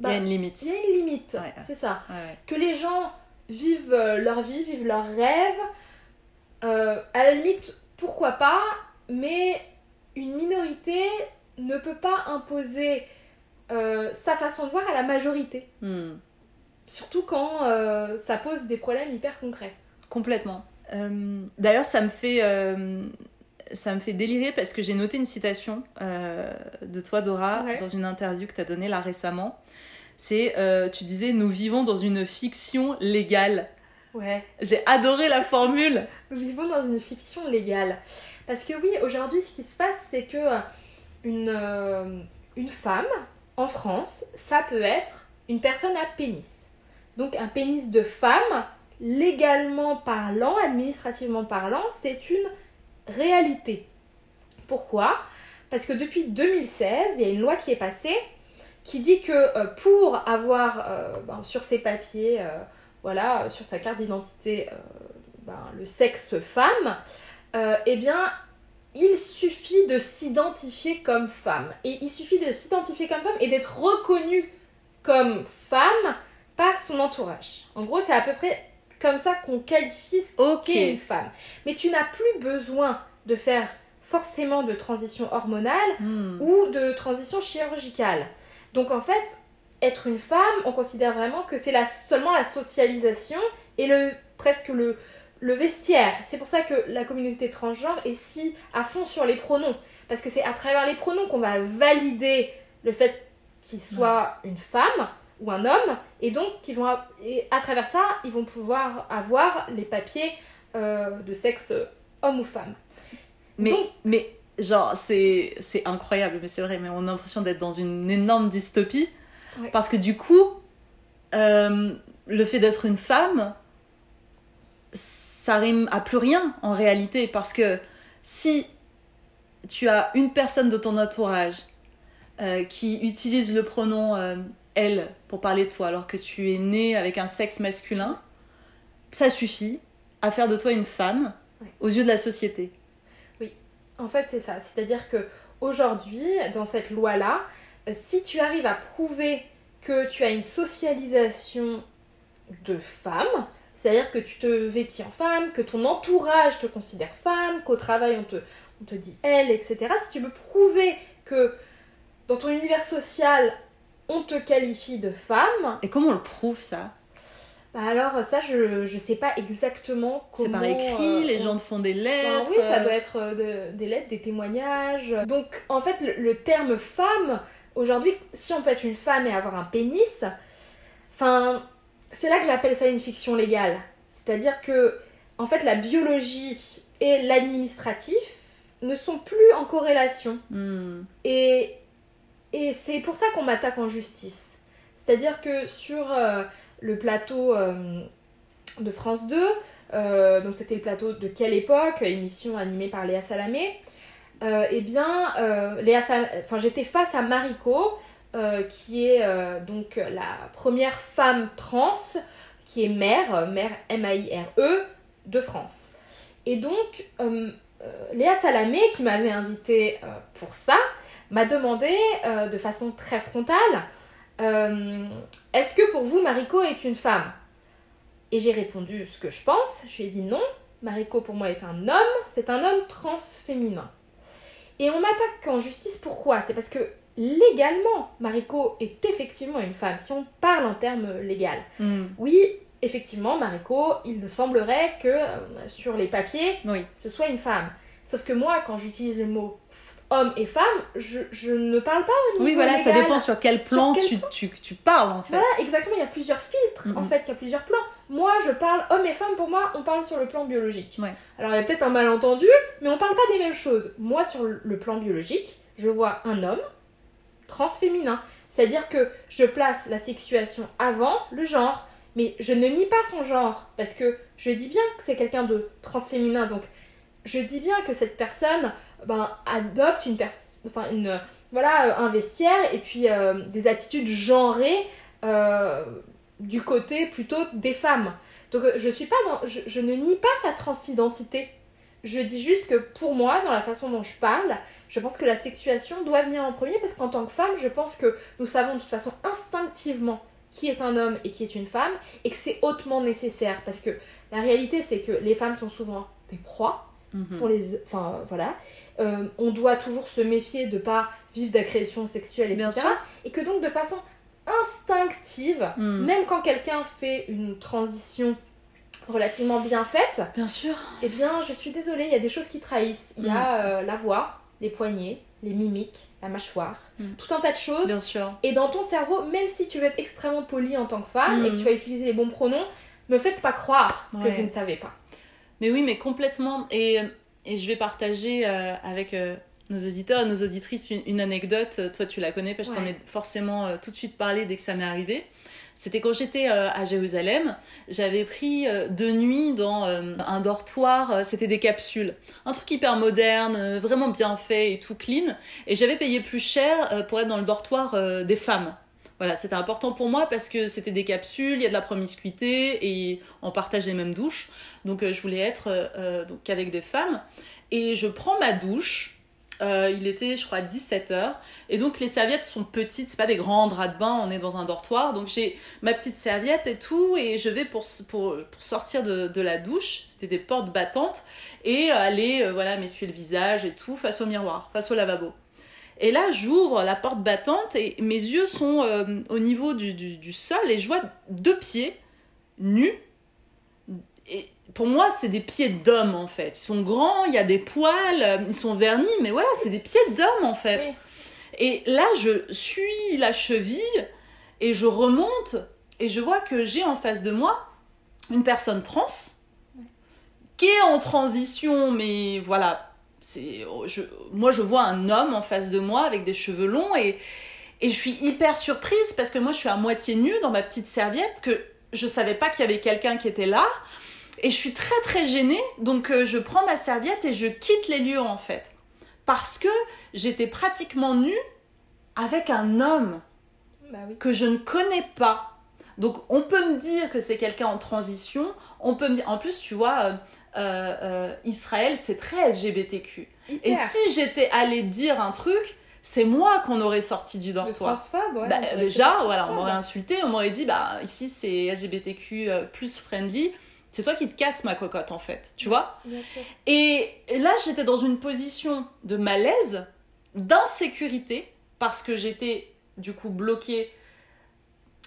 Il y a une limite. Il y a une limite, Ouais. c'est ça. Ouais. Que les gens vivent euh, leur vie, vivent leurs rêves. Euh, à la limite, pourquoi pas, mais une minorité ne peut pas imposer euh, sa façon de voir à la majorité. Hmm. Surtout quand euh, ça pose des problèmes hyper concrets. Complètement. Euh, D'ailleurs, ça me fait ça me fait délirer parce que j'ai noté une citation euh, de toi, Dora, Ouais. dans une interview que tu as donnée là récemment. C'est, euh, tu disais, nous vivons dans une fiction légale. Ouais. J'ai adoré la formule. Nous vivons dans une fiction légale. Parce que oui, aujourd'hui, ce qui se passe, c'est que une, euh, une femme, en France, ça peut être une personne à pénis. Donc un pénis de femme, légalement parlant, administrativement parlant, c'est une réalité. Pourquoi? Parce que depuis 2016, il y a une loi qui est passée qui dit que euh, pour avoir euh, ben, sur ses papiers euh, voilà, sur sa carte d'identité, ben, le sexe femme, eh bien, il suffit de s'identifier comme femme. Et il suffit de s'identifier comme femme et d'être reconnu comme femme par son entourage. En gros, c'est à peu près comme ça qu'on qualifie ce qu'est une femme. Mais tu n'as plus besoin de faire forcément de transition hormonale hmm. ou de transition chirurgicale. Donc en fait, être une femme, on considère vraiment que c'est la, seulement la socialisation et le presque le, le vestiaire. C'est pour ça que la communauté transgenre est si à fond sur les pronoms. Parce que c'est à travers les pronoms qu'on va valider le fait qu'il soit une femme ou un homme. Et donc, ils vont, et à travers ça, ils vont pouvoir avoir les papiers euh, de sexe homme ou femme. Mais, mais genre, c'est incroyable, mais c'est vrai, mais on a l'impression d'être dans une énorme dystopie. Parce que du coup, euh, le fait d'être une femme, ça rime à plus rien en réalité parce que si tu as une personne de ton entourage euh, qui utilise le pronom euh, elle pour parler de toi alors que tu es né avec un sexe masculin, ça suffit à faire de toi une femme aux yeux de la société. Oui, en fait c'est ça. C'est-à-dire que aujourd'hui, dans cette loi-là, euh, si tu arrives à prouver que tu as une socialisation de femme, c'est-à-dire que tu te vêtis en femme, que ton entourage te considère femme, qu'au travail on te, on te dit elle, etc. Si tu veux prouver que dans ton univers social, on te qualifie de femme. Et comment on le prouve ça? Bah alors ça je, je sais pas exactement comment... C'est par écrit, euh, les gens te font des lettres Oui, ça doit être euh, des lettres, des témoignages. Donc en fait le terme femme, aujourd'hui si on peut être une femme et avoir un pénis, enfin c'est là que j'appelle ça une fiction légale. C'est-à-dire que, en fait, la biologie et l'administratif ne sont plus en corrélation. Hmm. Et, et c'est pour ça qu'on m'attaque en justice. C'est-à-dire que sur euh, le plateau euh, de France 2, euh, donc c'était le plateau de quelle époque, émission animée par Léa Salamé, eh bien, Léa enfin, j'étais face à Mariko, euh, qui est euh, donc la première femme trans qui est mère, mère M-A-I-R-E de France. Et donc, euh, Léa Salamé, qui m'avait invitée pour ça, m'a demandé de façon très frontale Est-ce que pour vous, Mariko est une femme? Et j'ai répondu ce que je pense. Je lui ai dit non. Mariko pour moi est un homme, c'est un homme trans féminin. Et on m'attaque en justice pourquoi? C'est parce que légalement, Mariko est effectivement une femme, si on parle en termes légal. Hmm. Oui, effectivement, Mariko, il me semblerait que euh, sur les papiers, ce soit une femme. Sauf que moi, quand j'utilise le mot homme et femme, je, ne parle pas au niveau Oui, voilà, ça dépend sur quel plan Tu, tu, parles en fait. Voilà, exactement, il y a plusieurs filtres en fait, il y a plusieurs plans. Moi, je parle homme et femme, pour moi, on parle sur le plan biologique. Alors, il y a peut-être un malentendu, mais on parle pas des mêmes choses. Moi, sur le plan biologique, je vois un homme, transféminin. C'est-à-dire que je place la sexuation avant le genre, mais je ne nie pas son genre, parce que je dis bien que c'est quelqu'un de transféminin, donc je dis bien que cette personne ben, adopte une, enfin, une voilà, un vestiaire et puis euh, des attitudes genrées euh, du côté plutôt des femmes. Donc je suis pas dans, je ne nie pas sa transidentité. Je dis juste que pour moi, dans la façon dont je parle, je pense que la sexuation doit venir en premier parce qu'en tant que femme, je pense que nous savons de toute façon instinctivement qui est un homme et qui est une femme et que c'est hautement nécessaire parce que la réalité c'est que les femmes sont souvent des proies mhm. pour les enfin voilà euh, on doit toujours se méfier de pas vivre d'agression sexuelle etc et que donc de façon instinctive mhm. même quand quelqu'un fait une transition relativement bien faite bien sûr eh bien je suis désolée il y a des choses qui trahissent il y a mhm. euh, la voix les poignets, les mimiques, la mâchoire, mm. tout un tas de choses. Bien sûr. Et dans ton cerveau, même si tu veux être extrêmement poli en tant que femme et que mm. tu vas utiliser les bons pronoms, me faites pas croire que je ne savais pas. Mais oui, mais complètement. Et, et je vais partager euh, avec euh, nos auditeurs et nos auditrices une, anecdote. Toi, tu la connais parce que je t'en ai forcément euh, tout de suite parlé dès que ça m'est arrivé. C'était quand j'étais euh, à Jérusalem, j'avais pris euh, deux nuits dans euh, un dortoir, c'était des capsules. Un truc hyper moderne, vraiment bien fait et tout clean. Et j'avais payé plus cher pour être dans le dortoir des femmes. Voilà, c'était important pour moi parce que c'était des capsules, il y a de la promiscuité et on partage les mêmes douches. Donc je voulais être euh, avec des femmes. Et je prends ma douche. Euh, il était, je crois, 17h. Et donc, les serviettes sont petites, c'est pas des grands draps de bain, on est dans un dortoir. Donc, j'ai ma petite serviette et tout, et je vais pour, pour, pour sortir de, de la douche. C'était des portes battantes, et aller, euh, voilà, m'essuyer le visage et tout, face au miroir, face au lavabo. Et là, j'ouvre la porte battante, et mes yeux sont euh, au niveau du, du, du sol, et je vois deux pieds nus. Et pour moi, c'est des pieds d'homme en fait. Ils sont grands, il y a des poils, euh, ils sont vernis, mais voilà, c'est des pieds d'homme en fait. Et là, je suis la cheville et je remonte et je vois que j'ai en face de moi une personne trans qui est en transition, mais voilà, c'est, je, moi je vois un homme en face de moi avec des cheveux longs et, et je suis hyper surprise parce que moi je suis à moitié nue dans ma petite serviette que je savais pas qu'il y avait quelqu'un qui était là. Et je suis très très gênée, donc euh, je prends ma serviette et je quitte les lieux en fait. Parce que j'étais pratiquement nue avec un homme Bah oui. que je ne connais pas. Donc on peut me dire que c'est quelqu'un en transition, on peut me dire... En plus, tu vois, euh, euh, Israël, c'est très LGBTQ. Et si j'étais allée dire un truc, c'est moi qu'on aurait sorti du dortoir. ouais. Bah, déjà, voilà, on m'aurait insulté, on m'aurait dit, bah ici c'est LGBTQ plus friendly. C'est toi qui te casses ma cocotte en fait, tu vois Bien sûr. Et là, j'étais dans une position de malaise, d'insécurité, parce que j'étais du coup bloquée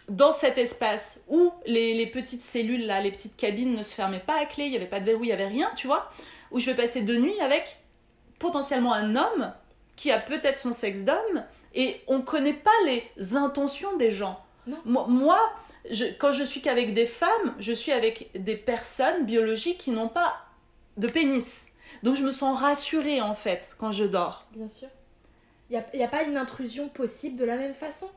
dans cet espace où les, les petites cellules, là, les petites cabines ne se fermaient pas à clé, il n'y avait pas de verrou, il n'y avait rien, tu vois, où je vais passer deux nuits avec potentiellement un homme qui a peut-être son sexe d'homme, et on ne connaît pas les intentions des gens. Non. Moi, moi, je- quand je suis qu'avec des femmes, je suis avec des personnes biologiques qui n'ont pas de pénis. Donc je me sens rassurée en fait quand je dors. Bien sûr. Il n'y a, pas une intrusion possible de la même façon.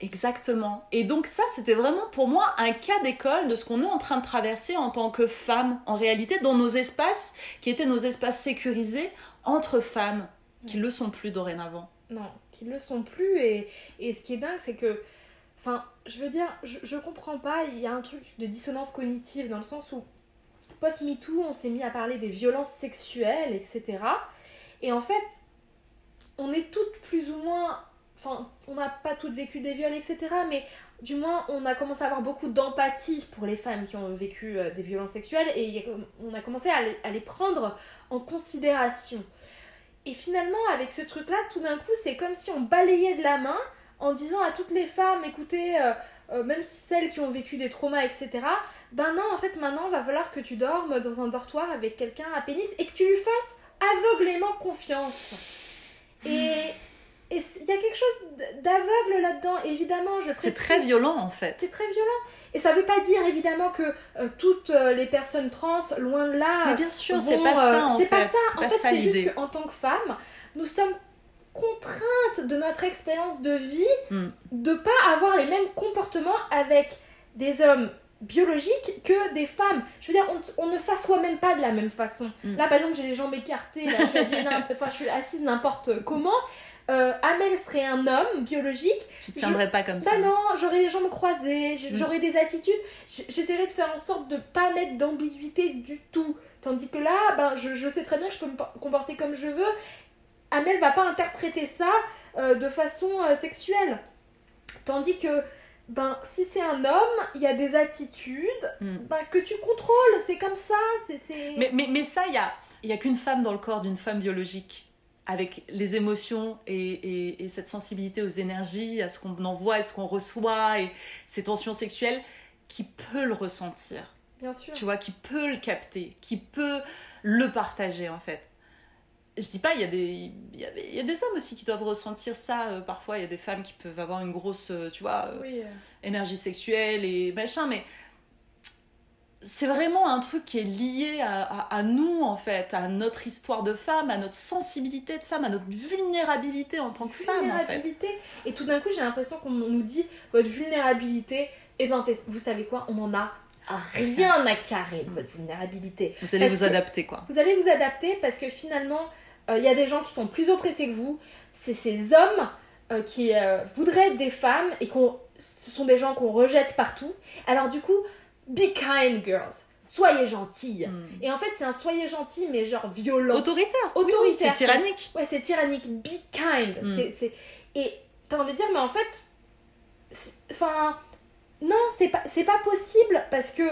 Exactement. Et donc ça, c'était vraiment pour moi un cas d'école de ce qu'on est en train de traverser en tant que femmes, en réalité, dans nos espaces, qui étaient nos espaces sécurisés entre femmes, qui le sont plus dorénavant. Non, qui le sont plus. Et, et ce qui est dingue, c'est que. Enfin, je veux dire, je, je comprends pas. Il y a un truc de dissonance cognitive dans le sens où, post-MeToo, on s'est mis à parler des violences sexuelles, etc. Et en fait, on est toutes plus ou moins. Enfin, on n'a pas toutes vécu des viols, etc. Mais du moins, on a commencé à avoir beaucoup d'empathie pour les femmes qui ont vécu euh, des violences sexuelles et on a commencé à les prendre en considération. Et finalement, avec ce truc-là, tout d'un coup, c'est comme si on balayait de la main en disant à toutes les femmes, écoutez, euh, euh, même celles qui ont vécu des traumas, etc., ben non, en fait, maintenant, va falloir que tu dormes dans un dortoir avec quelqu'un à pénis et que tu lui fasses aveuglément confiance. Et et il y a quelque chose d'aveugle là-dedans, évidemment. je C'est très violent en fait. C'est très violent. Et ça veut pas dire évidemment que euh, toutes euh, les personnes trans, loin de là. Mais bien sûr, c'est pas euh, ça en c'est fait. pas ça. C'est En fait, c'est juste qu'en tant que femme, nous sommes contraintes de notre expérience de vie Hmm. de pas avoir les mêmes comportements avec des hommes biologiques que des femmes. Je veux dire, on, on ne s'assoit même pas de la même façon. Mm. Là, par exemple, j'ai les jambes écartées, là, je, suis je assise n'importe comment. Euh, Amel serait un homme biologique. Tu tiendrais pas comme ça. Bah non, j'aurais les jambes croisées, j- Mm. j'aurais des attitudes. J'essaierais de faire en sorte de pas mettre d'ambiguïté du tout. Tandis que là, ben, je, je sais très bien que je peux me por- comporter comme je veux. Amel va pas interpréter ça euh, de façon euh, sexuelle. Tandis que, ben, si c'est un homme, il y a des attitudes Mm. ben, que tu contrôles. C'est comme ça. c'est Mais, mais, mais ça, il y a, y a qu'une femme dans le corps d'une femme biologique, avec les émotions et, et- et cette sensibilité aux énergies, à ce qu'on envoie et ce qu'on reçoit, et ces tensions sexuelles, qui peut le ressentir, Bien sûr. tu vois, qui peut le capter, qui peut le partager en fait. Je dis pas, il y, a des, il, y a, il y a des hommes aussi qui doivent ressentir ça. euh, parfois, il y a des femmes qui peuvent avoir une grosse, euh, tu vois, euh, Oui, énergie sexuelle et machin, mais c'est vraiment un truc qui est lié à, à- à nous, en fait, à notre histoire de femme, à notre sensibilité de femme, à notre vulnérabilité en tant que femme, en fait. Et tout d'un coup, j'ai l'impression qu'on nous dit votre vulnérabilité, et ben vous savez quoi, on en a rien à carrer de votre vulnérabilité. Vous allez Parce vous adapter, quoi. Vous allez vous adapter parce que finalement, il y a des gens qui sont plus oppressés que vous. C'est ces hommes euh, qui euh, voudraient être des femmes et ce sont des gens qu'on rejette partout. Alors du coup, be kind girls. Soyez gentilles. Et en fait, c'est un soyez gentil, mais genre violent. Autoritaire. Oui, oui, Autoritaire. c'est tyrannique. Ouais, c'est tyrannique. Be kind. Mm. C'est- c'est- Et t'as envie de dire, mais en fait, c'est- enfin, non, c'est pas, c'est pas possible parce que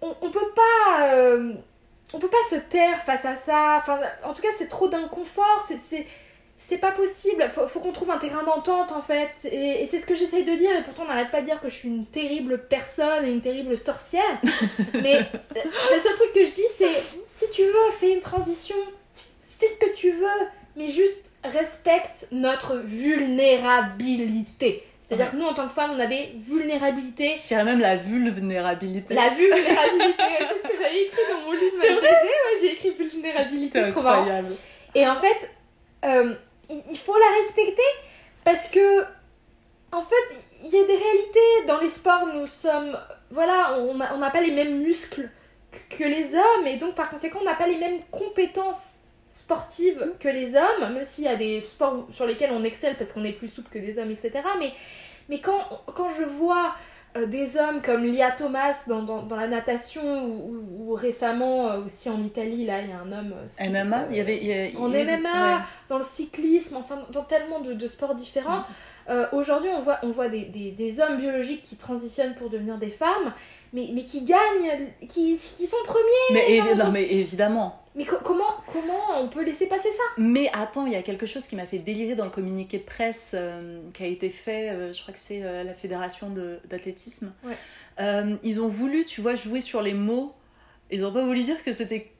on, on peut pas, euh, on peut pas se taire face à ça. Enfin, en tout cas, c'est trop d'inconfort. C'est, c'est, pas possible. Faut, faut qu'on trouve un terrain d'entente en fait. Et, et c'est ce que j'essaye de dire. Et pourtant, on n'arrête pas de dire que je suis une terrible personne et une terrible sorcière. [LAUGHS] Mais euh, le seul truc que je dis, c'est si tu veux, fais une transition, fais ce que tu veux, mais juste respecte notre vulnérabilité. C'est-à-dire que nous, en tant que femmes, on a des vulnérabilités. Je dirais même la vulnérabilité. La vulnérabilité, c'est ce que j'avais écrit dans mon livre. [LAUGHS] C'est vrai ouais, j'ai écrit vulnérabilité, trop marrant. incroyable. Et en fait, euh, il faut la respecter parce que, en fait, il y a des réalités. Dans les sports, nous sommes. Voilà, on n'a pas les mêmes muscles que les hommes et donc par conséquent, on n'a pas les mêmes compétences sportives que les hommes, même s'il y a des sports sur lesquels on excelle parce qu'on est plus souple que des hommes, etc. Mais, mais quand, quand je vois euh, des hommes comme Lia Thomas dans, dans, dans la natation ou, ou- ou récemment euh, aussi en Italie, là, il y a un homme. euh, MMA, il y avait. il y a- en y MMA, ouais. dans le cyclisme, enfin dans tellement de, de sports différents. Euh, Aujourd'hui, on voit, on voit des, des- des hommes biologiques qui transitionnent pour devenir des femmes, mais, mais qui gagnent, qui, qui sont premiers. Mais, évi- énormément. non, mais évidemment. Mais co- comment, comment on peut laisser passer ça? Mais attends, il y a quelque chose qui m'a fait délirer dans le communiqué de presse euh, qui a été fait, euh, je crois que c'est euh, la fédération d'athlétisme. Ouais. Ils ont voulu, tu vois, jouer sur les mots. Ils n'ont pas voulu dire que c'était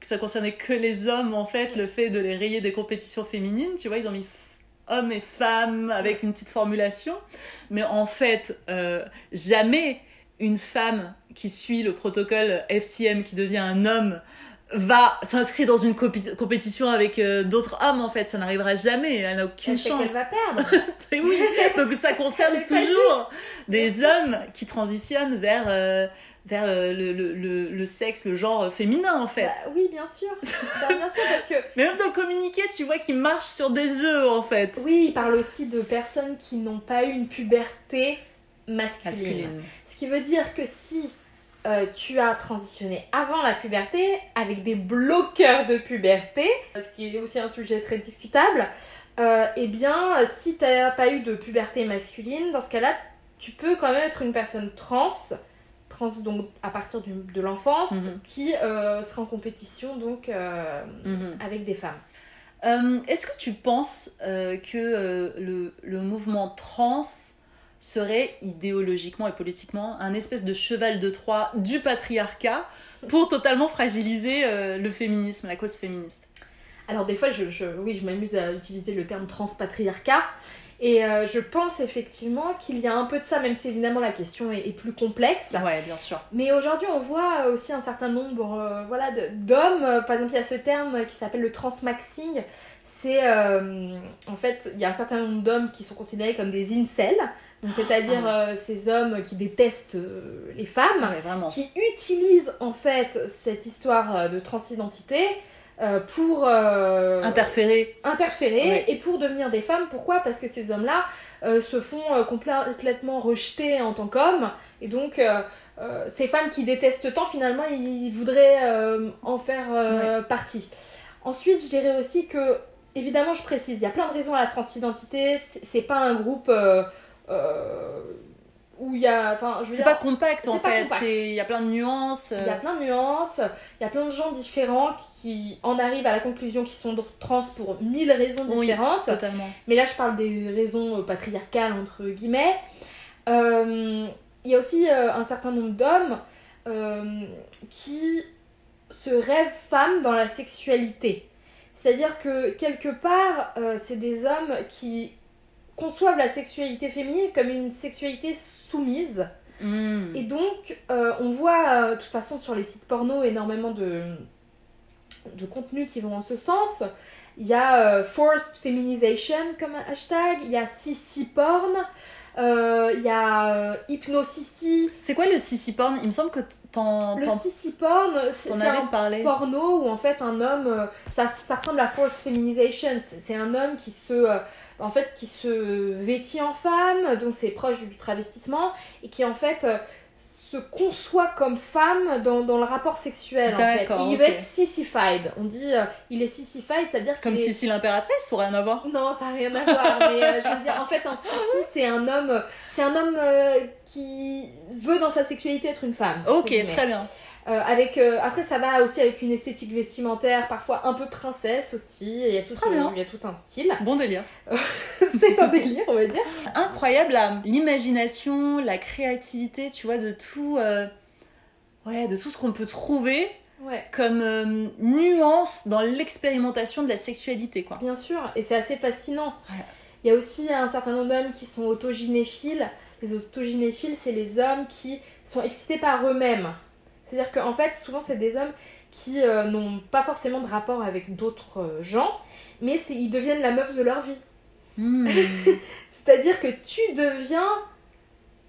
que ça concernait que les hommes, en fait, le fait de les rayer des compétitions féminines. Tu vois, ils ont mis hommes et femmes avec une petite formulation. Mais en fait, jamais une femme qui suit le protocole FTM, qui devient un homme, va s'inscrire dans une compétition avec euh, d'autres hommes en fait. Ça n'arrivera jamais. Elle n'a aucune Elle sait chance. qu'elle va perdre. [LAUGHS] Et oui. Donc ça concerne Elle toujours des hommes qui transitionnent vers euh, vers euh, le, le, le, le sexe le genre féminin en fait. Bah oui, bien sûr. Bah, bien sûr, parce que [LAUGHS] mais même dans le communiqué tu vois qu'ils marchent sur des œufs en fait. Oui, il parle aussi de personnes qui n'ont pas eu une puberté masculine. masculine. Ce qui veut dire que si euh, tu as transitionné avant la puberté avec des bloqueurs de puberté, ce qui est aussi un sujet très discutable, euh, eh bien, si tu n'as pas eu de puberté masculine, dans ce cas-là, tu peux quand même être une personne trans, trans donc à partir du- de l'enfance, Mhm. qui euh, sera en compétition donc euh, Mhm. avec des femmes. Est-ce que tu penses que le, le mouvement trans serait idéologiquement et politiquement un espèce de cheval de Troie du patriarcat pour totalement fragiliser euh, le féminisme, la cause féministe Alors des fois, je, je- oui, je m'amuse à utiliser le terme transpatriarcat. Et euh, je pense effectivement qu'il y a un peu de ça, même si évidemment la question est, est plus complexe. Ouais, bien sûr. Mais aujourd'hui, on voit aussi un certain nombre euh, voilà, d'hommes. Euh, Par exemple, il y a ce terme qui s'appelle le transmaxing. C'est euh, en fait, il y a un certain nombre d'hommes qui sont considérés comme des incels. C'est-à-dire euh, ces hommes qui détestent euh, les femmes, Ouais, vraiment. qui utilisent en fait cette histoire euh, de transidentité euh, pour Interférer. interférer Ouais. et pour devenir des femmes. Pourquoi? Parce que ces hommes-là se font complè- complètement rejeter en tant qu'hommes. Et donc, ces femmes qui détestent tant, finalement, ils voudraient en faire partie. Ensuite, je dirais aussi que, évidemment, je précise, il y a plein de raisons à la transidentité. C'est- pas un groupe où il y a. Enfin, C'est dire, pas compact en c'est fait, c'est- il y a plein de nuances. il y a euh, plein de nuances, il y a plein de gens différents qui en arrivent à la conclusion qu'ils sont trans pour mille raisons Oui, différentes. totalement. Mais là, je parle des raisons euh, patriarcales, entre guillemets. Euh, Il y a aussi euh, un certain nombre d'hommes euh, qui se rêvent femmes dans la sexualité. C'est-à-dire que quelque part, euh, c'est des hommes qui conçoivent la sexualité féminine comme une sexualité soumise. Mm. Et donc, euh, on voit euh, de toute façon sur les sites porno énormément de, de contenus qui vont en ce sens. Il y a euh, forced feminization comme hashtag, il y a sissy porn, euh, il y a euh, hypnosissy. C'est quoi le sissy porn? Il me semble que t'en Le sissy porn, c'est un parlé. porno où en fait un homme, ça, ça ressemble à forced feminization, c'est un homme qui se, en fait, qui se vêtit en femme, donc c'est proche du travestissement, et qui en fait euh, se conçoit comme femme dans, dans le rapport sexuel. En fait. Il veut être sissified. On dit euh, il est sissified, c'est-à-dire Comme qu'il est- Sissi l'impératrice, ça aurait rien à voir. non, ça n'a rien à voir. [LAUGHS] mais euh, je veux dire, en fait, un sissi, c'est un homme, c'est un homme euh, qui veut dans sa sexualité être une femme. Ok, très bien. Euh, avec, euh, après, ça va aussi avec une esthétique vestimentaire, parfois un peu princesse aussi. Il y a tout, y a tout un style. Bon délire. [LAUGHS] c'est un délire, on va dire. Incroyable la- l'imagination, la créativité, tu vois, de tout, euh, ouais, de tout ce qu'on peut trouver Ouais. comme nuance dans l'expérimentation de la sexualité, quoi. Bien sûr, et c'est assez fascinant. Ouais. Il y a aussi un certain nombre d'hommes qui sont autogynéphiles. Les autogynéphiles, c'est les hommes qui sont excités par eux-mêmes. C'est-à-dire qu'en fait, souvent, c'est des hommes qui euh, n'ont pas forcément de rapport avec d'autres euh, gens, mais c'est- ils deviennent la meuf de leur vie. Hmm. [LAUGHS] C'est-à-dire que tu deviens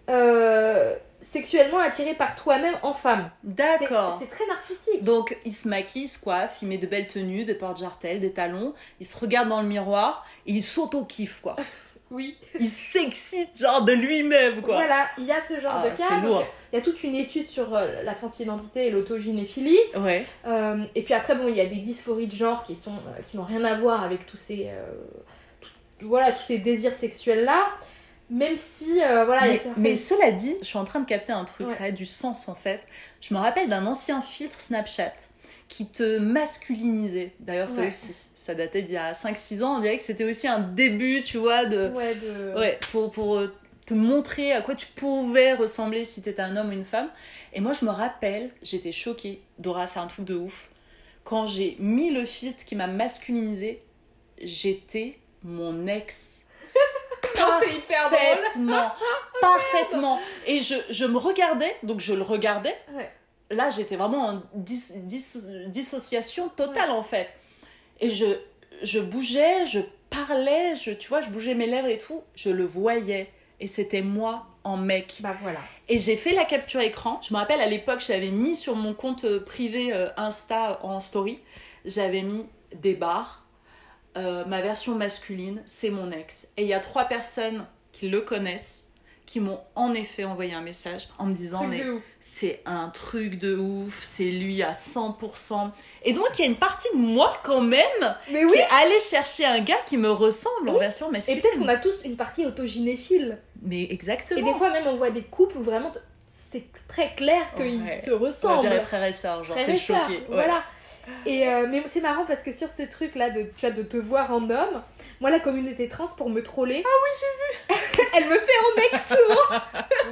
euh, sexuellement attiré par toi-même en femme. D'accord. C'est très narcissique. Donc, il se maquille, il se coiffe, il met de belles tenues, des porte-jartelles, des talons, il se regarde dans le miroir et il s'auto-kiffe, quoi. [LAUGHS] Oui. Il s'excite, genre, de lui-même, quoi. Voilà, il y a ce genre Ah, de c'est cas. lourd. donc, Il y a toute une étude sur euh, la transidentité et l'autogynéphilie. Ouais. Euh, et puis après, bon, il y a des dysphories de genre qui sont euh, qui n'ont rien à voir avec tous ces tout- voilà tous ces désirs sexuels là. Même si voilà, mais, certaines- mais cela dit, je suis en train de capter un truc, Ouais. ça a du sens en fait. Je me rappelle d'un ancien filtre Snapchat qui te masculinisait. D'ailleurs, ça Ouais. aussi, ça datait d'il y a 5-6 ans. On dirait que c'était aussi un début, tu vois, de. ouais, de... Ouais, pour, pour euh, te montrer à quoi tu pouvais ressembler si t'étais un homme ou une femme. Et moi, je me rappelle, j'étais choquée. Dora, c'est un truc de ouf. Quand j'ai mis le filtre qui m'a masculinisé, j'étais mon ex. [LAUGHS] C'est hyper drôle. Parfaitement, [LAUGHS] parfaitement. Et je, je me regardais, donc je le regardais. Ouais. Là, j'étais vraiment en dis- dis- dissociation totale en fait. Et je, je bougeais, je parlais, je, tu vois, je bougeais mes lèvres et tout. Je le voyais. Et c'était moi en mec. Bah voilà. Et j'ai fait la capture écran. Je me rappelle à l'époque, j'avais mis sur mon compte euh, privé euh, Insta en story, j'avais mis des barres. Euh, ma version masculine, c'est mon ex. Et il y a trois personnes qui le connaissent, qui m'ont en effet envoyé un message en me disant mais c'est un truc de ouf, c'est lui à 100%. Et donc il y a une partie de moi quand même Mais qui oui. est allée chercher un gars qui me ressemble en version Et masculine. peut-être qu'on a tous une partie autogynéphile. Mais exactement. Et des fois même on voit des couples où vraiment c'est très clair qu'ils Ouais. se On ressemblent. dirait frère et sœur, genre t'es et. Ouais. Voilà. Et euh, mais c'est marrant parce que sur ce truc là de, tu vois, de te voir en homme, moi la communauté trans pour me troller. Ah oui j'ai vu. [LAUGHS] elle me fait en mec souvent.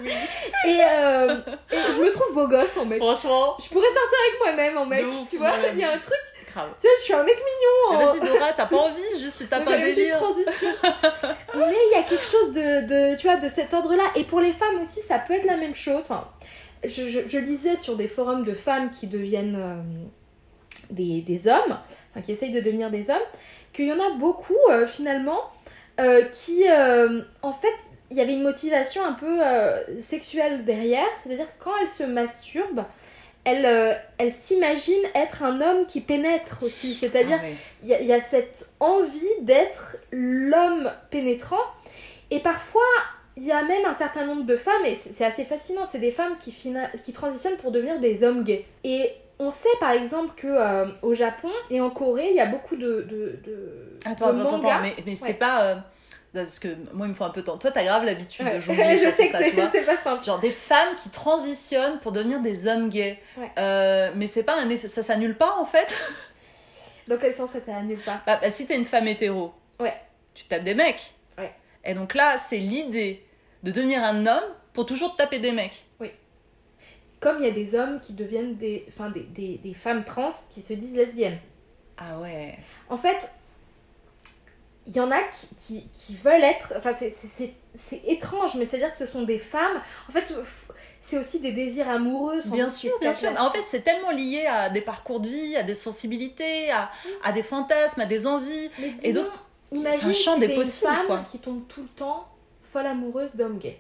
[LAUGHS] et, euh, et je me trouve beau gosse en mec. Franchement, Je pourrais sortir avec moi-même en mec, ouf, tu vois. Il y a un truc, grave. tu vois, je suis un mec mignon. En- vas-y Dora, t'as pas envie, juste une petite délire. transition. [LAUGHS] Mais il y a quelque chose de, de, tu vois, de cet ordre-là. Et pour les femmes aussi, ça peut être la même chose. Enfin, je, je, je lisais sur des forums de femmes qui deviennent euh, des, des hommes, enfin, qui essayent de devenir des hommes, qu'il y en a beaucoup euh, finalement euh, qui, euh, en fait, il y avait une motivation un peu sexuelle derrière. C'est-à-dire quand elles se masturbent, elles, elles s'imaginent être un homme qui pénètre aussi. C'est-à-dire Ah ouais. il y, a- il y a cette envie d'être l'homme pénétrant. Et parfois, il y a même un certain nombre de femmes, et c'est- assez fascinant, c'est des femmes qui, qui transitionnent pour devenir des hommes gays. Et on sait par exemple que euh, au Japon et en Corée, il y a beaucoup de, de, de, Attends, de attends, attends, mais, mais c'est pas. euh, Parce que moi, il me faut un peu de temps. Toi, t'as grave l'habitude Ouais. de jongler [LAUGHS] Je sur sais tout ça, tu vois. [LAUGHS] pas simple. Genre des femmes qui transitionnent pour devenir des hommes gays. Ouais. Euh, mais c'est pas un effet. Ça s'annule pas en fait. Dans quel sens ça t'annule pas Bah, bah, si t'es une femme hétéro, Ouais. tu tapes des mecs. Ouais. Et donc là, c'est l'idée de devenir un homme pour toujours te taper des mecs. Comme il y a des hommes qui deviennent des, enfin, des, des, des femmes trans qui se disent lesbiennes. Ah ouais. En fait, il y en a qui, qui, qui veulent être. Enfin, c'est- étrange, mais c'est-à-dire que ce sont des femmes. En fait, c'est aussi des désirs amoureux. sans Bien sûr, bien sûr. En fait, c'est tellement lié à des parcours de vie, à des sensibilités, à, à des fantasmes, à des envies. Mais Et donc, imagine un champ si des possibles, une femme quoi. qui tombe tout le temps folle amoureuse d'hommes gays.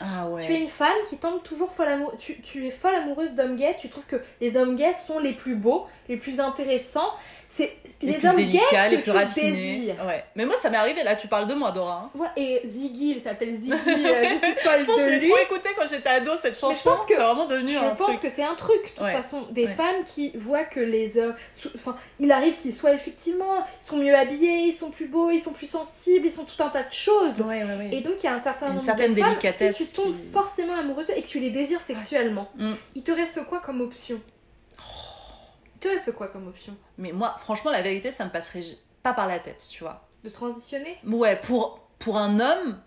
Ah. Tu es une femme qui tombe toujours folle amoureuse. Tu, tu es folle amoureuse d'hommes gays. Tu trouves que les hommes gays sont les plus beaux, les plus intéressants. C'est les, les, hommes délicats, gays les plus raffinés. Ouais. Mais moi, ça m'est arrivé. Là, tu parles de moi, Dora. hein. Voilà. Et Ziggy, il s'appelle Ziggy. [LAUGHS] euh, je suis folle Je pense que j'ai trop écouté quand j'étais ado cette chanson. je pense que- c'est vraiment devenu Je un pense truc. que c'est un truc, de toute Ouais. façon. Des Ouais. femmes qui voient que les hommes. Enfin, il arrive qu'ils soient effectivement. Ils sont mieux habillés, ils sont plus beaux, ils sont plus sensibles, ils sont tout un tas de choses. Ouais, ouais, ouais. Et donc, il y a un certain Une nombre certaine de femmes, délicatesse Si tu tombes qui- forcément amoureuse et que tu les désires sexuellement, Mm. il te reste quoi comme option? Il te reste quoi comme option? Mais moi, franchement, la vérité, ça me passerait pas par la tête, tu vois. De transitionner? Ouais, pour, pour un homme,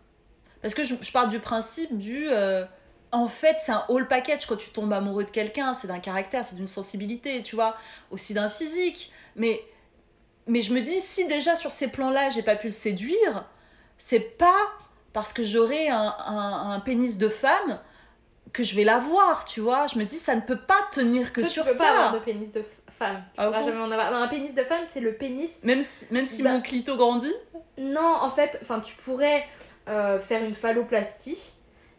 parce que je, je pars du principe du. euh, en fait, c'est un whole package quand tu tombes amoureux de quelqu'un. C'est d'un caractère, c'est d'une sensibilité, tu vois. Aussi d'un physique. Mais, mais je me dis, si déjà sur ces plans-là, j'ai pas pu le séduire, c'est pas parce que j'aurai un, un, un pénis de femme que je vais l'avoir, tu vois. Je me dis, ça ne peut pas tenir que Toi, sur tu peux ça. pas avoir de pénis de femme. Tu Ah pourras jamais en avoir. Non, un pénis de femme, c'est le pénis. Même si, même si Bah- mon clito grandit. Non, en fait, enfin, tu pourrais euh, faire une phalloplastie.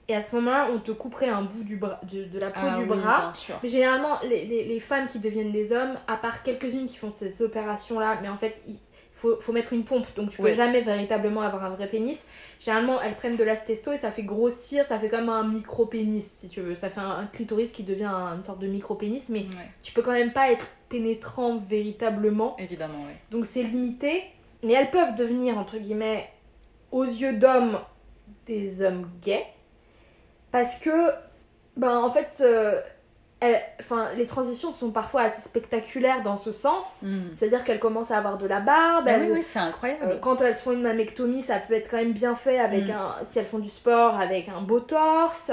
Et à ce moment-là, on te couperait un bout du bras, de, de la peau Ah du oui, bras. bien sûr. Mais généralement, les, les- les femmes qui deviennent des hommes, à part quelques-unes qui font ces opérations-là, mais en fait, il faut, faut mettre une pompe, donc tu peux Ouais. jamais véritablement avoir un vrai pénis. Généralement, elles prennent de l'astesto et ça fait grossir, ça fait comme un micro-pénis, si tu veux. Ça fait un, un clitoris qui devient un- une sorte de micro-pénis, mais Ouais, tu peux quand même pas être pénétrant véritablement. évidemment, ouais. Donc c'est limité. Mais elles peuvent devenir, entre guillemets, aux yeux d'hommes, des hommes gays. Parce que, ben en fait, euh, elles- les transitions sont parfois assez spectaculaires dans ce sens. Hmm. C'est-à-dire qu'elles commencent à avoir de la barbe. Elles- oui, oui, c'est incroyable. euh, quand elles font une mammectomie, ça peut être quand même bien fait avec Mm. un, si elles font du sport, avec un beau torse.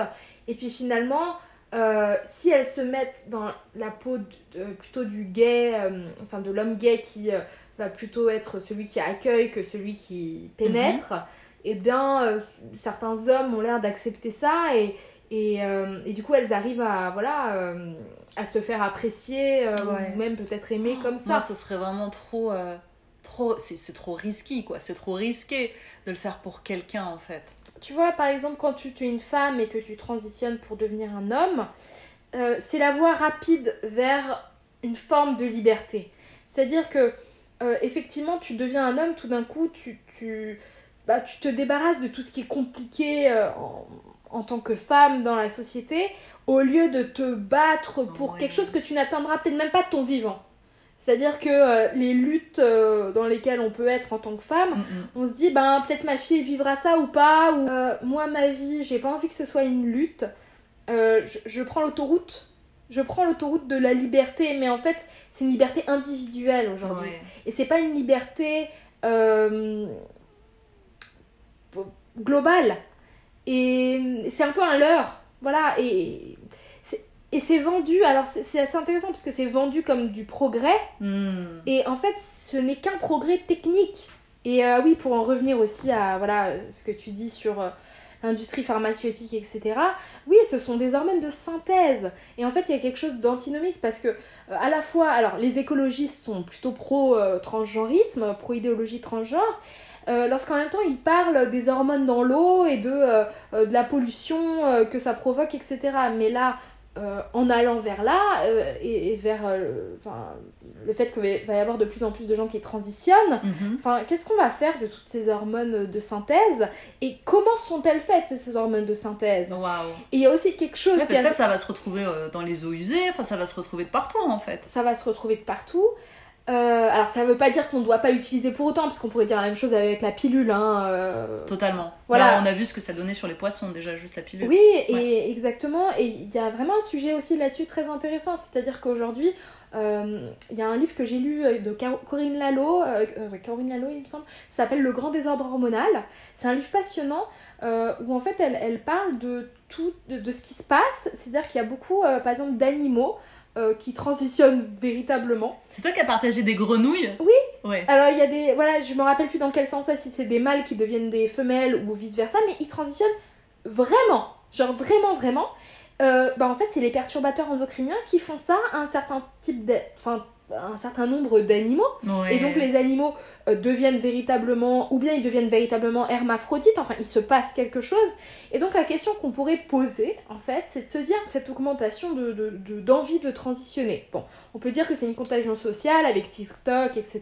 Et puis finalement, euh, si elles se mettent dans la peau de- de- plutôt du gay, euh, enfin de l'homme gay qui euh, va plutôt être celui qui accueille que celui qui pénètre, et bien euh, certains hommes ont l'air d'accepter ça et, et, et du coup elles arrivent à voilà à se faire apprécier Ouais. ou même peut-être aimer comme ça. Moi, ce serait vraiment trop. trop c'est trop risqué, quoi. C'est trop risqué de le faire pour quelqu'un, en fait. Tu vois, par exemple, quand tu, tu es une femme et que tu transitionnes pour devenir un homme, euh, c'est la voie rapide vers une forme de liberté. C'est-à-dire que, euh, effectivement, tu deviens un homme, tout d'un coup, tu, tu, bah, tu te débarrasses de tout ce qui est compliqué euh, en, en tant que femme dans la société, au lieu de te battre pour Ouais. quelque chose que tu n'atteindras peut-être même pas de ton vivant. C'est-à-dire que euh, les luttes euh, dans lesquelles on peut être en tant que femme, Mm, mm. on se dit ben peut-être ma fille vivra ça ou pas ou euh, moi ma vie j'ai pas envie que ce soit une lutte. Je, je prends l'autoroute. Je prends l'autoroute de la liberté mais en fait c'est une liberté individuelle aujourd'hui. Ouais. et c'est pas une liberté globale. Et c'est un peu un leurre. Voilà et et c'est vendu alors c'est assez intéressant parce que c'est vendu comme du progrès Hmm. et en fait, ce n'est qu'un progrès technique. Et euh, oui, pour en revenir aussi à voilà, ce que tu dis sur euh, l'industrie pharmaceutique, etc. Oui, ce sont des hormones de synthèse. Et en fait, il y a quelque chose d'antinomique parce que, euh, à la fois, alors les écologistes sont plutôt pro-transgenrisme, pro-idéologie transgenre. Euh, Lorsqu'en même temps ils parlent des hormones dans l'eau et de, euh, euh, de la pollution que ça provoque, etc. Mais là, euh, en allant vers là euh, et, et vers euh, le fait qu'il va y avoir de plus en plus de gens qui transitionnent, Mhm. qu'est-ce qu'on va faire de toutes ces hormones de synthèse et comment sont-elles faites ces, ces hormones de synthèse? Waouh. Et il y a aussi quelque chose Ouais, qui parce que a- ça, ça va se retrouver dans les eaux usées, enfin, ça va se retrouver de partout, en fait. ça va se retrouver de partout. Euh, alors ça veut pas dire qu'on ne doit pas l'utiliser pour autant, parce qu'on pourrait dire la même chose avec la pilule. Hein, euh, Totalement. Voilà. Là, on a vu ce que ça donnait sur les poissons, déjà, juste la pilule. Oui, et exactement. Et il y a vraiment un sujet aussi là-dessus très intéressant. C'est-à-dire qu'aujourd'hui, euh, il y a un livre que j'ai lu de Corinne Lalo, Corinne Lalo, il me semble, s'appelle Le grand désordre hormonal. C'est un livre passionnant où en fait elle, elle parle de tout, de, de ce qui se passe. C'est-à-dire qu'il y a beaucoup, par exemple, d'animaux. Euh, qui transitionnent véritablement. C'est toi qui as partagé des grenouilles Oui. Ouais. Alors il y a des voilà, je me rappelle plus dans quel sens ça, si c'est des mâles qui deviennent des femelles ou vice versa, mais ils transitionnent vraiment, genre vraiment vraiment. Euh, bah en fait c'est les perturbateurs endocriniens qui font ça à un certain type de, enfin un certain nombre d'animaux. Ouais. Et donc les animaux euh, deviennent véritablement, ou bien ils deviennent véritablement hermaphrodites, enfin il se passe quelque chose. Et donc la question qu'on pourrait poser, en fait, c'est de se dire cette augmentation de, de- de- d'envie de, transitionner. Bon, on peut dire que c'est une contagion sociale avec TikTok, etc.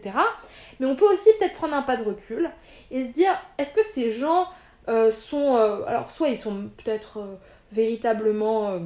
Mais on peut aussi peut-être prendre un pas de recul et se dire, est-ce que ces gens euh, sont... euh, alors soit ils sont peut-être véritablement...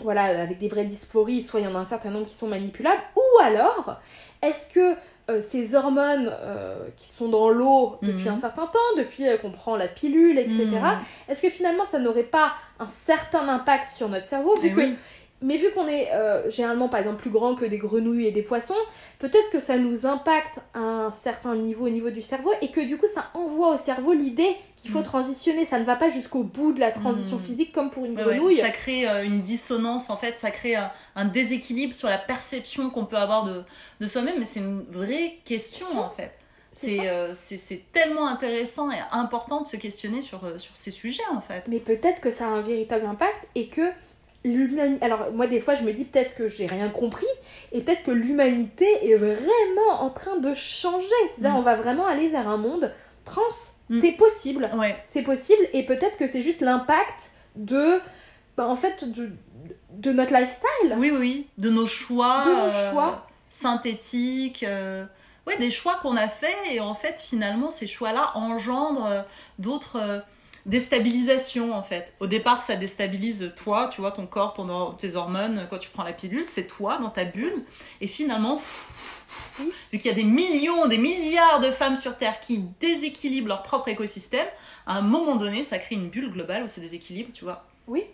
voilà, avec des vraies dysphories, soit il y en a un certain nombre qui sont manipulables, ou alors, est-ce que euh, ces hormones euh, qui sont dans l'eau depuis Mhm. un certain temps, depuis euh, qu'on prend la pilule, etc., Mhm. est-ce que finalement ça n'aurait pas un certain impact sur notre cerveau vu Eh que, oui. Mais vu qu'on est euh, généralement par exemple plus grand que des grenouilles et des poissons, peut-être que ça nous impacte à un certain niveau au niveau du cerveau et que du coup ça envoie au cerveau l'idée qu'il faut Mhm. transitionner. Ça ne va pas jusqu'au bout de la transition Mhm. physique comme pour une Ouais, ouais. grenouille. Ça crée euh, une dissonance en fait, ça crée un, un déséquilibre sur la perception qu'on peut avoir de, de soi-même, mais c'est une vraie question en fait. C'est euh, tellement intéressant et important de se questionner sur, euh, sur ces sujets en fait. Mais peut-être que ça a un véritable impact et que l'humanité. Alors, moi, des fois, je me dis peut-être que j'ai rien compris et peut-être que l'humanité est vraiment en train de changer. C'est-à-dire, Mm. on va vraiment aller vers un monde trans. Mm. C'est possible. Ouais. C'est possible et peut-être que c'est juste l'impact de. bah, en fait, de, de notre lifestyle. Oui, oui, oui, de nos choix, De nos euh, choix. synthétiques, euh, ouais, des choix qu'on a faits et en fait finalement ces choix-là engendrent euh, d'autres déstabilisations en fait. Au départ ça déstabilise toi, tu vois, ton corps, ton tes hormones, quand tu prends la pilule, c'est toi dans ta bulle et finalement vu qu'il y a des millions, des milliards de femmes sur Terre qui déséquilibrent leur propre écosystème, à un moment donné ça crée une bulle globale où c'est déséquilibre, tu vois. Oui.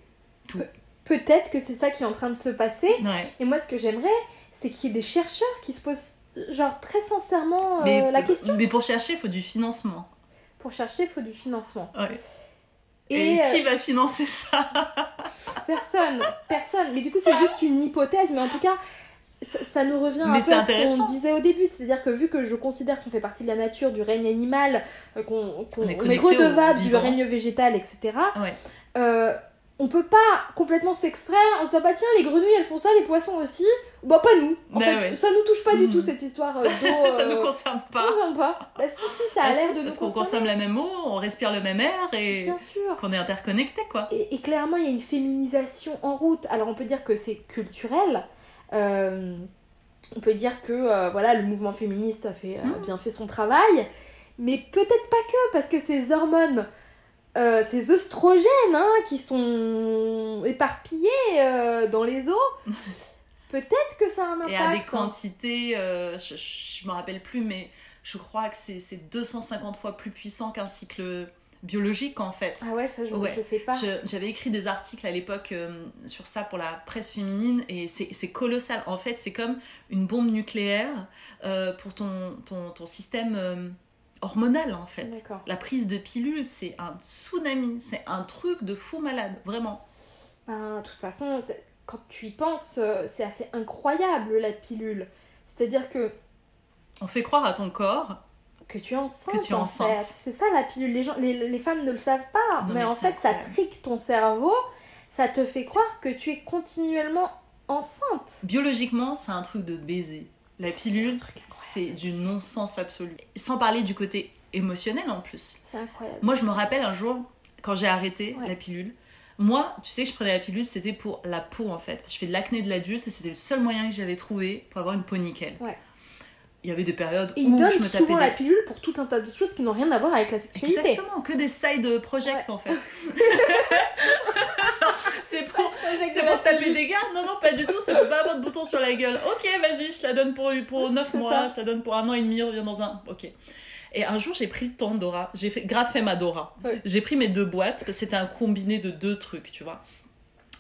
Tout. Pe- Peut-être que c'est ça qui est en train de se passer. Ouais. Et moi, ce que j'aimerais, c'est qu'il y ait des chercheurs qui se posent, genre, très sincèrement euh, Mais, la question. mais pour chercher, il faut du financement. Pour chercher, il faut du financement. Ouais. Et, Et, qui euh, va financer ça [LAUGHS] Personne, personne. Mais du coup, c'est juste une hypothèse, mais en tout cas, ça, ça nous revient Mais un peu à ce qu'on disait au début. C'est-à-dire que vu que je considère qu'on fait partie de la nature, du règne animal, euh, qu'on On est est, redevable du règne végétal, etc., Ouais. euh, on peut pas complètement s'extraire en se disant, bah tiens, les grenouilles elles font ça, les poissons aussi. Bah, pas nous. En Bah fait, ouais. ça nous touche pas du tout cette histoire euh. [LAUGHS] Ça euh, nous concerne ça pas. nous concerne pas. Bah, si, si, ça a Ah, l'air de parce qu'on consomme la même eau, on respire le même air et qu'on est interconnecté quoi. Et, et clairement, il y a une féminisation en route. Alors, on peut dire que c'est culturel. Euh, on peut dire que euh, voilà, le mouvement féministe a, fait, a Mhm. bien fait son travail. Mais peut-être pas que, parce que ces hormones, euh, ces oestrogènes hein, qui sont éparpillés euh, dans les os, [LAUGHS] peut-être que ça a un impact. Et à des hein. quantités, euh, je, je me rappelle plus, mais je crois que c'est c'est 250 fois plus puissant qu'un cycle biologique en fait. Ah ouais, ça je, Ouais. je sais pas. J'avais écrit des articles à l'époque euh, sur ça pour la presse féminine et c'est colossal. En fait, c'est comme une bombe nucléaire euh, pour ton, ton, ton système hormonal en fait. La prise de pilule, c'est un tsunami, c'est un truc de fou malade, vraiment. Ben, de toute façon, quand tu y penses, euh, c'est assez incroyable la pilule. C'est-à-dire que On fait croire à ton corps que tu es enceinte. Que tu es en enceinte. fait. C'est ça la pilule. Les, gens, les, les femmes ne le savent pas. Non, mais, mais en fait, ça trique ton cerveau. Ça te fait croire que tu es continuellement enceinte. Biologiquement, c'est un truc de baiser. La pilule, c'est du non-sens absolu. Sans parler du côté émotionnel en plus. C'est incroyable. Moi, je me rappelle un jour, quand j'ai arrêté Ouais. la pilule, moi, tu sais que je prenais la pilule, c'était pour la peau en fait. Je fais de l'acné de l'adulte et c'était le seul moyen que j'avais trouvé pour avoir une peau nickel. Ouais. Il y avait des périodes Et où je me tapais souvent des... la pilule pour tout un tas de choses qui n'ont rien à voir avec la sexualité. Exactement, que des side projects en fait. [LAUGHS] C'est pour, c'est pour taper des gars? Non, non, pas du tout, ça peut pas avoir de bouton sur la gueule. Ok, vas-y, je la donne pour, pour 9 C'est mois, ça. je la donne pour un an et demi, reviens dans un. Ok. Et un jour, j'ai pris le temps, Dora. J'ai fait, grave fait ma Dora. Ouais. J'ai pris mes deux boîtes, parce que c'était un combiné de deux trucs, tu vois.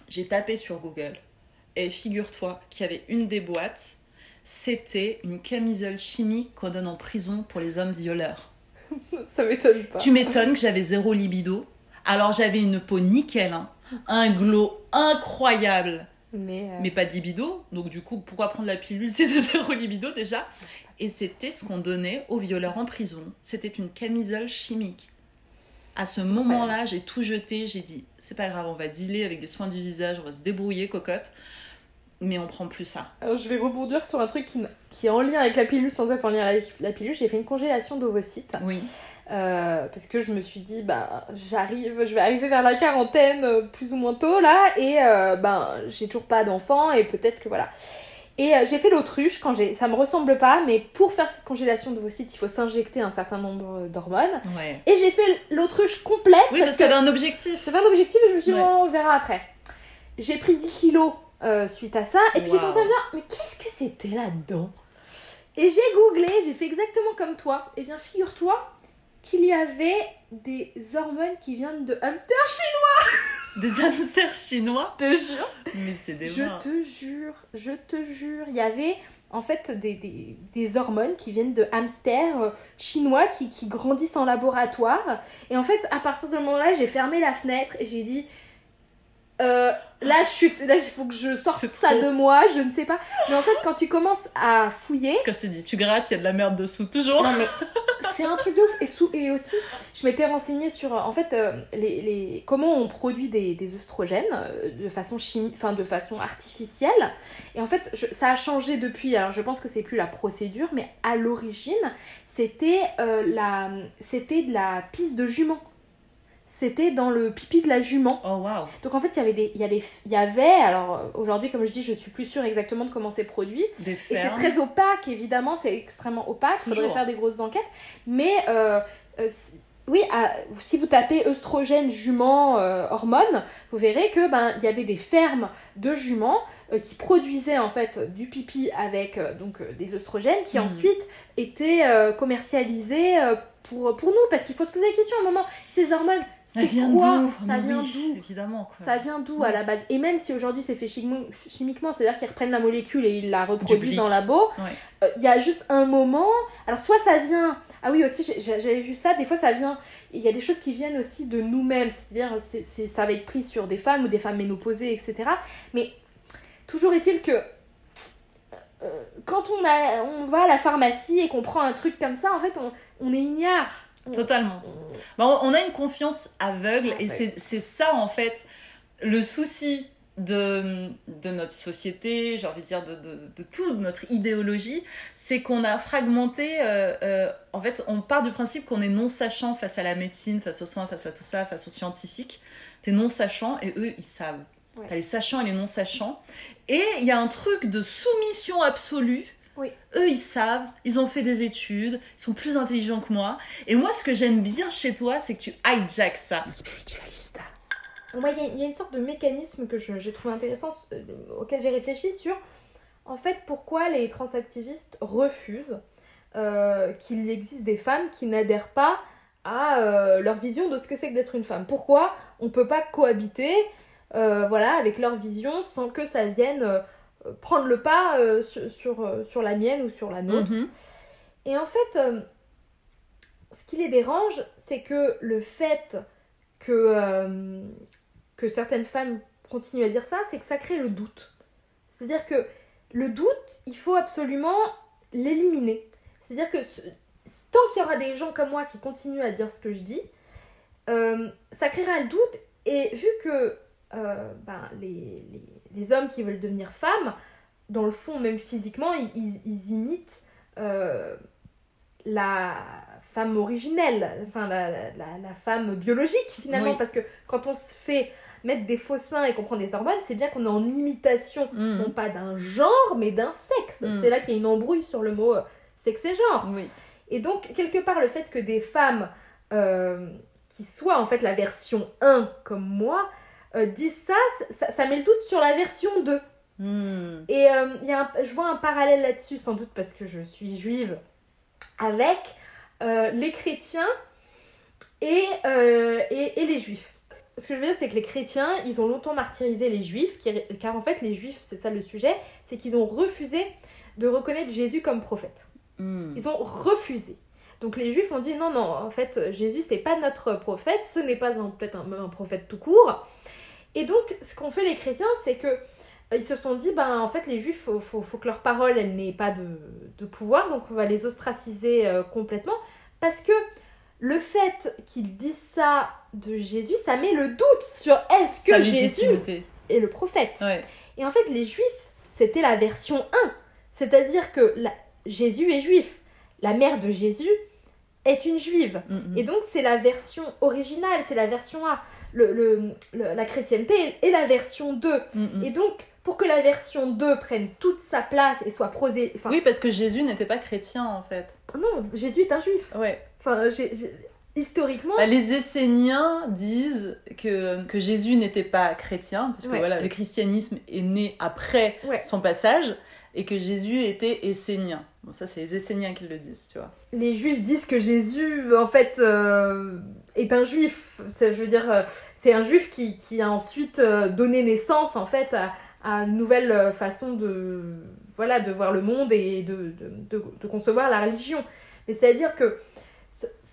J'ai tapé sur Google. Et figure-toi qu'il y avait une des boîtes, c'était une camisole chimique qu'on donne en prison pour les hommes violeurs. [LAUGHS] Ça m'étonne pas. Tu m'étonnes que j'avais zéro libido. Alors j'avais une peau nickel, hein. un glow incroyable, Mais, euh, mais pas de libido. Donc du coup, pourquoi prendre la pilule si t'as zéro libido déjà? Et c'était ce qu'on donnait aux violeurs en prison. C'était une camisole chimique. À ce moment-là, j'ai tout jeté. J'ai dit, c'est pas grave, on va dealer avec des soins du visage, on va se débrouiller, cocotte. Mais on prend plus ça. Alors je vais rebondir sur un truc qui, qui est en lien avec la pilule sans être en lien avec la pilule. J'ai fait une congélation d'ovocytes. Oui. Euh, parce que je me suis dit, bah, j'arrive, je vais arriver vers la quarantaine euh, plus ou moins tôt là, et euh, ben, j'ai toujours pas d'enfant, et peut-être que voilà. Et euh, j'ai fait l'autruche quand j'ai. Ça me ressemble pas, mais pour faire cette congélation d'ovocytes, il faut s'injecter un certain nombre d'hormones. Ouais. Et j'ai fait l'autruche complète. Oui, parce que t'avais un objectif. J'avais un objectif et je me suis dit, Ouais. bon, on verra après. J'ai pris 10 kilos euh, suite à ça, et puis j'ai Wow. commencé à me dire, mais qu'est-ce que c'était là-dedans? Et j'ai googlé, j'ai fait exactement comme toi. Et bien, figure-toi qu'il y avait des hormones qui viennent de hamsters chinois. [LAUGHS] Des hamsters chinois? Je te jure. Mais c'est des Je te jure, je te jure. Il y avait en fait des, des, des hormones qui viennent de hamsters euh, chinois qui, qui grandissent en laboratoire. Et en fait, à partir de ce moment-là, j'ai fermé la fenêtre et j'ai dit. Euh, là, je suis, là, il faut que je sorte ça trop. de moi, je ne sais pas. Mais en fait, quand tu commences à fouiller, Quand c'est dit, tu grattes, il y a de la merde dessous, toujours. non mais c'est un truc de ouf. Et, sous- et aussi, je m'étais renseignée sur euh, en fait euh, les, les- comment on produit des, des œstrogènes euh, de façon chimique, enfin de façon artificielle. Et en fait, je- ça a changé depuis. Alors je pense que c'est plus la procédure, mais à l'origine, c'était la, c'était de la pisse de jument. C'était dans le pipi de la jument. Oh waouh. Donc en fait, il y avait des, il y a des- il y avait. Alors aujourd'hui, comme je dis, je suis plus sûre exactement de comment c'est produit. Des Et c'est très opaque, évidemment, c'est extrêmement opaque, il faudrait faire des grosses enquêtes. Mais euh, euh, oui, à- si vous tapez œstrogène, jument, euh, hormones, vous verrez que ben il y avait des fermes de juments euh, qui produisaient en fait du pipi avec euh, donc des œstrogènes qui Mhm. ensuite étaient commercialisés pour, pour nous parce qu'il faut se poser la question à un moment ces hormones c'est vient quoi d'où? Ça vient oui, d'où? Évidemment, quoi. ça vient d'où Ouais. à la base? Et même si aujourd'hui c'est fait chimiquement, c'est-à-dire qu'ils reprennent la molécule et ils la reproduisent dans le labo, Ouais. euh, il y a juste un moment. Alors soit ça vient. Ah oui aussi j'avais vu ça. Des fois ça vient. Il y a des choses qui viennent aussi de nous-mêmes. C'est-à-dire c'est, c'est- ça va être pris sur des femmes ou des femmes ménopausées etc. Mais toujours est-il que euh, quand on a on va à la pharmacie et qu'on prend un truc comme ça en fait on, on est ignare. Totalement. on- Bah, on a une confiance aveugle et c'est ça en fait le souci de, de notre société, j'ai envie de dire de, de, de toute notre idéologie, c'est qu'on a fragmenté, euh, euh, en fait on part du principe qu'on est non sachant face à la médecine, face aux soins, face à tout ça, face aux scientifiques. T'es non sachant et eux ils savent. Ouais. T'as les sachants et les non sachants. Et il y a un truc de soumission absolue Oui. eux ils savent, ils ont fait des études, ils sont plus intelligents que moi. Et moi, ce que j'aime bien chez toi, c'est que tu hijacks ça. spiritualista. Moi, il y, a- il y a une sorte de mécanisme que je- j'ai trouvé intéressant, euh, auquel j'ai réfléchi sur, en fait, pourquoi les transactivistes refusent euh, qu'il existe des femmes qui n'adhèrent pas à euh, leur vision de ce que c'est que d'être une femme. Pourquoi on peut pas cohabiter, euh, voilà, avec leur vision sans que ça vienne euh, prendre le pas euh, sur, sur, euh, sur la mienne ou sur la nôtre. Mhm. Et en fait, euh, ce qui les dérange, c'est que le fait que, euh, que certaines femmes continuent à dire ça, c'est que ça crée le doute. C'est-à-dire que le doute, il faut absolument l'éliminer. C'est-à-dire que ce- tant qu'il y aura des gens comme moi qui continuent à dire ce que je dis, ça créera le doute. Et vu que ben, les, les- les hommes qui veulent devenir femmes, dans le fond, même physiquement, ils, ils- ils imitent euh, la femme originelle, enfin la, la- la- la femme biologique finalement, Oui. parce que quand on se fait mettre des faux seins et qu'on prend des hormones, c'est bien qu'on est en imitation, Mhm. non pas d'un genre, mais d'un sexe. Mhm. C'est là qu'il y a une embrouille sur le mot euh, sexe et genre. Oui. Et donc, quelque part, le fait que des femmes euh, qui soient en fait la version 1 comme moi euh, disent ça, ça, ça met le doute sur la version 2. Hmm. Et euh, y a un- je vois un parallèle là-dessus, sans doute parce que je suis juive, avec euh, les chrétiens et, euh, et, et les juifs. Ce que je veux dire, c'est que les chrétiens, ils ont longtemps martyrisé les juifs, qui- car en fait, les juifs, c'est ça le sujet, c'est qu'ils ont refusé de reconnaître Jésus comme prophète. Hmm. Ils ont refusé. Donc les juifs ont dit non, non, en fait, Jésus, c'est pas notre prophète, ce n'est pas peut-être un, un prophète tout court. Et donc, ce qu'ont fait les chrétiens, c'est que euh, ils se sont dit, ben en fait, les juifs, faut, faut, faut que leur parole, elle n'ait pas de, de pouvoir, donc on va les ostraciser euh, complètement. Parce que le fait qu'ils disent ça de Jésus, ça met le doute sur est-ce que Jésus est le prophète. Ouais. Et en fait, les juifs, c'était la version 1. C'est-à-dire que la- Jésus est juif. La mère de Jésus est une juive. Mhm. Et donc, c'est la version originale, c'est la version A. Le, le- le- la chrétienté est la version 2. Mhm. Et donc, pour que la version 2 prenne toute sa place et soit prosée. Oui, parce que Jésus n'était pas chrétien en fait. non, Jésus est un juif. Ouais. Enfin, j'ai- j'ai- historiquement. Bah, les Esséniens disent que, que Jésus n'était pas chrétien, parce que Ouais. voilà, le christianisme est né après Ouais. son passage, et que Jésus était essénien. Bon, ça, c'est les Esséniens qui le disent, tu vois. les juifs disent que Jésus, en fait, euh, est un juif. Je veux dire, euh, c'est un juif qui, qui a ensuite euh, donné naissance, en fait, à, une nouvelle façon de, voilà, de voir le monde et de, de, de- concevoir la religion. Mais c'est-à-dire que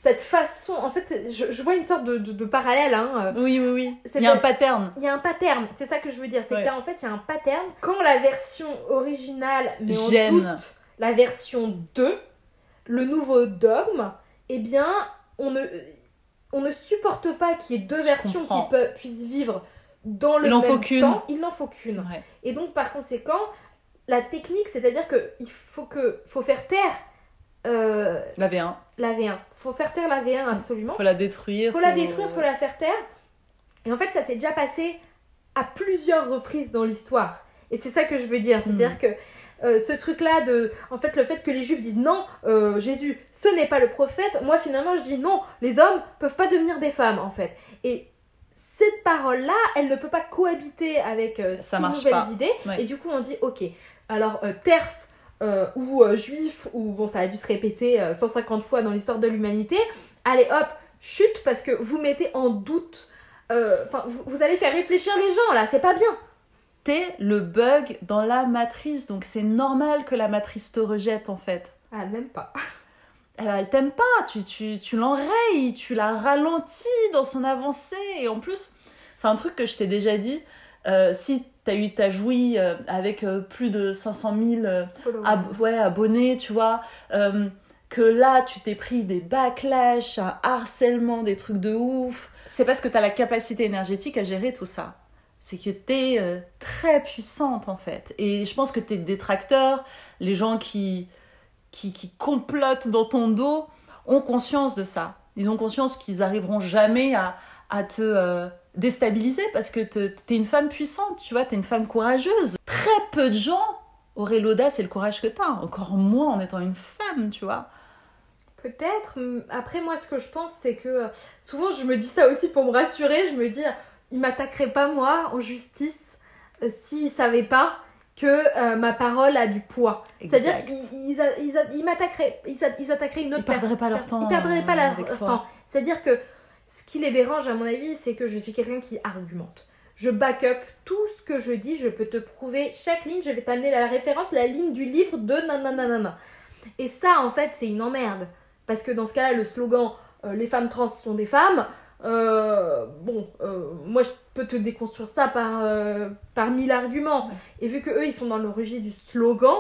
cette façon, en fait, je, je vois une sorte de, de- de parallèle. Hein, euh, Oui, oui, oui. Il y a un pattern. il y a un pattern, c'est ça que je veux dire. C'est Ouais. que là, en fait, il y a un pattern. Quand la version originale met en Gêne. doute la version 2, le nouveau dogme, eh bien, on ne, on ne supporte pas qu'il y ait deux Je versions qui peuvent, puissent vivre dans le Il en même faut temps. Il n'en faut qu'une. Ouais. Et donc, par conséquent, la technique, c'est-à-dire qu'il faut, que, faut faire taire euh, La V1. La V1. faut faire taire la V1, absolument Faut la détruire. faut la détruire, faut la faire taire. Et en fait, ça s'est déjà passé à plusieurs reprises dans l'histoire. Et c'est ça que je veux dire. C'est-à-dire que euh, ce truc-là de. En fait, le fait que les juifs disent non, euh, Jésus, ce n'est pas le prophète, moi finalement je dis non, les hommes peuvent pas devenir des femmes en fait. Et cette parole-là, elle ne peut pas cohabiter avec euh, ces nouvelles pas. idées. Ouais. Et du coup, on dit ok, alors euh, TERF euh, ou euh, juif, ou bon, ça a dû se répéter euh, 150 fois dans l'histoire de l'humanité, allez hop, chute parce que vous mettez en doute. euh, Enfin, vous, vous allez faire réfléchir les gens là, c'est pas bien. T'es le bug dans la matrice, donc c'est normal que la matrice te rejette en fait. Ah, elle m'aime pas. [LAUGHS] Euh, elle t'aime pas, tu, tu, tu l'enrayes, tu la ralentis dans son avancée. Et en plus, c'est un truc que je t'ai déjà dit, euh, si t'as eu ta jouie euh, avec euh, plus de 500 000 euh, ab- ouais, abonnés, tu vois, que là tu t'es pris des backlash, un harcèlement, des trucs de ouf, c'est parce que t'as la capacité énergétique à gérer tout ça. C'est que t'es très puissante en fait. Et je pense que tes détracteurs, les gens qui, qui, qui complotent dans ton dos, ont conscience de ça. Ils ont conscience qu'ils arriveront jamais à, à te euh, déstabiliser parce que te- t'es une femme puissante, tu vois, t'es une femme courageuse. Très peu de gens auraient l'audace et le courage que t'as, encore moins en étant une femme, tu vois. Peut-être. Après, moi, ce que je pense, c'est que euh, souvent, je me dis ça aussi pour me rassurer. Je me dis, ils m'attaqueraient pas moi en justice euh, s'ils savaient pas que euh, ma parole a du poids. C'est-à-dire qu'ils ils m'attaqueraient, ils, attaqueraient une autre Ils perdraient pas leur temps, Ils perdraient pas euh, leur temps. C'est-à-dire que qui les dérange, à mon avis, c'est que je suis quelqu'un qui argumente. Je back up tout ce que je dis, je peux te prouver chaque ligne, je vais t'amener la référence, la ligne du livre de nananana. Et ça, en fait, c'est une emmerde. Parce que dans ce cas-là, le slogan euh, Les femmes trans sont des femmes, euh, bon, euh, moi je peux te déconstruire ça par, par mille arguments. Et vu que eux ils sont dans le registre du slogan,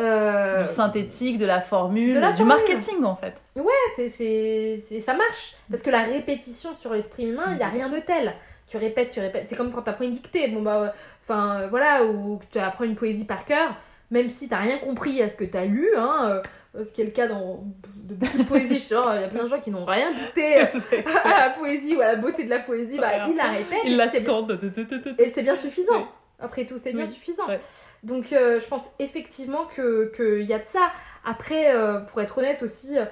euh, Du synthétique, de la formule, de la du marketing en fait. Ouais, c'est, c'est, c'est- ça marche. Parce que la répétition sur l'esprit humain, il n'y a rien de tel. Tu répètes, tu répètes. C'est comme quand tu apprends une dictée. Bon, bah, euh, enfin, euh, voilà, ou que tu apprends une poésie par cœur, même si tu rien compris à ce que tu as lu, hein, euh, ce qui est le cas dans de beaucoup de poésie. Je suis il y a plein de gens qui n'ont rien goûté [LAUGHS] à la poésie ou à la beauté de la poésie. Bah, ils la répètent. Ils la scandent. et c'est bien suffisant. Après tout, c'est bien Oui. suffisant. Ouais. Donc euh, je pense effectivement que qu'il y a de ça. Après, euh, pour être honnête aussi, euh,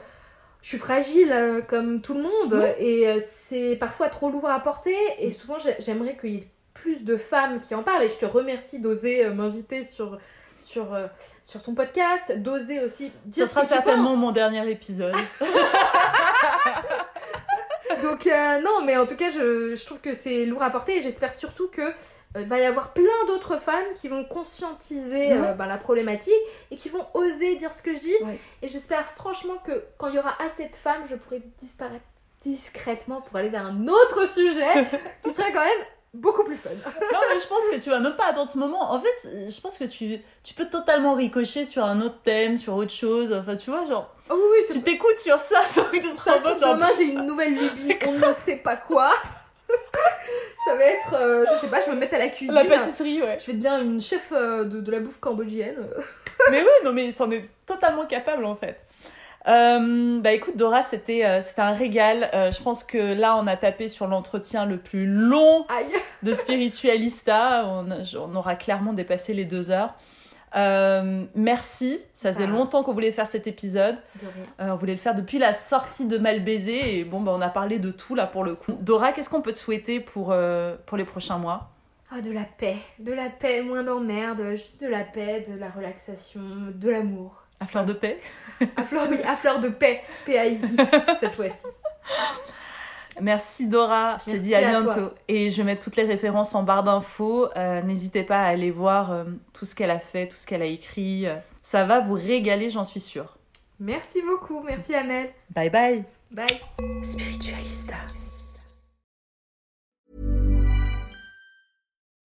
je suis fragile comme tout le monde Ouais. et c'est parfois trop lourd à porter. Et souvent, j'ai- j'aimerais qu'il y ait plus de femmes qui en parlent. Et je te remercie d'oser m'inviter sur sur sur ton podcast, d'oser aussi dire Ça sera ce que certainement mon dernier épisode. [LAUGHS] [LAUGHS] Donc non, mais en tout cas, je, je trouve que c'est lourd à porter et j'espère surtout que euh, va y avoir plein d'autres femmes qui vont conscientiser euh, bah, la problématique et qui vont oser dire ce que je dis. Ouais. Et j'espère franchement que quand il y aura assez de femmes, je pourrai disparaître discrètement pour aller vers un autre sujet [LAUGHS] qui sera quand même beaucoup plus fun. non, mais je pense que tu vas même pas attendre ce moment. En fait, je pense que tu, tu peux totalement ricocher sur un autre thème, sur autre chose. Enfin, tu vois, genre, Oh oui, tu t'écoutes sur ça, [LAUGHS] que tu te ça rends se compte, trouve, genre, demain j'ai une nouvelle lubie, on ne sait pas quoi. [LAUGHS] Ça va être, euh, je sais pas, je vais me mettre à la cuisine. La pâtisserie, ouais. Je vais devenir une chef euh, de, de la bouffe cambodgienne. [LAUGHS] mais oui, non, mais t'en es totalement capable en fait. Euh, bah écoute Dora, c'était euh, c'était un régal. Euh, je pense que là on a tapé sur l'entretien le plus long Aïe. de Spiritualista. On, on aura clairement dépassé les deux heures. Euh, merci, ça faisait Ah. longtemps qu'on voulait faire cet épisode. Euh, on voulait le faire depuis la sortie de Mal Baiser et bon bah on a parlé de tout là pour le coup. Dora, qu'est-ce qu'on peut te souhaiter pour euh, pour les prochains mois? Ah, de la paix. De la paix, moins d'emmerde, juste de la paix, de la relaxation, de l'amour. À fleur de paix. À fleur, oui, à fleur de paix. PAI, cette fois-ci. [LAUGHS] Merci Dora, je te dis à, à bientôt. toi. Et je vais mettre toutes les références en barre d'infos. Euh, N'hésitez pas à aller voir euh, tout ce qu'elle a fait, tout ce qu'elle a écrit. Euh, Ça va vous régaler, j'en suis sûre. Merci beaucoup, merci Amel. Bye bye. Bye. Spiritualista.